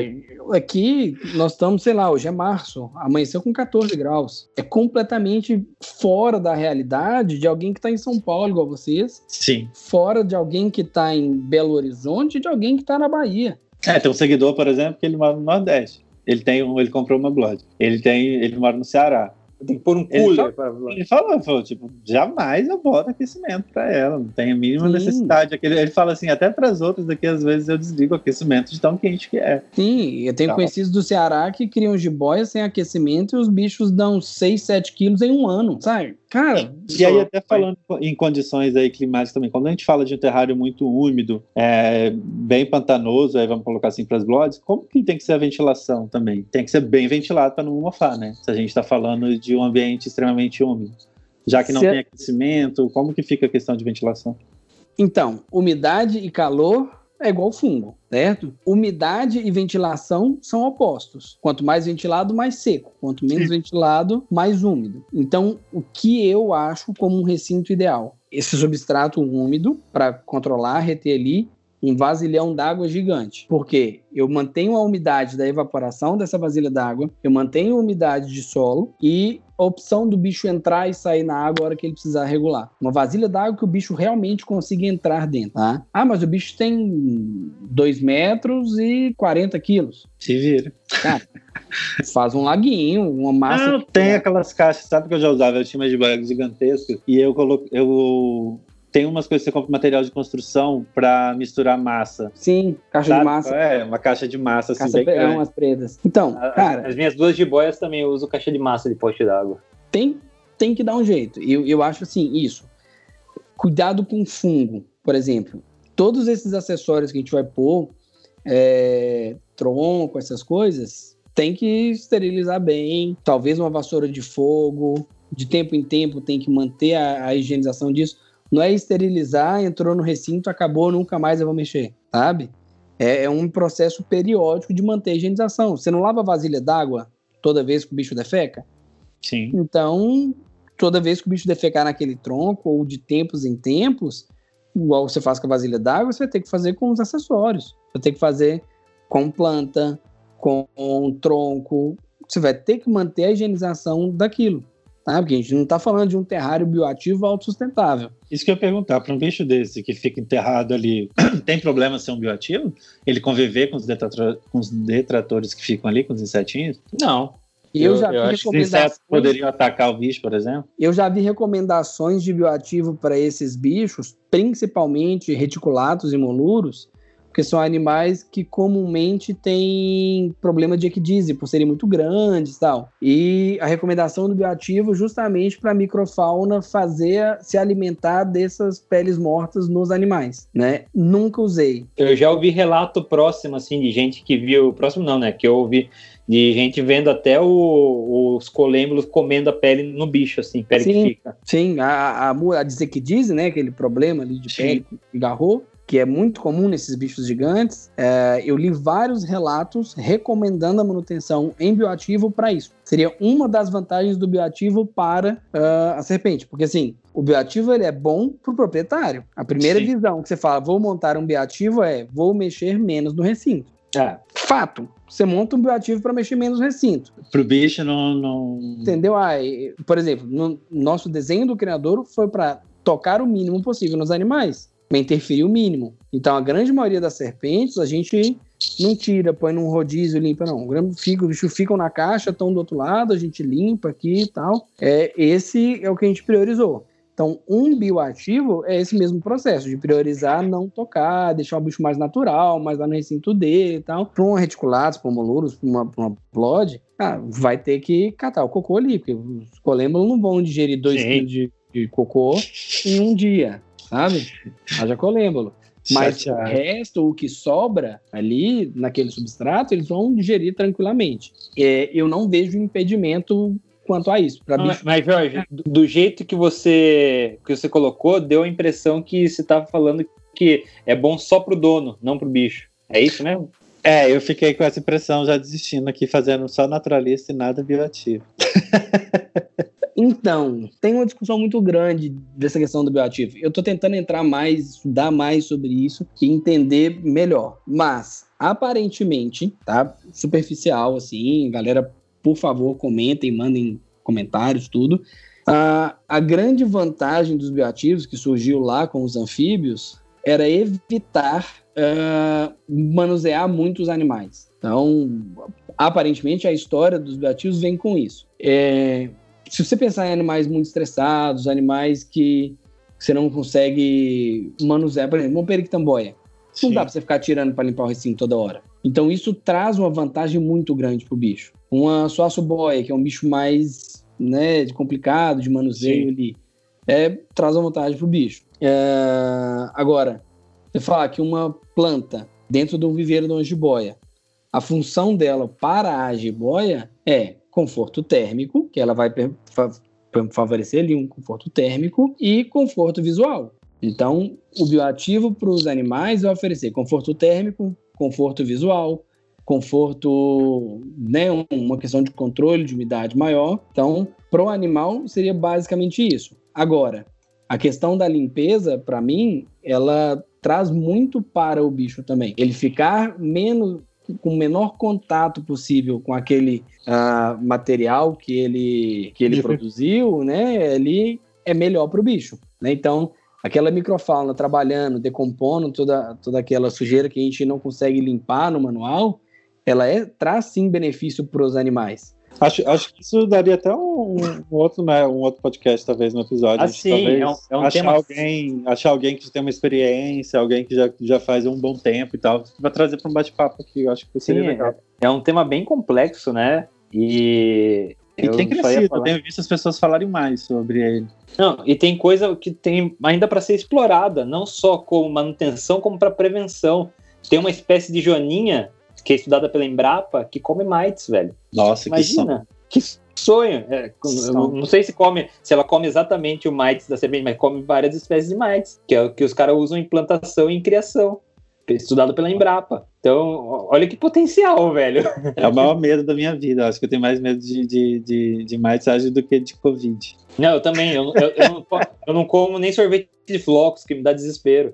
aqui nós estamos, sei lá, hoje é março, amanheceu com 14 graus. É completamente fora da realidade de alguém que está em São Paulo, igual vocês. Sim. Fora de alguém que está em Belo Horizonte de alguém que está na Bahia. É, tem um seguidor, por exemplo, que ele mora no Nordeste. Ele tem um, ele comprou uma blog. Ele tem, ele mora no Ceará. Tem que pôr um cooler. Ele, falou, ele falou, tipo, jamais eu boto aquecimento para ela, não tem a mínima Sim. necessidade. Ele, ele fala assim, até para as outras daqui, às vezes eu desligo o aquecimento de tão quente que é. Sim, eu tenho tá. conhecidos do Ceará que criam jiboias sem aquecimento e os bichos dão 6, 7 quilos em um ano, sabe? Cara, e aí até falando em condições aí climáticas também, quando a gente fala de um terrário muito úmido, é, bem pantanoso, aí vamos colocar assim para as blogs, como que tem que ser a ventilação também? Tem que ser bem ventilado para não mofar, né? Se a gente está falando de um ambiente extremamente úmido, já que não Se... tem aquecimento, como que fica a questão de ventilação? Então, umidade e calor é igual fungo, certo? Umidade e ventilação são opostos. Quanto mais ventilado, mais seco. Quanto menos ventilado, mais úmido. Então, o que eu acho como um recinto ideal? Esse substrato úmido, para controlar, reter ali, um vasilhão d'água gigante. Porque eu mantenho a umidade da evaporação dessa vasilha d'água, eu mantenho a umidade de solo e a opção do bicho entrar e sair na água a hora que ele precisar regular. Uma vasilha d'água que o bicho realmente consiga entrar dentro, tá? Ah, mas o bicho tem 2 metros e 40 quilos. Se vira. Cara, faz um laguinho, uma massa. Não, tem aquelas caixas, sabe que eu já usava? Eu tinha uma de gigantescas e eu coloquei. Eu tem umas coisas que você compra material de construção para misturar massa. Sim, caixa Sabe? de massa. É, uma caixa de massa. Assim, caixa bem umas pretas. Então, a, cara... As minhas duas jiboias também eu uso caixa de massa de poste d'água. Tem, tem que dar um jeito. Eu, eu acho assim, isso. Cuidado com fungo, por exemplo. Todos esses acessórios que a gente vai pôr, é, tronco, essas coisas, tem que esterilizar bem. Talvez uma vassoura de fogo. De tempo em tempo tem que manter a, a higienização disso não é esterilizar, entrou no recinto, acabou, nunca mais eu vou mexer, sabe? É, é um processo periódico de manter a higienização. Você não lava vasilha d'água toda vez que o bicho defeca? Sim. Então, toda vez que o bicho defecar naquele tronco, ou de tempos em tempos, igual você faz com a vasilha d'água, você vai ter que fazer com os acessórios. Você vai ter que fazer com planta, com tronco. Você vai ter que manter a higienização daquilo. Tá? Porque a gente não está falando de um terrário bioativo autossustentável. Isso que eu ia perguntar, para um bicho desse que fica enterrado ali, tem problema ser um bioativo? Ele conviver com os, detrator, com os detratores que ficam ali, com os insetinhos? Não. Eu, eu já vi acho que os insetos poderiam atacar o bicho, por exemplo? Eu já vi recomendações de bioativo para esses bichos, principalmente reticulatos e moluros, porque são animais que comumente têm problema de equidise, por serem muito grandes e tal. E a recomendação do bioativo justamente para a microfauna fazer se alimentar dessas peles mortas nos animais, né? Nunca usei. Eu já ouvi relato próximo, assim, de gente que viu, próximo não, né, que eu ouvi de gente vendo até o, os colêmbulos comendo a pele no bicho, assim, pele sim, que fica. Sim, a, a, a diz, né, aquele problema ali de pele que agarrou, que é muito comum nesses bichos gigantes, é, eu li vários relatos recomendando a manutenção em bioativo para isso. Seria uma das vantagens do bioativo para uh, a serpente, porque assim, o bioativo ele é bom para o proprietário. A primeira Sim. visão que você fala, vou montar um bioativo é, vou mexer menos no recinto. É. Fato. Você monta um bioativo para mexer menos no recinto. Para o bicho não, não. Entendeu? Ah, por exemplo, no nosso desenho do criador foi para tocar o mínimo possível nos animais, mas interferir o mínimo. Então, a grande maioria das serpentes, a gente não tira, põe num rodízio, limpa, não. Fica, os bichos ficam na caixa, estão do outro lado, a gente limpa aqui e tal. É, esse é o que a gente priorizou. Então, um bioativo é esse mesmo processo de priorizar, não tocar, deixar o bicho mais natural, mais lá no recinto dele e tal. Para um reticulatus, para um molurus, para uma, uma plod, ah, vai ter que catar o cocô ali, porque os colêmbulos não vão digerir dois quilos de, de, cocô em um dia, sabe? Haja colêmbulo. Mas Chateado. o resto, o que sobra ali naquele substrato, eles vão digerir tranquilamente. É, eu não vejo impedimento quanto a isso. Não, bicho... Mas, Jorge, do jeito que você, que você colocou, deu a impressão que você estava falando que é bom só pro dono, não pro bicho. É isso mesmo? É, eu fiquei com essa impressão já desistindo aqui, fazendo só naturalista e nada bioativo. Então, tem uma discussão muito grande dessa questão do bioativo. Eu estou tentando entrar mais, estudar mais sobre isso e entender melhor. Mas, aparentemente, tá? Superficial, assim, galera por favor, comentem, mandem comentários, tudo. A, a grande vantagem dos bioativos que surgiu lá com os anfíbios era evitar uh, manusear muitos animais. Então, aparentemente, a história dos bioativos vem com isso. É, se você pensar em animais muito estressados, animais que você não consegue manusear, por exemplo, um periquitamboia. Não dá para você ficar tirando para limpar o recinto toda hora. Então isso traz uma vantagem muito grande para o bicho. Uma boia, que é um bicho mais né, complicado de manuseio ali, é, traz uma vantagem para o bicho. É, agora, você falar que uma planta dentro de um viveiro de uma jiboia, a função dela para a jiboia é conforto térmico, que ela vai favorecer ali um conforto térmico e conforto visual. Então, o bioativo para os animais vai oferecer conforto térmico, conforto visual, conforto, né, uma questão de controle de umidade maior. Então, para o animal seria basicamente isso. Agora, a questão da limpeza, para mim, ela traz muito para o bicho também. Ele ficar menos com o menor contato possível com aquele uh, material que ele, que ele produziu, né? Ele é melhor para o bicho. Né? Então, aquela microfauna trabalhando, decompondo toda, toda aquela sujeira que a gente não consegue limpar no manual, ela é, traz sim benefício para os animais. Acho, acho que isso daria até um, um, outro, né, um outro podcast, talvez, no episódio. Ah, sim, é um, é um achar tema... Alguém, achar alguém que tem uma experiência, alguém que já, já faz um bom tempo e tal, vai trazer para um bate-papo aqui, eu acho que seria sim, legal. É, é um tema bem complexo, né? E e tem crescido, eu tenho visto as pessoas falarem mais sobre ele. Não, e tem coisa que tem ainda para ser explorada, não só como manutenção, como para prevenção. Tem uma espécie de joaninha que é estudada pela Embrapa que come mites, velho. Nossa, Imagina, que, que sonho. É, não sei se come, se ela come exatamente o mites da serpente, mas come várias espécies de mites, que é o que os caras usam em plantação e em criação estudado pela Embrapa. Então, olha que potencial, velho. É o maior medo da minha vida. Acho que eu tenho mais medo de, de, de, de maissagem do que de Covid. Não, eu também. Eu, eu, eu, não, eu não como nem sorvete de flocos, que me dá desespero.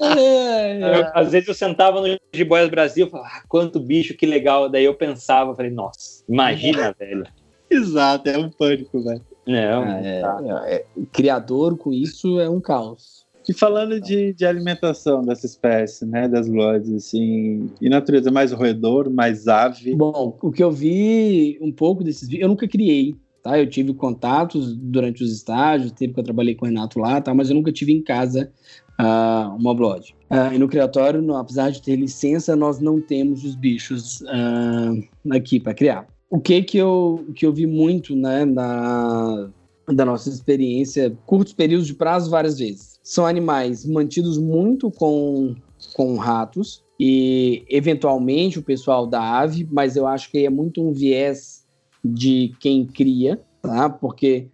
Eu, às vezes eu sentava no Jiboias Brasil e falava, ah, quanto bicho, que legal. Daí eu pensava, falei, nossa, imagina, velho. Exato, é um pânico, velho. Não, ah, é, tá. é, criador com isso é um caos. E falando de, de alimentação dessa espécie, né, das glórias, assim, e natureza mais roedor, mais ave? Bom, o que eu vi um pouco desses vídeos, eu nunca criei, tá? Eu tive contatos durante os estágios, tempo que eu trabalhei com o Renato lá, tá? Mas eu nunca tive em casa uh, uma blog. Uh, e no criatório, no, apesar de ter licença, nós não temos os bichos uh, aqui para criar. O que que eu, que eu vi muito, né, na, da nossa experiência, curtos períodos de prazo, várias vezes são animais mantidos muito com, com ratos e eventualmente o pessoal da ave, mas eu acho que é muito um viés de quem cria, tá? Porque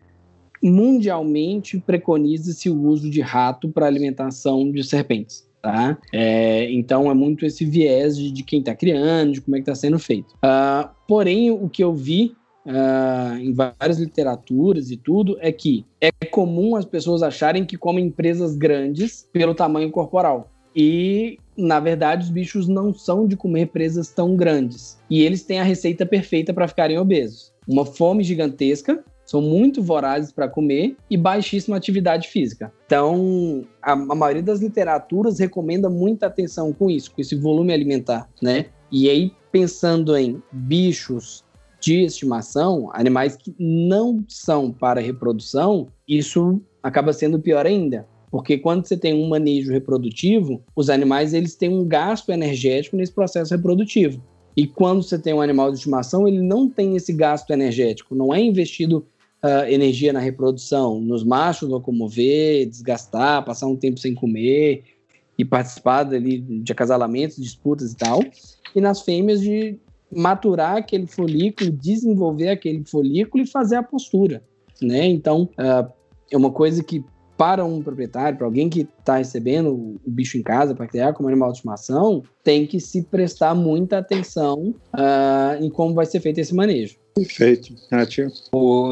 mundialmente preconiza-se o uso de rato para alimentação de serpentes. Tá? É, então é muito esse viés de, de quem está criando, de como é que está sendo feito. Uh, porém, o que eu vi uh, em várias literaturas e tudo, é que é comum as pessoas acharem que comem presas grandes pelo tamanho corporal. E, na verdade, os bichos não são de comer presas tão grandes. E eles têm a receita perfeita para ficarem obesos. Uma fome gigantesca, são muito vorazes para comer e baixíssima atividade física. Então, a, a, maioria das literaturas recomenda muita atenção com isso, com esse volume alimentar, né? E aí, pensando em bichos de estimação, animais que não são para reprodução, isso acaba sendo pior ainda. Porque quando você tem um manejo reprodutivo, os animais eles têm um gasto energético nesse processo reprodutivo. E quando você tem um animal de estimação, ele não tem esse gasto energético, não é investido uh, energia na reprodução, nos machos locomover, desgastar, passar um tempo sem comer e participar dali de acasalamentos, disputas e tal. E nas fêmeas de maturar aquele folículo, desenvolver aquele folículo e fazer a postura, né? Então, uh, é uma coisa que para um proprietário, para alguém que está recebendo o bicho em casa para criar como animal de estimação, tem que se prestar muita atenção uh, em como vai ser feito esse manejo. Perfeito. Nath?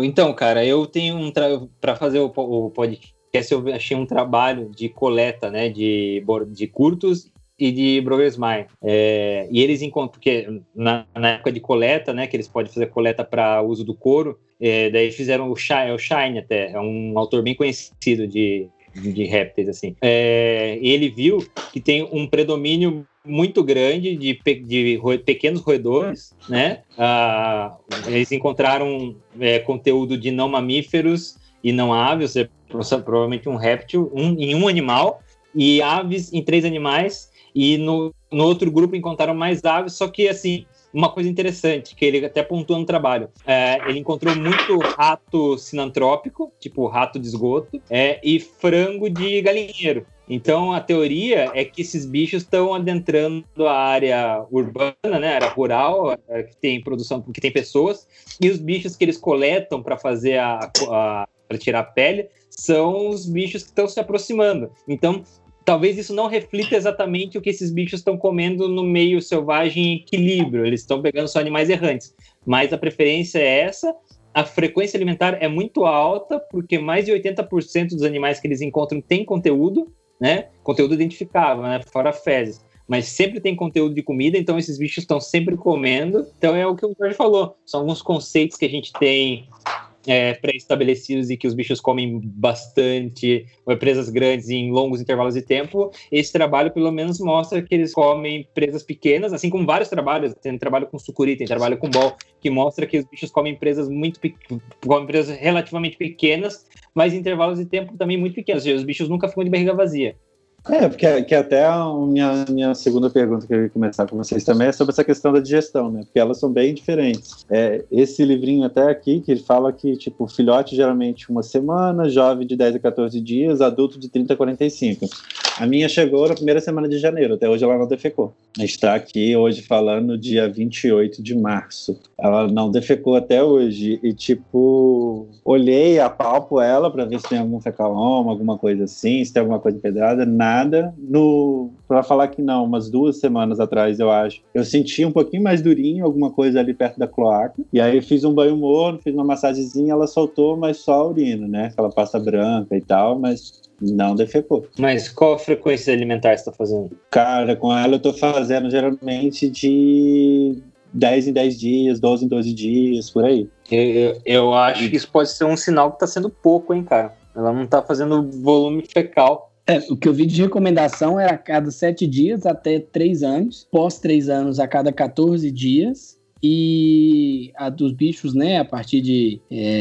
então, cara, eu tenho um para fazer o, o podcast, eu achei um trabalho de coleta, né, de, de curtos e de Brogersmeyer. É, e eles encontram, porque na, na, época de coleta, né, que eles podem fazer coleta para uso do couro, é, daí fizeram o Shine, é o Shine até, é um autor bem conhecido de, de répteis, assim. É, ele viu que tem um predomínio muito grande de, de pequenos roedores, né? Ah, eles encontraram é, conteúdo de não mamíferos e não aves, provavelmente um réptil um, em um animal, e aves em três animais, e no, no outro grupo encontraram mais aves, só que assim, uma coisa interessante, que ele até pontuou no trabalho. É, ele encontrou muito rato sinantrópico, tipo rato de esgoto, é, e frango de galinheiro. Então a teoria é que esses bichos estão adentrando a área urbana, né, área rural, é, que tem produção, que tem pessoas, e os bichos que eles coletam para fazer a, a para tirar a pele são os bichos que estão se aproximando. Então talvez isso não reflita exatamente o que esses bichos estão comendo no meio selvagem em equilíbrio. Eles estão pegando só animais errantes. Mas a preferência é essa. A frequência alimentar é muito alta, porque mais de 80% dos animais que eles encontram têm conteúdo, né? Conteúdo identificável, né? Fora fezes. Mas sempre tem conteúdo de comida, então esses bichos estão sempre comendo. Então é o que o Jorge falou. São alguns conceitos que a gente tem é, pré-estabelecidos e que os bichos comem bastante, ou presas grandes em longos intervalos de tempo, esse trabalho pelo menos mostra que eles comem presas pequenas, assim como vários trabalhos, tem trabalho com sucuri, tem trabalho com bol, que mostra que os bichos comem presas muito comem presas relativamente pequenas, mas em intervalos de tempo também muito pequenos, os bichos nunca ficam de barriga vazia. É, porque que até a minha, minha segunda pergunta que eu ia começar com vocês também é sobre essa questão da digestão, né? Porque elas são bem diferentes. É, esse livrinho até aqui, que ele fala que, tipo, filhote geralmente uma semana, jovem de 10 a 14 dias, adulto de 30 a 45. A minha chegou na primeira semana de janeiro, até hoje ela não defecou. A gente está aqui hoje falando dia 28 de março. Ela não defecou até hoje. E, tipo, olhei, apalpo ela para ver se tem algum fecaloma, alguma coisa assim, se tem alguma coisa empedrada. Nada nada. No, para falar que não, umas duas semanas atrás, eu acho, eu senti um pouquinho mais durinho, alguma coisa ali perto da cloaca. E aí eu fiz um banho morno, fiz uma massagenzinha, ela soltou, mas só a urina, né? Aquela pasta branca e tal, mas não defecou. Mas qual a frequência alimentar você está fazendo? Cara, com ela eu tô fazendo geralmente de 10 em 10 dias, 12 em 12 dias, por aí. Eu, eu, eu acho que isso pode ser um sinal que tá sendo pouco, hein, cara? Ela não tá fazendo volume fecal. É, o que eu vi de recomendação era a cada sete dias até três anos, pós três anos a cada 14 dias, e a dos bichos, né, a partir de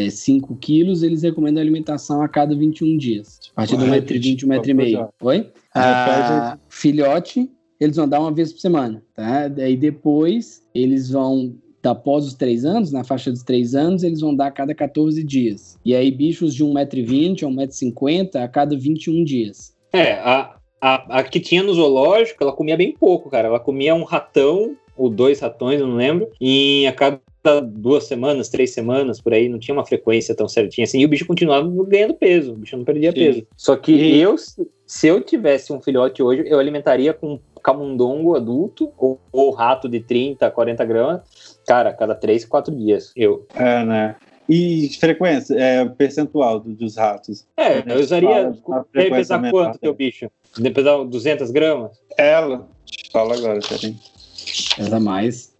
5 é, quilos, eles recomendam alimentação a cada 21 dias. A partir de 1,20m, 1,5m. Oi? A filhote, eles vão dar uma vez por semana, tá? Daí depois, eles vão após os três anos, na faixa dos três anos, eles vão dar a cada 14 dias. E aí, bichos de 1,20m a 1,50m a cada 21 dias. É, a, a, a que tinha no zoológico, ela comia bem pouco, cara. Ela comia um ratão, ou dois ratões, eu não lembro, e a cada duas semanas, três semanas, por aí, não tinha uma frequência tão certinha assim, e o bicho continuava ganhando peso, o bicho não perdia Sim. peso. Só que e... eu, se eu tivesse um filhote hoje, eu alimentaria com camundongo adulto, ou, ou rato de 30, 40 gramas, Cara, cada três, quatro dias, eu. É, né? E frequência, é, percentual dos ratos? É, eu usaria. Deve pesar quanto teu bicho? Deve pesar 200 gramas? Ela, te falo agora, Sérgio. Pesa mais.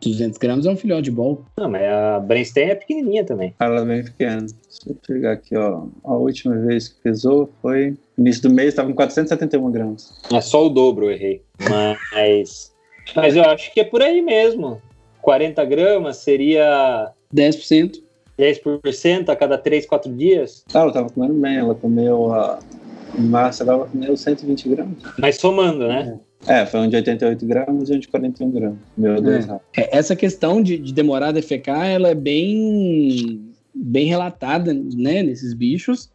200 gramas é um filhote de bol. Não, mas a Brainstem é pequenininha também. Ela é bem pequena. Deixa eu pegar aqui, ó. A última vez que pesou foi. No início do mês estava com 471 gramas. É só o dobro, eu errei. Mas. mas eu acho que é por aí mesmo. 40 gramas seria 10%. 10% a cada 3, 4 dias. Ah, ela tava comendo bem, ela comeu a. Em março ela comeu 120 gramas. Mas somando, né? É, foi um de 88 gramas e um de 41 gramas. Meu Deus. É. É, essa questão de, de demorar a defecar, ela é bem, bem relatada, né, nesses bichos.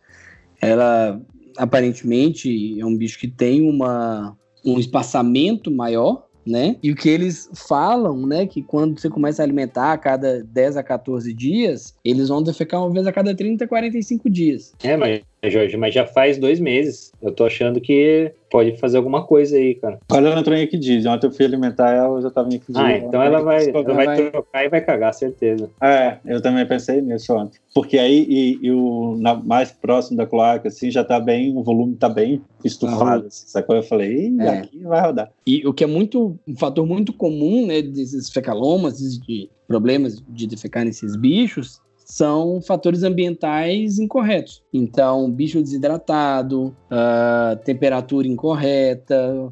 Ela, aparentemente, é um bicho que tem uma, um espaçamento maior, né? E o que eles falam, né, que quando você começa a alimentar a cada 10 a 14 dias, eles vão defecar uma vez a cada 30 a 45 dias. É, mas, Jorge, mas já faz dois meses. Eu tô achando que pode fazer alguma coisa aí, cara. Olha a Antônia que diz. Ontem eu fui alimentar ela, já tava em que Ah, então ela vai, ela vai trocar e vai cagar, certeza. É, eu também pensei nisso ontem. Porque aí, e, e o na, mais próximo da cloaca, assim, já tá bem, o volume tá bem estufado, assim, sacou? Eu falei, Ih, É. aqui vai rodar. E o que é muito um fator muito comum, né, desses fecalomas, de problemas de defecar nesses bichos, são fatores ambientais incorretos. Então, bicho desidratado, ah, temperatura incorreta,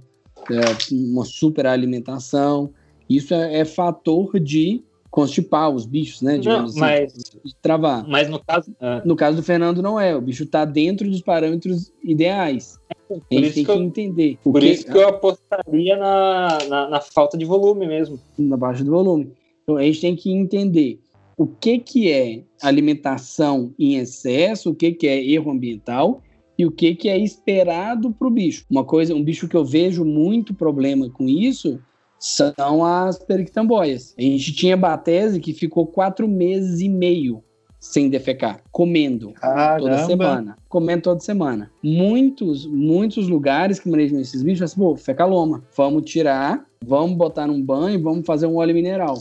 ah, uma superalimentação, isso é, é fator de constipar os bichos, né? Não, assim, mas, de travar. mas no caso. ah, No caso do Fernando, não é. O bicho está dentro dos parâmetros ideais. por A gente isso tem que eu, entender. Por que- isso que eu apostaria na, na, na falta de volume mesmo. na baixa do volume. Então a gente tem que entender o que, que é alimentação em excesso, o que, que é erro ambiental e o que, que é esperado para o bicho. Uma coisa, um bicho que eu vejo muito problema com isso são as periquitamboias. A gente tinha batese que ficou quatro meses e meio sem defecar, comendo toda Caramba. semana. Comendo toda semana. Muitos, muitos lugares que manejam esses bichos, assim, pô, fecaloma. Vamos tirar, vamos botar num banho, vamos fazer um óleo mineral.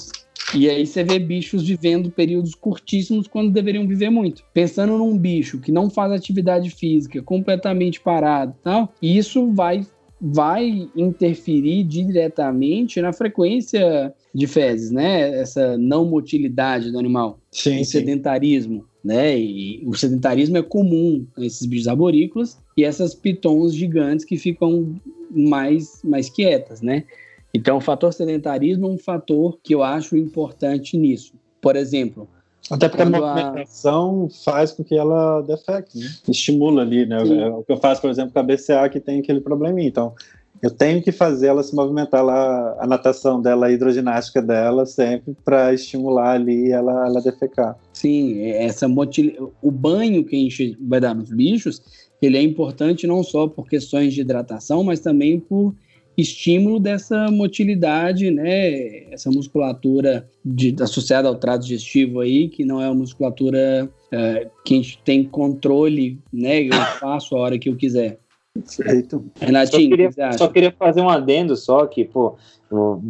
E aí você vê bichos vivendo períodos curtíssimos quando deveriam viver muito. Pensando num bicho que não faz atividade física, completamente parado e tal, isso vai vai interferir diretamente na frequência de fezes, né? Essa não motilidade do animal Sim, o sim. sedentarismo, né? E o sedentarismo é comum nesses bichos arborícolas e essas pitons gigantes que ficam mais, mais quietas, né? Então, o fator sedentarismo é um fator que eu acho importante nisso. Por exemplo, Até porque a Quando a- movimentação faz com que ela defeque, né? Estimula ali, né? Sim. É o que eu faço, por exemplo, com a BCA, que tem aquele probleminha. Então, eu tenho que fazer ela se movimentar lá, a natação dela, a hidroginástica dela, sempre para estimular ali ela, ela defecar. sim, essa motil... o banho que a gente vai dar nos bichos, ele é importante não só por questões de hidratação, mas também por estímulo dessa motilidade, né? Essa musculatura de- associada ao trato digestivo aí, que não é uma musculatura é, que a gente tem controle, né? Eu faço a hora que eu quiser. Perfeito. Só Renatinho, o queria, só queria fazer um adendo só que, pô,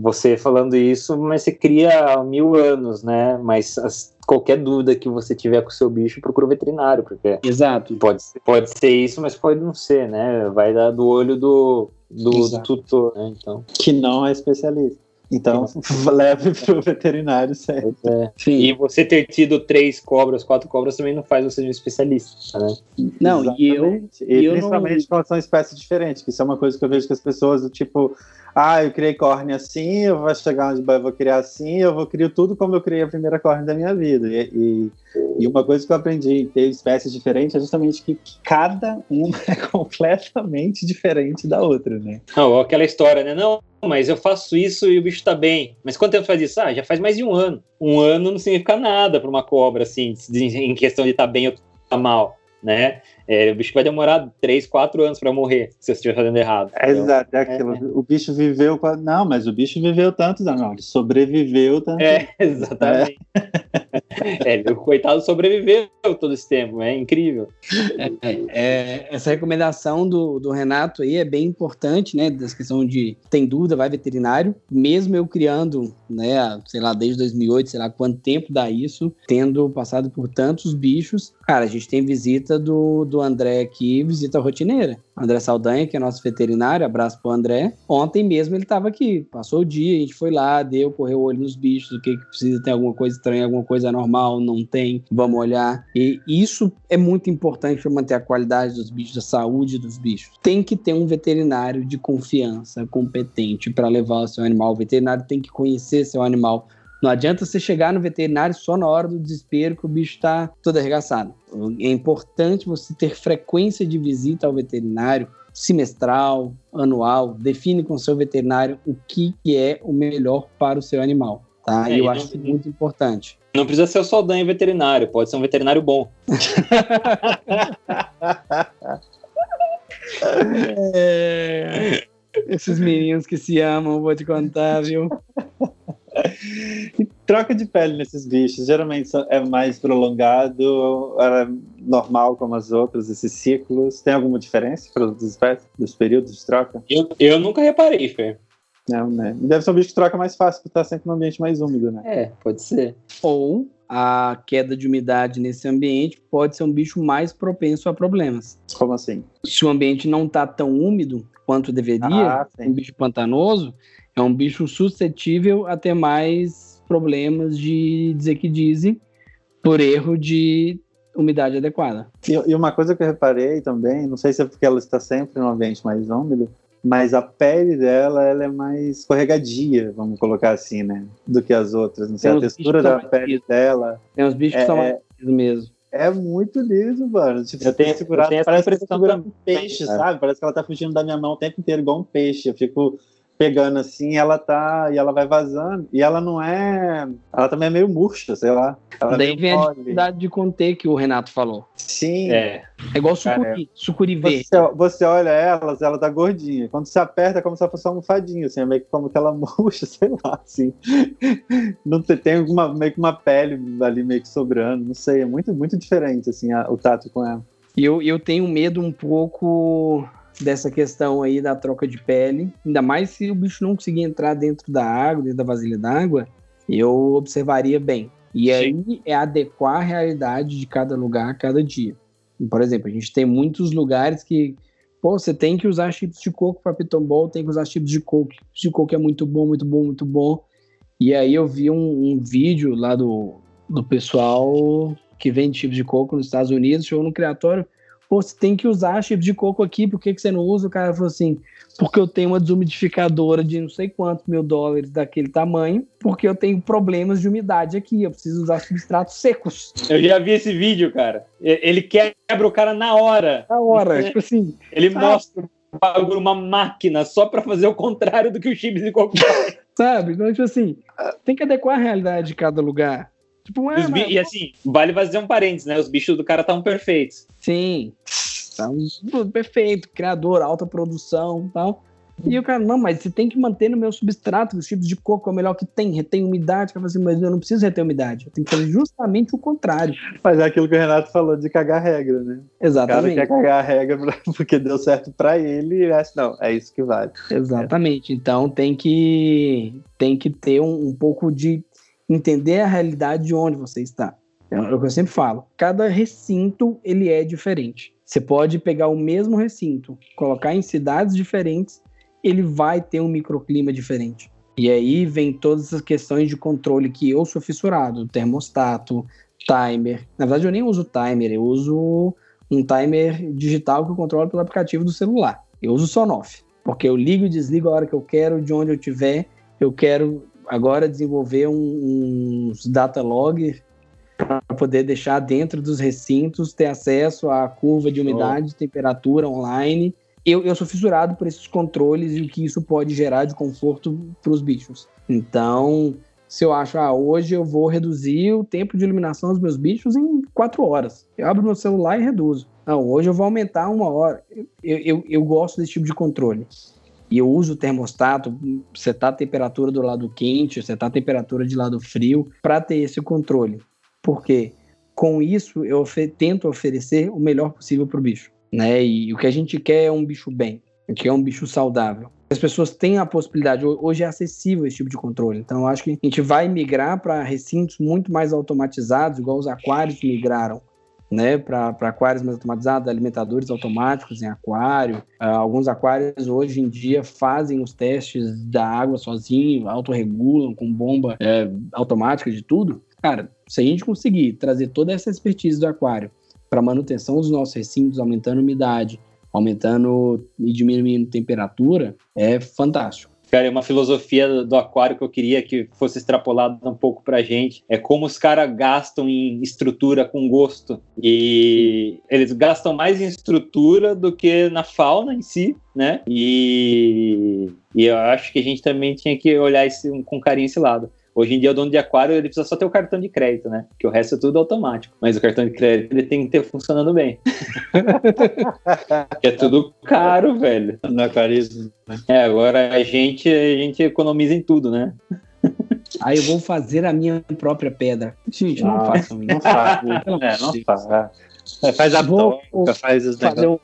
você falando isso, mas você cria há mil anos, né? Mas as- qualquer dúvida que você tiver com o seu bicho, procura o veterinário, porque Exato. pode, ser- pode ser isso, mas pode não ser, né? Vai dar do olho do, do, do tutor, né? Então, Que não é especialista. Então, leve para o veterinário sempre. pois é. E você ter tido três cobras, quatro cobras, também não faz você um especialista, né? Não, e eu- Exatamente. e eu principalmente quando são espécies diferentes, que isso é uma coisa que eu vejo que as pessoas, do tipo, ah, eu criei córnea assim, eu vou chegar onde eu vou criar assim, eu vou criar tudo como eu criei a primeira córnea da minha vida. E, e, e uma coisa que eu aprendi em ter espécies diferentes é justamente que, cada uma é completamente diferente da outra, né? Não, aquela história, né? Não, mas eu faço isso e o bicho tá bem. Mas quanto tempo faz isso? Ah, já faz mais de um ano. Um ano não significa nada para uma cobra, assim, em questão de estar bem ou tá mal, né? É, o bicho vai demorar três, quatro anos para morrer se você estiver fazendo errado. É exato, é aquilo. O bicho viveu. Não, mas o bicho viveu tantos anos. Não, ele sobreviveu tanto. É, exatamente. É, o coitado sobreviveu todo esse tempo, é incrível. É, essa recomendação do, do Renato aí é bem importante, né? Dessa questão de tem dúvida, vai veterinário. Mesmo eu criando, né, sei lá, desde 2008, sei lá quanto tempo dá isso, tendo passado por tantos bichos. Cara, a gente tem visita do, do André aqui, visita rotineira. André Saldanha, que é nosso veterinário, abraço pro André. Ontem mesmo ele estava aqui, passou o dia, a gente foi lá, deu, correu o olho nos bichos, o que, que precisa, tem alguma coisa estranha, alguma coisa normal, não tem, vamos olhar. E isso é muito importante para manter a qualidade dos bichos, a saúde dos bichos. Tem que ter um veterinário de confiança, competente para levar o seu animal. O veterinário tem que conhecer seu animal. Não adianta você chegar no veterinário só na hora do desespero que o bicho está todo arregaçado. É importante você ter frequência de visita ao veterinário, semestral, anual. Define com o seu veterinário o que, é o melhor para o seu animal. Tá? É, eu acho não, muito importante. Não precisa ser o Saldanha veterinário, pode ser um veterinário bom. é, esses meninos que se amam, vou te contar, viu? E troca de pele nesses bichos, geralmente é mais prolongado, era normal como as outras, esses ciclos. Tem alguma diferença para as espécies, dos períodos de troca? Eu, eu nunca reparei, Fer. Não, né? Deve ser um bicho que troca mais fácil, porque está sempre no ambiente mais úmido, né? É, pode ser. Ou a queda de umidade nesse ambiente pode ser um bicho mais propenso a problemas. Como assim? Se o ambiente não está tão úmido quanto deveria, ah, um bicho pantanoso, é um bicho suscetível a ter mais problemas de dizer que dizem por erro de umidade adequada. E, e, uma coisa que eu reparei também, não sei se é porque ela está sempre no ambiente mais úmido, mas a pele dela ela é mais escorregadia, vamos colocar assim, né, do que as outras. Não sei, a textura da pele liso. dela. Tem uns bichos é, que são mais mesmo. É muito liso, mano. Tipo, eu tenho, segurado, eu tenho parece que segurando um peixe, sabe? Parece que ela tá fugindo da minha mão o tempo inteiro, igual um peixe. Eu fico pegando assim, ela tá. E ela vai vazando. E ela não é. Ela também é meio murcha, sei lá. Ela é Daí vem mole. a dificuldade de conter que o Renato falou. Sim. É. É igual sucuri, Cara, sucuri verde. Você, você, olha ela, ela tá gordinha. Quando você aperta, é como se ela fosse uma almofadinha, assim, é meio que como que ela murcha, sei lá, assim. Não tem, tem uma, meio que uma pele ali meio que sobrando, não sei, é muito, muito diferente, assim, a, o tato com ela. E eu, eu tenho medo um pouco dessa questão aí da troca de pele, ainda mais se o bicho não conseguir entrar dentro da água, dentro da vasilha d'água, eu observaria bem. E Sim. aí é adequar a realidade de cada lugar, cada dia. Por exemplo, a gente tem muitos lugares que, pô, você tem que usar chips de coco para pitombol, tem que usar chips de coco. Chips de coco é muito bom, muito bom, muito bom. E aí eu vi um, um vídeo lá do, do pessoal que vende chips de coco nos Estados Unidos, chegou no criatório, pô, você tem que usar chip de coco aqui, por que, que você não usa? O cara falou assim, porque eu tenho uma desumidificadora de não sei quantos mil dólares daquele tamanho, porque eu tenho problemas de umidade aqui, eu preciso usar substratos secos. Eu já vi esse vídeo, cara. Ele quebra o cara na hora. Na hora, tipo assim. Ele sabe? mostra uma máquina só para fazer o contrário do que o chips de coco faz. sabe? Então, tipo assim, tem que adequar a realidade de cada lugar. Tipo, é, mas... E assim, vale fazer um parênteses, né? Os bichos do cara estavam perfeitos. Sim. Tá perfeito, criador, alta produção tal. E o cara, não, mas você tem que manter no meu substrato, os tipos de coco é o melhor que tem, retém umidade. Eu assim, mas eu não preciso reter umidade, eu tenho que fazer justamente o contrário. Mas é aquilo que o Renato falou de cagar regra, né? Exatamente. O cara quer cagar a regra porque deu certo para ele e acha, não, é isso que vale. Exatamente. Então tem que, tem que ter um, um pouco de entender a realidade de onde você está. É o que eu sempre falo. Cada recinto ele é diferente. Você pode pegar o mesmo recinto, colocar em cidades diferentes, ele vai ter um microclima diferente. E aí vem todas essas questões de controle que eu sou fissurado, termostato, timer. Na verdade eu nem uso timer, eu uso um timer digital que eu controlo pelo aplicativo do celular. Eu uso Sonoff, porque eu ligo e desligo a hora que eu quero, de onde eu tiver. Eu quero agora desenvolver um, uns data log para poder deixar dentro dos recintos, ter acesso à curva de umidade, oh. temperatura online. Eu, eu sou fissurado por esses controles e o que isso pode gerar de conforto para os bichos. Então, se eu acho, ah, hoje eu vou reduzir o tempo de iluminação dos meus bichos em quatro horas. Eu abro meu celular e reduzo. Não, hoje eu vou aumentar uma hora. Eu, eu, eu gosto desse tipo de controle e eu uso o termostato, setar a temperatura do lado quente, setar a temperatura de lado frio, para ter esse controle. Porque com isso eu tento oferecer o melhor possível para o bicho. Né? E o que a gente quer é um bicho bem, gente quer um bicho saudável. As pessoas têm a possibilidade, hoje é acessível esse tipo de controle. Então, eu acho que a gente vai migrar para recintos muito mais automatizados, igual os aquários migraram. Né, para aquários mais automatizados, alimentadores automáticos em aquário. Uh, alguns aquários hoje em dia fazem os testes da água sozinho, autorregulam com bomba é, automática de tudo. Cara, se a gente conseguir trazer toda essa expertise do aquário para manutenção dos nossos recintos, aumentando umidade, aumentando e diminuindo temperatura, é fantástico. Cara, é uma filosofia do aquário que eu queria que fosse extrapolada um pouco pra gente. É como os caras gastam em estrutura com gosto. E eles gastam mais em estrutura do que na fauna em si, né? E, e eu acho que a gente também tinha que olhar esse, com carinho esse lado. Hoje em dia, o dono de aquário ele precisa só ter o cartão de crédito, né? Que o resto é tudo automático. Mas o cartão de crédito ele tem que ter funcionando bem. é tudo caro, velho. No aquarismo. Né? É, agora a gente, a gente economiza em tudo, né? Aí eu vou fazer a minha própria pedra. Gente, não, não façam isso. Não façam. é, não façam. É, faz a vou, faz os negócios.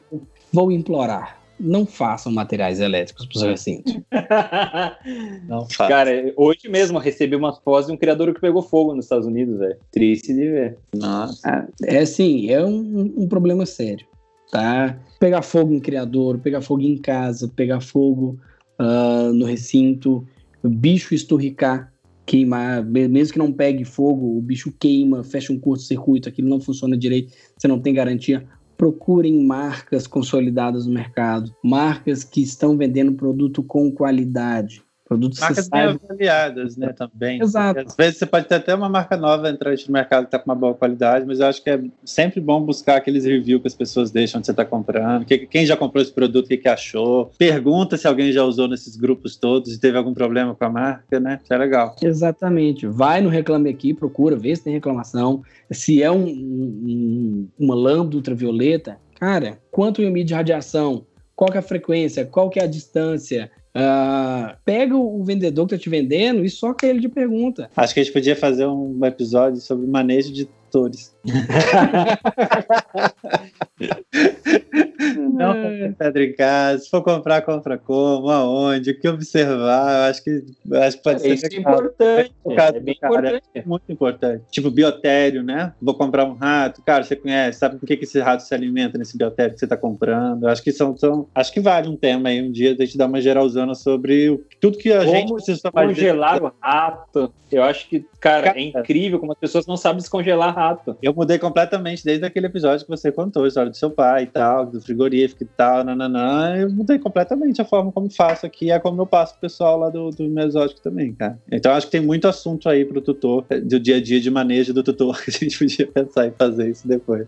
Vou implorar não façam materiais elétricos para o seu recinto. não façam. Cara, hoje mesmo recebi uma foto de um criador que pegou fogo nos Estados Unidos, velho. Triste de ver. Nossa. É, é assim, é um, um, problema sério, tá? Pegar fogo em criador, pegar fogo em casa, pegar fogo uh, no recinto, bicho esturricar, queimar, mesmo que não pegue fogo, o bicho queima, fecha um curto-circuito, aquilo não funciona direito, você não tem garantia procurem marcas consolidadas no mercado, marcas que estão vendendo produto com qualidade. Produtos Marcas bem avaliadas, né, também. Exato. Porque às vezes você pode ter até uma marca nova entrando no mercado que está com uma boa qualidade, mas eu acho que é sempre bom buscar aqueles reviews que as pessoas deixam onde você está comprando, que, quem já comprou esse produto, o que, que achou. Pergunta se alguém já usou nesses grupos todos e teve algum problema com a marca, né? Isso é legal. Exatamente. Vai no Reclame Aqui, procura, vê se tem reclamação. Se é um, um, uma lâmpada ultravioleta, cara, quanto emite de radiação? Qual que é a frequência? Qual que é a distância? Uh, pega o vendedor que está te vendendo e soca ele de pergunta. Acho que a gente podia fazer um episódio sobre manejo de tutores. Não é. pedra em casa. Se for comprar, compra como, aonde, o que observar. Eu acho que, eu acho que pode é, ser. Isso é importante. É, bem cara, importante. É muito importante. Tipo, biotério, né? Vou comprar um rato. Cara, você conhece, sabe por que, que esse rato se alimenta nesse biotério que você está comprando? Eu acho que são, são. Acho que vale um tema aí um dia a gente dar uma geralzona sobre o, tudo que a como gente precisa Congelar o rato. Eu acho que, cara, cara, é incrível como as pessoas não sabem descongelar rato. Eu mudei completamente desde aquele episódio que você contou, a história do seu pai e tal, do frigorífico e tal, nananã. Eu mudei completamente a forma como faço aqui, é como eu passo pro pessoal lá do, do Mesótico também, cara. Então acho que tem muito assunto aí pro tutor, do dia a dia de manejo do tutor, que a gente podia pensar em fazer isso depois.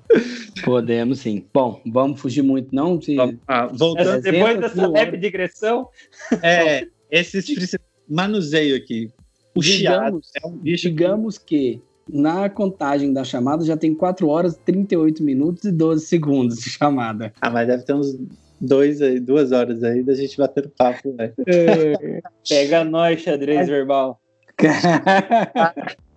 Podemos sim. Bom, vamos fugir muito, não? Se... Ah, voltando. Depois dessa leve digressão. É, esses manuseio aqui. O digamos, chiado é um bicho. Digamos que na contagem da chamada já tem 4 horas, 38 minutos e 12 segundos de chamada. Ah, mas deve ter uns dois aí, duas horas aí da gente bater papo, velho. É. Pega nós, xadrez verbal.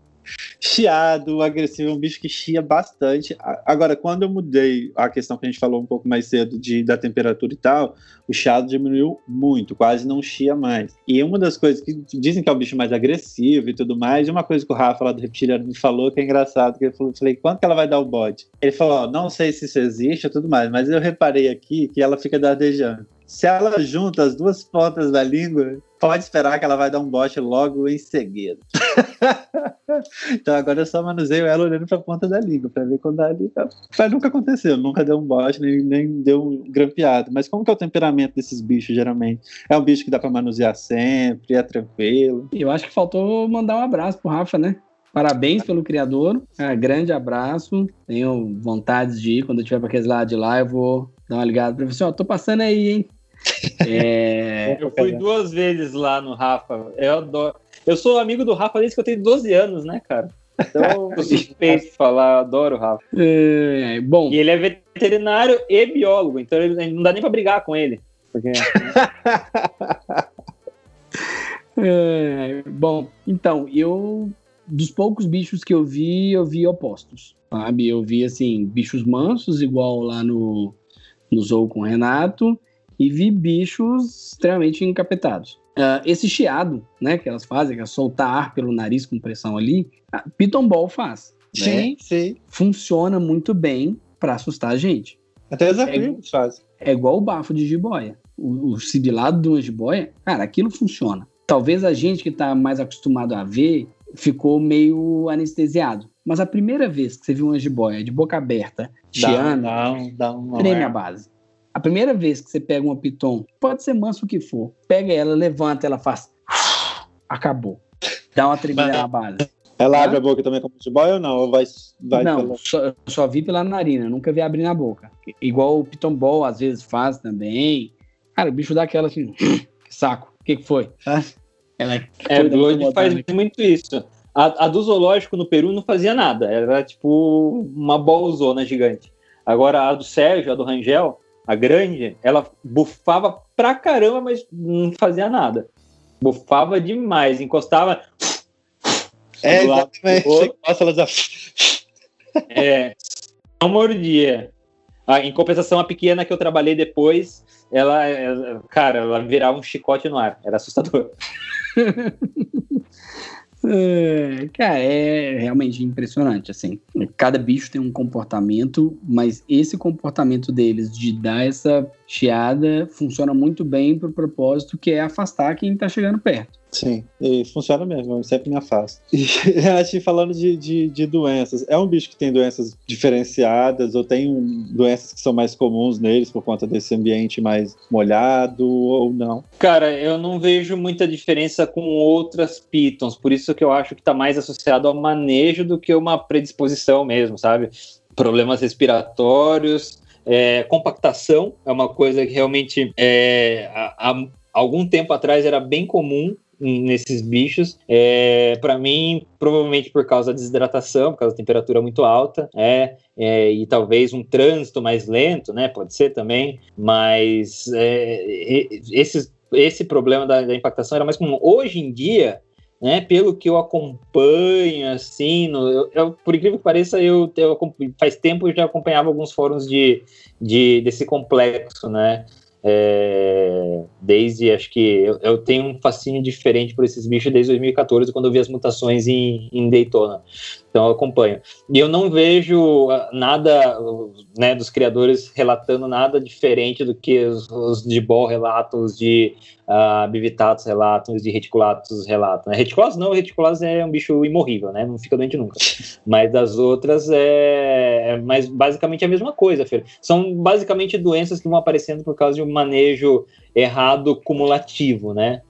chiado, agressivo, é um bicho que chia bastante. Agora, quando eu mudei a questão que a gente falou um pouco mais cedo de, da temperatura e tal, o chiado diminuiu muito, quase não chia mais. E uma das coisas que dizem que é o bicho mais agressivo e tudo mais, e uma coisa que o Rafa lá do Reptiliano me falou que é engraçado, que eu falei, quanto que ela vai dar o bode? Ele falou, não sei se isso existe e tudo mais, mas eu reparei aqui que ela fica dardejando. Se ela junta as duas pontas da língua, pode esperar que ela vai dar um bote logo em seguida. então agora eu só manuseio ela olhando para a ponta da língua, para ver quando a língua. Mas nunca aconteceu, nunca deu um bote, nem, nem deu um grampeado. Mas como que é o temperamento desses bichos, geralmente? É um bicho que dá para manusear sempre, é tranquilo. Eu acho que faltou mandar um abraço pro Rafa, né? Parabéns pelo criador. É, grande abraço. Tenho vontade de ir. Quando eu estiver para aqueles lados de lá, eu vou dar uma ligada para você. Ó, tô passando aí, hein? É... Eu fui duas vezes lá no Rafa. Eu adoro. Eu sou amigo do Rafa desde que eu tenho 12 anos, né, cara? Então, suspeito falar, eu adoro o Rafa. É, bom. E ele é veterinário e biólogo, então ele, não dá nem pra brigar com ele. Porque, é, bom, então, eu. Dos poucos bichos que eu vi, eu vi opostos, sabe? Eu vi, assim, bichos mansos, igual lá no, no Zoo com o Renato, e vi bichos extremamente encapetados. Uh, esse chiado, né, que elas fazem, que é soltar ar pelo nariz com pressão ali, a Piton Ball faz. Sim, sim. Funciona muito bem pra assustar a gente. Até os É- fazem. É igual o bafo de jiboia. O, o sibilado de uma jiboia, cara, aquilo funciona. Talvez a gente que tá mais acostumado a ver ficou meio anestesiado. Mas a primeira vez que você viu uma jiboia de boca aberta, chiando, treme a base. A primeira vez que você pega uma piton, pode ser manso o que for, pega ela, levanta, ela faz. Acabou. Dá uma tremida na base. Ela Hã? abre a boca também como de boia ou não? Ou vai, vai não, pela- só, eu só vi pela narina, nunca vi abrir na boca. Igual o Piton Ball às vezes faz também. Cara, o bicho dá aquela assim, saco, o que, que foi? Ah. Ela É, foi Blood faz muito isso. A, a do zoológico no Peru não fazia nada, era tipo uma bolzona gigante. Agora a do Sérgio, a do Rangel, a grande, ela bufava pra caramba, mas não fazia nada. Bufava demais, encostava. É, exatamente. gosta, ela já... É, não mordia. Ah, em compensação, a pequena que eu trabalhei depois, ela, cara, ela virava um chicote no ar. Era assustador. É, cara, é realmente impressionante, assim. Cada bicho tem um comportamento, mas esse comportamento deles de dar essa chiada funciona muito bem pro propósito que é afastar quem tá chegando perto. Sim, e funciona mesmo, eu sempre me afasto. E que falando de, de, de doenças, é um bicho que tem doenças diferenciadas ou tem doenças que são mais comuns neles por conta desse ambiente mais molhado ou não? Cara, eu não vejo muita diferença com outras pitons, por isso que eu acho que tá mais associado ao manejo do que uma predisposição mesmo, sabe? Problemas respiratórios, é, compactação é uma coisa que realmente é, há, há algum tempo atrás era bem comum nesses bichos. É, para mim, provavelmente por causa da desidratação, por causa da temperatura muito alta, é, é, e talvez um trânsito mais lento, né? Pode ser também, mas é, esses, esse problema da, da impactação era mais comum. Hoje em dia, né, pelo que eu acompanho, assim, no- eu, eu- por incrível que pareça, eu, eu faz tempo eu já acompanhava alguns fóruns de, de desse complexo, né? É, desde acho que eu, eu tenho um fascínio diferente por esses bichos desde 2014, quando eu vi as mutações em, em Daytona. Então eu acompanho. E eu não vejo ah, nada né, dos criadores relatando nada diferente do que os, os de Ball relatam, os de uh, Bivitatus relatam, os de Reticulatus relatam. Né? Reticulatus não, Reticulatus é um bicho imorrível, né? Não fica doente nunca. Mas das outras é, é mais basicamente a mesma coisa, Fer. São basicamente doenças que vão aparecendo por causa de um manejo errado cumulativo, né?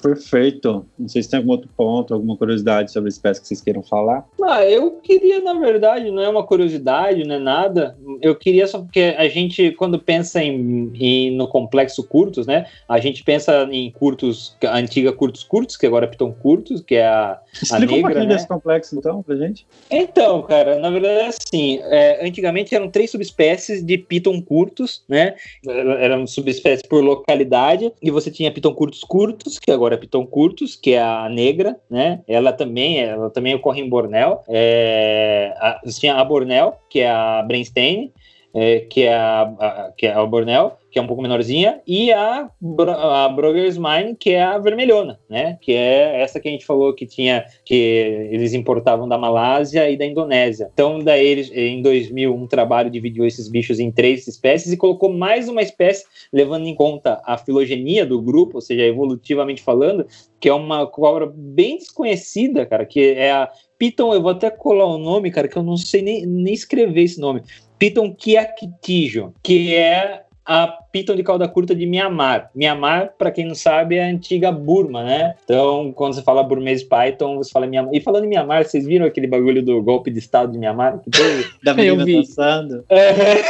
Perfeito. Não sei se tem algum outro ponto, alguma curiosidade sobre a espécie que vocês queiram falar. Ah, eu queria, na verdade, não é uma curiosidade, não é nada. Eu queria só porque a gente, quando pensa em, em- no complexo curtos, né? A gente pensa em curtos, a antiga curtos curtos, que agora é Piton curtos, que é a. Explica um negra, pouquinho né? desse complexo, então, pra gente. Então, cara, na verdade é assim, é, antigamente eram três subespécies de piton curtos, né? Eram subespécies por localidade, e você tinha piton curtos curtos, que agora é piton curtos, que é a negra, né? Ela também, ela também ocorre em Borneo. É, a, tinha a Borneo, que é a Brainstein, é, que, é a, a- que é a Borneo, que é um pouco menorzinha, e a, a Mine, que é a vermelhona, né? Que é essa que a gente falou que tinha, que eles importavam da Malásia e da Indonésia. Então, daí eles, em 2000, um trabalho dividiu esses bichos em três espécies e colocou mais uma espécie, levando em conta a filogenia do grupo, ou seja, evolutivamente falando, que é uma cobra bem desconhecida, cara, que é a Piton, eu vou até colar o nome, cara, que eu não sei nem, nem escrever esse nome. Piton Kiakitijo, que é a Piton de cauda curta de Mianmar. Mianmar, para quem não sabe, é a antiga Burma, né? Então, quando você fala burmês Python, você fala Mianmar. E falando em Mianmar, vocês viram aquele bagulho do golpe de estado de Mianmar que teve? Da menina vi. dançando. É.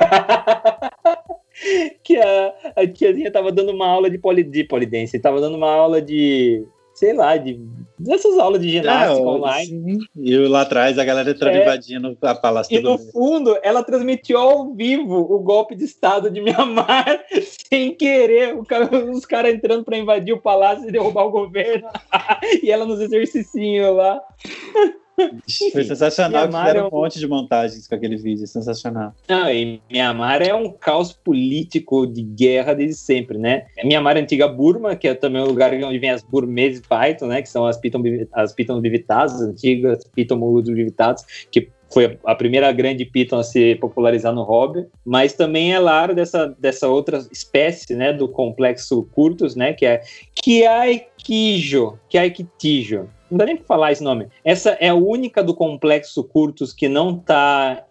que a, a tiazinha tava dando uma aula de, poli, de polidense, tava dando uma aula de, sei lá, de dessas aulas de ginástica online. sim. E lá atrás a galera entrando É. invadindo a palácio E no do fundo, ela transmitiu ao vivo o golpe de Estado de Mianmar, sem querer, cara- os caras entrando para invadir o palácio e derrubar o governo, e ela nos exercicinhos lá. Foi sensacional, Mianmar fizeram é um um- monte de montagens com aquele vídeo, sensacional. Não, e Mianmar é um caos político de guerra desde sempre, né? Mianmar é a antiga Burma, que é também o lugar onde vem as Burmese Python, né? Que são as Python, as Python vivitas, as antigas Python vivitas, que foi a primeira grande Python a se popularizar no hobby, mas também é lar dessa, dessa outra espécie, né? Do complexo Curtus, né? Que é Kiaikijo, Kiaikijo. Não dá nem pra falar esse nome. Essa é a única do complexo Curtus que não está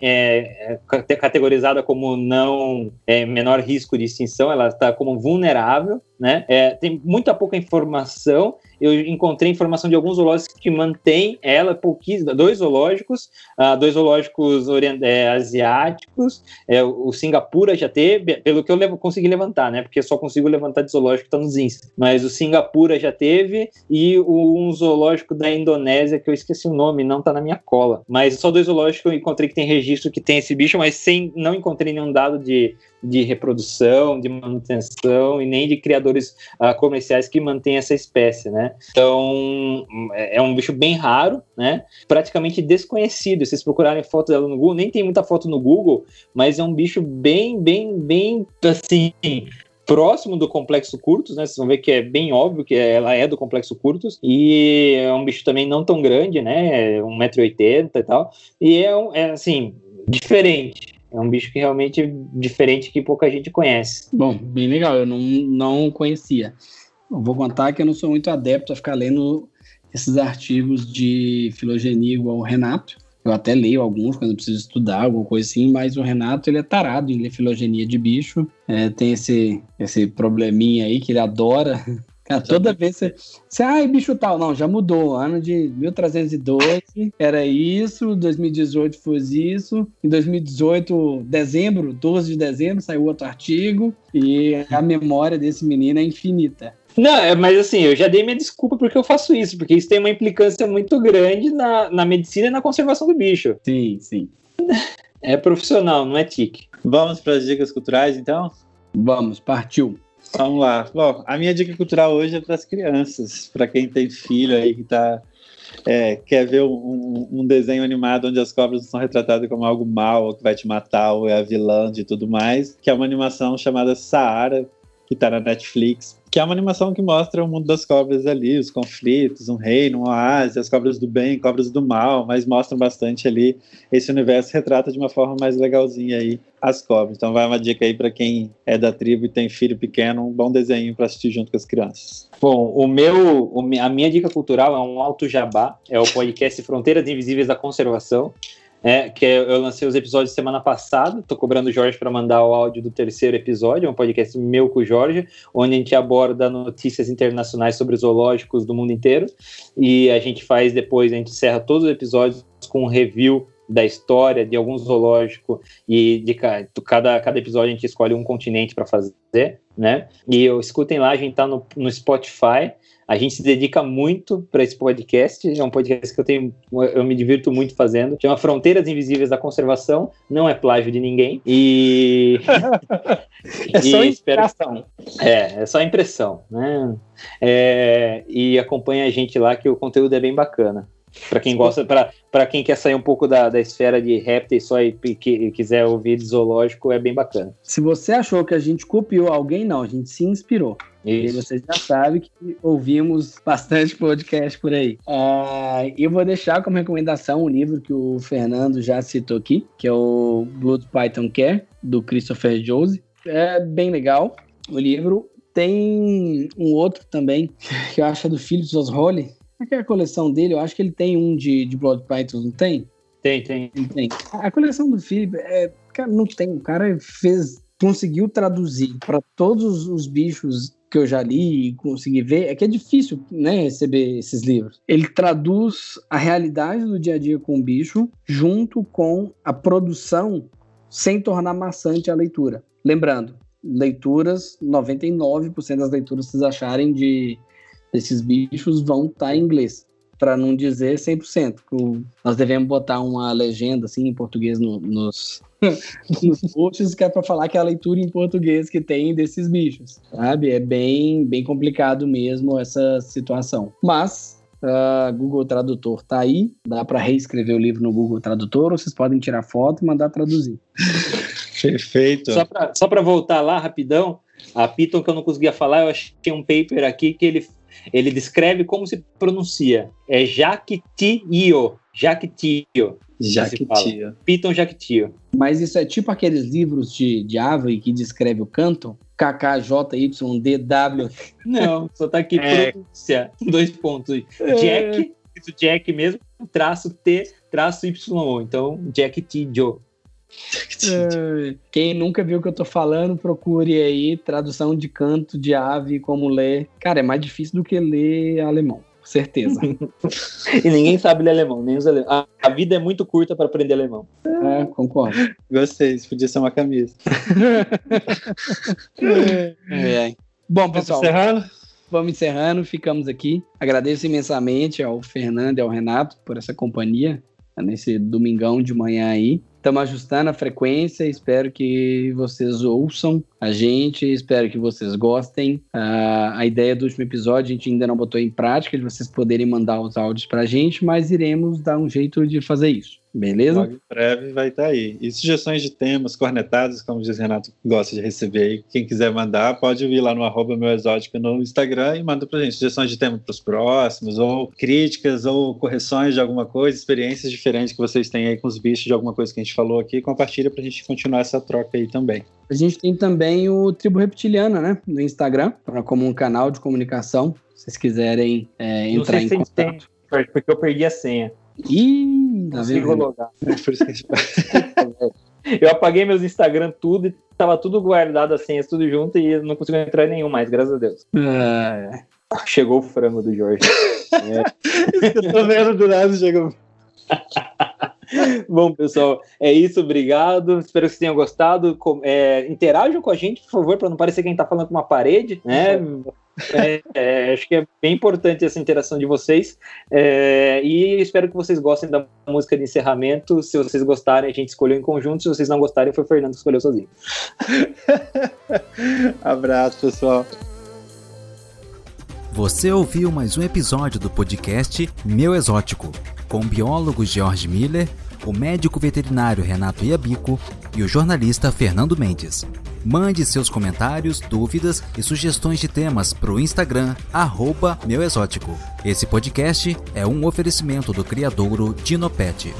categorizada como não é, menor risco de extinção, ela está como vulnerável, né? É, tem muita pouca informação. Eu encontrei informação de alguns zoológicos que mantêm ela, pouquíssimos, dois zoológicos, ah, dois zoológicos orient- é, asiáticos, é, o Singapura já teve, pelo que eu levo- consegui levantar, né? Porque eu só consigo levantar de zoológico que está nos índices. Mas o Singapura já teve e o, um zoológico da Indonésia, que eu esqueci o nome, não está na minha cola. Mas só dois zoológicos eu encontrei que tem registro que tem esse bicho, mas sem, não encontrei nenhum dado de, de reprodução, de manutenção e nem de criadores ah, comerciais que mantêm essa espécie, né? Então é é um bicho bem raro, né? Praticamente desconhecido. Se vocês procurarem foto dela no Google, nem tem muita foto no Google, mas é um bicho bem, bem, bem assim. Próximo do complexo Curtus, né? Vocês vão ver que é bem óbvio que ela é do complexo Curtus, e é um bicho também não tão grande, né? 1,80m e tal. E é, é assim, diferente. É um bicho que realmente diferente que pouca gente conhece. Bom, bem legal, eu não, não conhecia. Eu vou contar que eu não sou muito adepto a ficar lendo esses artigos de filogenia igual o Renato. Eu até leio alguns quando eu preciso estudar, alguma coisa assim, mas o Renato ele é tarado em ler filogenia de bicho. É, tem esse, esse probleminha aí que ele adora. Cara, toda vez você, você. Ai, bicho tal. Não, já mudou. Ano de 1312 era isso, 2018 foi isso. Em 2018, dezembro, 12 de dezembro, saiu outro artigo. E a memória desse menino é infinita. Não, é, mas assim, eu já dei minha desculpa porque eu faço isso, porque isso tem uma implicância muito grande na, na medicina e na conservação do bicho. Sim, sim. É profissional, não é tique. Vamos para as dicas culturais, então? Vamos, partiu. Vamos lá. Bom, a minha dica cultural hoje é para as crianças, para quem tem filho aí que tá, é, quer ver um, um, desenho animado onde as cobras não são retratadas como algo mal, ou que vai te matar, ou é a vilã de tudo mais, que é uma animação chamada Saara, que está na Netflix, que é uma animação que mostra o mundo das cobras ali, os conflitos, um reino, um oásis, as cobras do bem, cobras do mal, mas mostram bastante ali esse universo, retrata de uma forma mais legalzinha aí as cobras. Então vai uma dica aí para quem é da tribo e tem filho pequeno, um bom desenho para assistir junto com as crianças. Bom, o meu, a minha dica cultural é um alto jabá, é o podcast Fronteiras Invisíveis da Conservação. É, que eu lancei os episódios semana passada, tô cobrando o Jorge para mandar o áudio do terceiro episódio, é um podcast meu com o Jorge, onde a gente aborda notícias internacionais sobre zoológicos do mundo inteiro, e a gente faz depois, a gente encerra todos os episódios com um review da história de algum zoológico e de cada, cada episódio a gente escolhe um continente para fazer, né? E eu, escutem lá, a gente tá no, no Spotify, a gente se dedica muito para esse podcast. É um podcast que eu tenho, eu me divirto muito fazendo. Chama Fronteiras Invisíveis da Conservação. Não é plágio de ninguém. E é só e inspiração. É, é só impressão, né? É, e acompanha a gente lá que o conteúdo é bem bacana. Para quem gosta, para quem quer sair um pouco da, da esfera de répteis só e, que, quiser ouvir de zoológico, é bem bacana. Se você achou que a gente copiou alguém, não, a gente se inspirou. E vocês já sabem que ouvimos bastante podcast por aí. Uh, eu vou deixar como recomendação um livro que o Fernando já citou aqui, que é o Blood Python Care, do Christopher Jose. É bem legal o livro. Tem um outro também, que eu acho é do Philip Osrole, Aquela coleção dele, eu acho que ele tem um de, de Blood Python, não tem? Tem, tem. tem. A coleção do Philip, é, cara, não tem. O cara fez, conseguiu traduzir para todos os bichos que eu já li e consegui ver. É que é difícil, né, receber esses livros. Ele traduz a realidade do dia a dia com o bicho junto com a produção sem tornar maçante a leitura. Lembrando, leituras, 99% das leituras que vocês acharem de desses bichos vão estar tá em inglês, para não dizer 100%. Nós devemos botar uma legenda assim em português no, nos, nos posts, que é para falar que é a leitura em português que tem desses bichos, sabe? É bem, bem complicado mesmo essa situação. Mas Uh, Google Tradutor tá aí, dá para reescrever o livro no Google Tradutor, ou vocês podem tirar foto e mandar traduzir. Perfeito. Só para voltar lá rapidão, a Python que eu não conseguia falar, eu achei um paper aqui que ele, ele descreve como se pronuncia. É Jactio. Jactio. Jactio. Python Jactio. Mas isso é tipo aqueles livros de, de árvore que descreve o canto? KKJYDW. Não, só tá aqui é. pronúncia. Dois pontos. É. Jack, isso Jack mesmo, traço T, traço YO. Então, Jack T. Joe. Quem nunca viu o que eu tô falando, procure aí tradução de canto de ave, como ler. Cara, é mais difícil do que ler alemão, certeza. e ninguém sabe ler alemão, nem os alemães. A, a vida é muito curta para aprender alemão. É, concordo. Gostei, isso podia ser uma camisa. é, é. Bom, pessoal. Vamos encerrando? Vamos encerrando, ficamos aqui. Agradeço imensamente ao Fernando e ao Renato por essa companhia nesse domingão de manhã aí. Estamos ajustando a frequência, espero que vocês ouçam a gente, espero que vocês gostem. Uh, a ideia do último episódio a gente ainda não botou em prática, de vocês poderem mandar os áudios para a gente, mas iremos dar um jeito de fazer isso. Beleza? Logo em breve vai estar tá aí. E sugestões de temas, cornetadas, como diz Renato, gosta de receber aí. Quem quiser mandar, pode vir lá no arroba meu exótico no Instagram e manda pra gente sugestões de tema para os próximos, ou críticas, ou correções de alguma coisa, experiências diferentes que vocês têm aí com os bichos de alguma coisa que a gente falou aqui. Compartilha pra gente continuar essa troca aí também. A gente tem também o Tribo Reptiliana, né? No Instagram, como um canal de comunicação. Se vocês quiserem é, entrar em contato. Tem, porque eu perdi a senha. Ih, tá vendo? logar. eu apaguei meus Instagram tudo e tava tudo guardado assim, tudo junto e não consigo entrar em nenhum mais, graças a Deus. É. Chegou o frango do Jorge. é. Eu tô vendo do lado chegou. Bom, pessoal, é isso, obrigado. Espero que vocês tenham gostado. É, interajam com a gente, por favor, para não parecer que a gente tá falando com uma parede, né? É, é, acho que é bem importante essa interação de vocês. É, e espero que vocês gostem da música de encerramento. Se vocês gostarem, a gente escolheu em conjunto. Se vocês não gostarem, foi o Fernando que escolheu sozinho. Abraço, pessoal. Você ouviu mais um episódio do podcast Meu Exótico, com o biólogo George Miller, o médico veterinário Renato Iabico e o jornalista Fernando Mendes. Mande seus comentários, dúvidas e sugestões de temas para o Instagram, arroba Meu Exótico. Esse podcast é um oferecimento do criadouro Dinopet.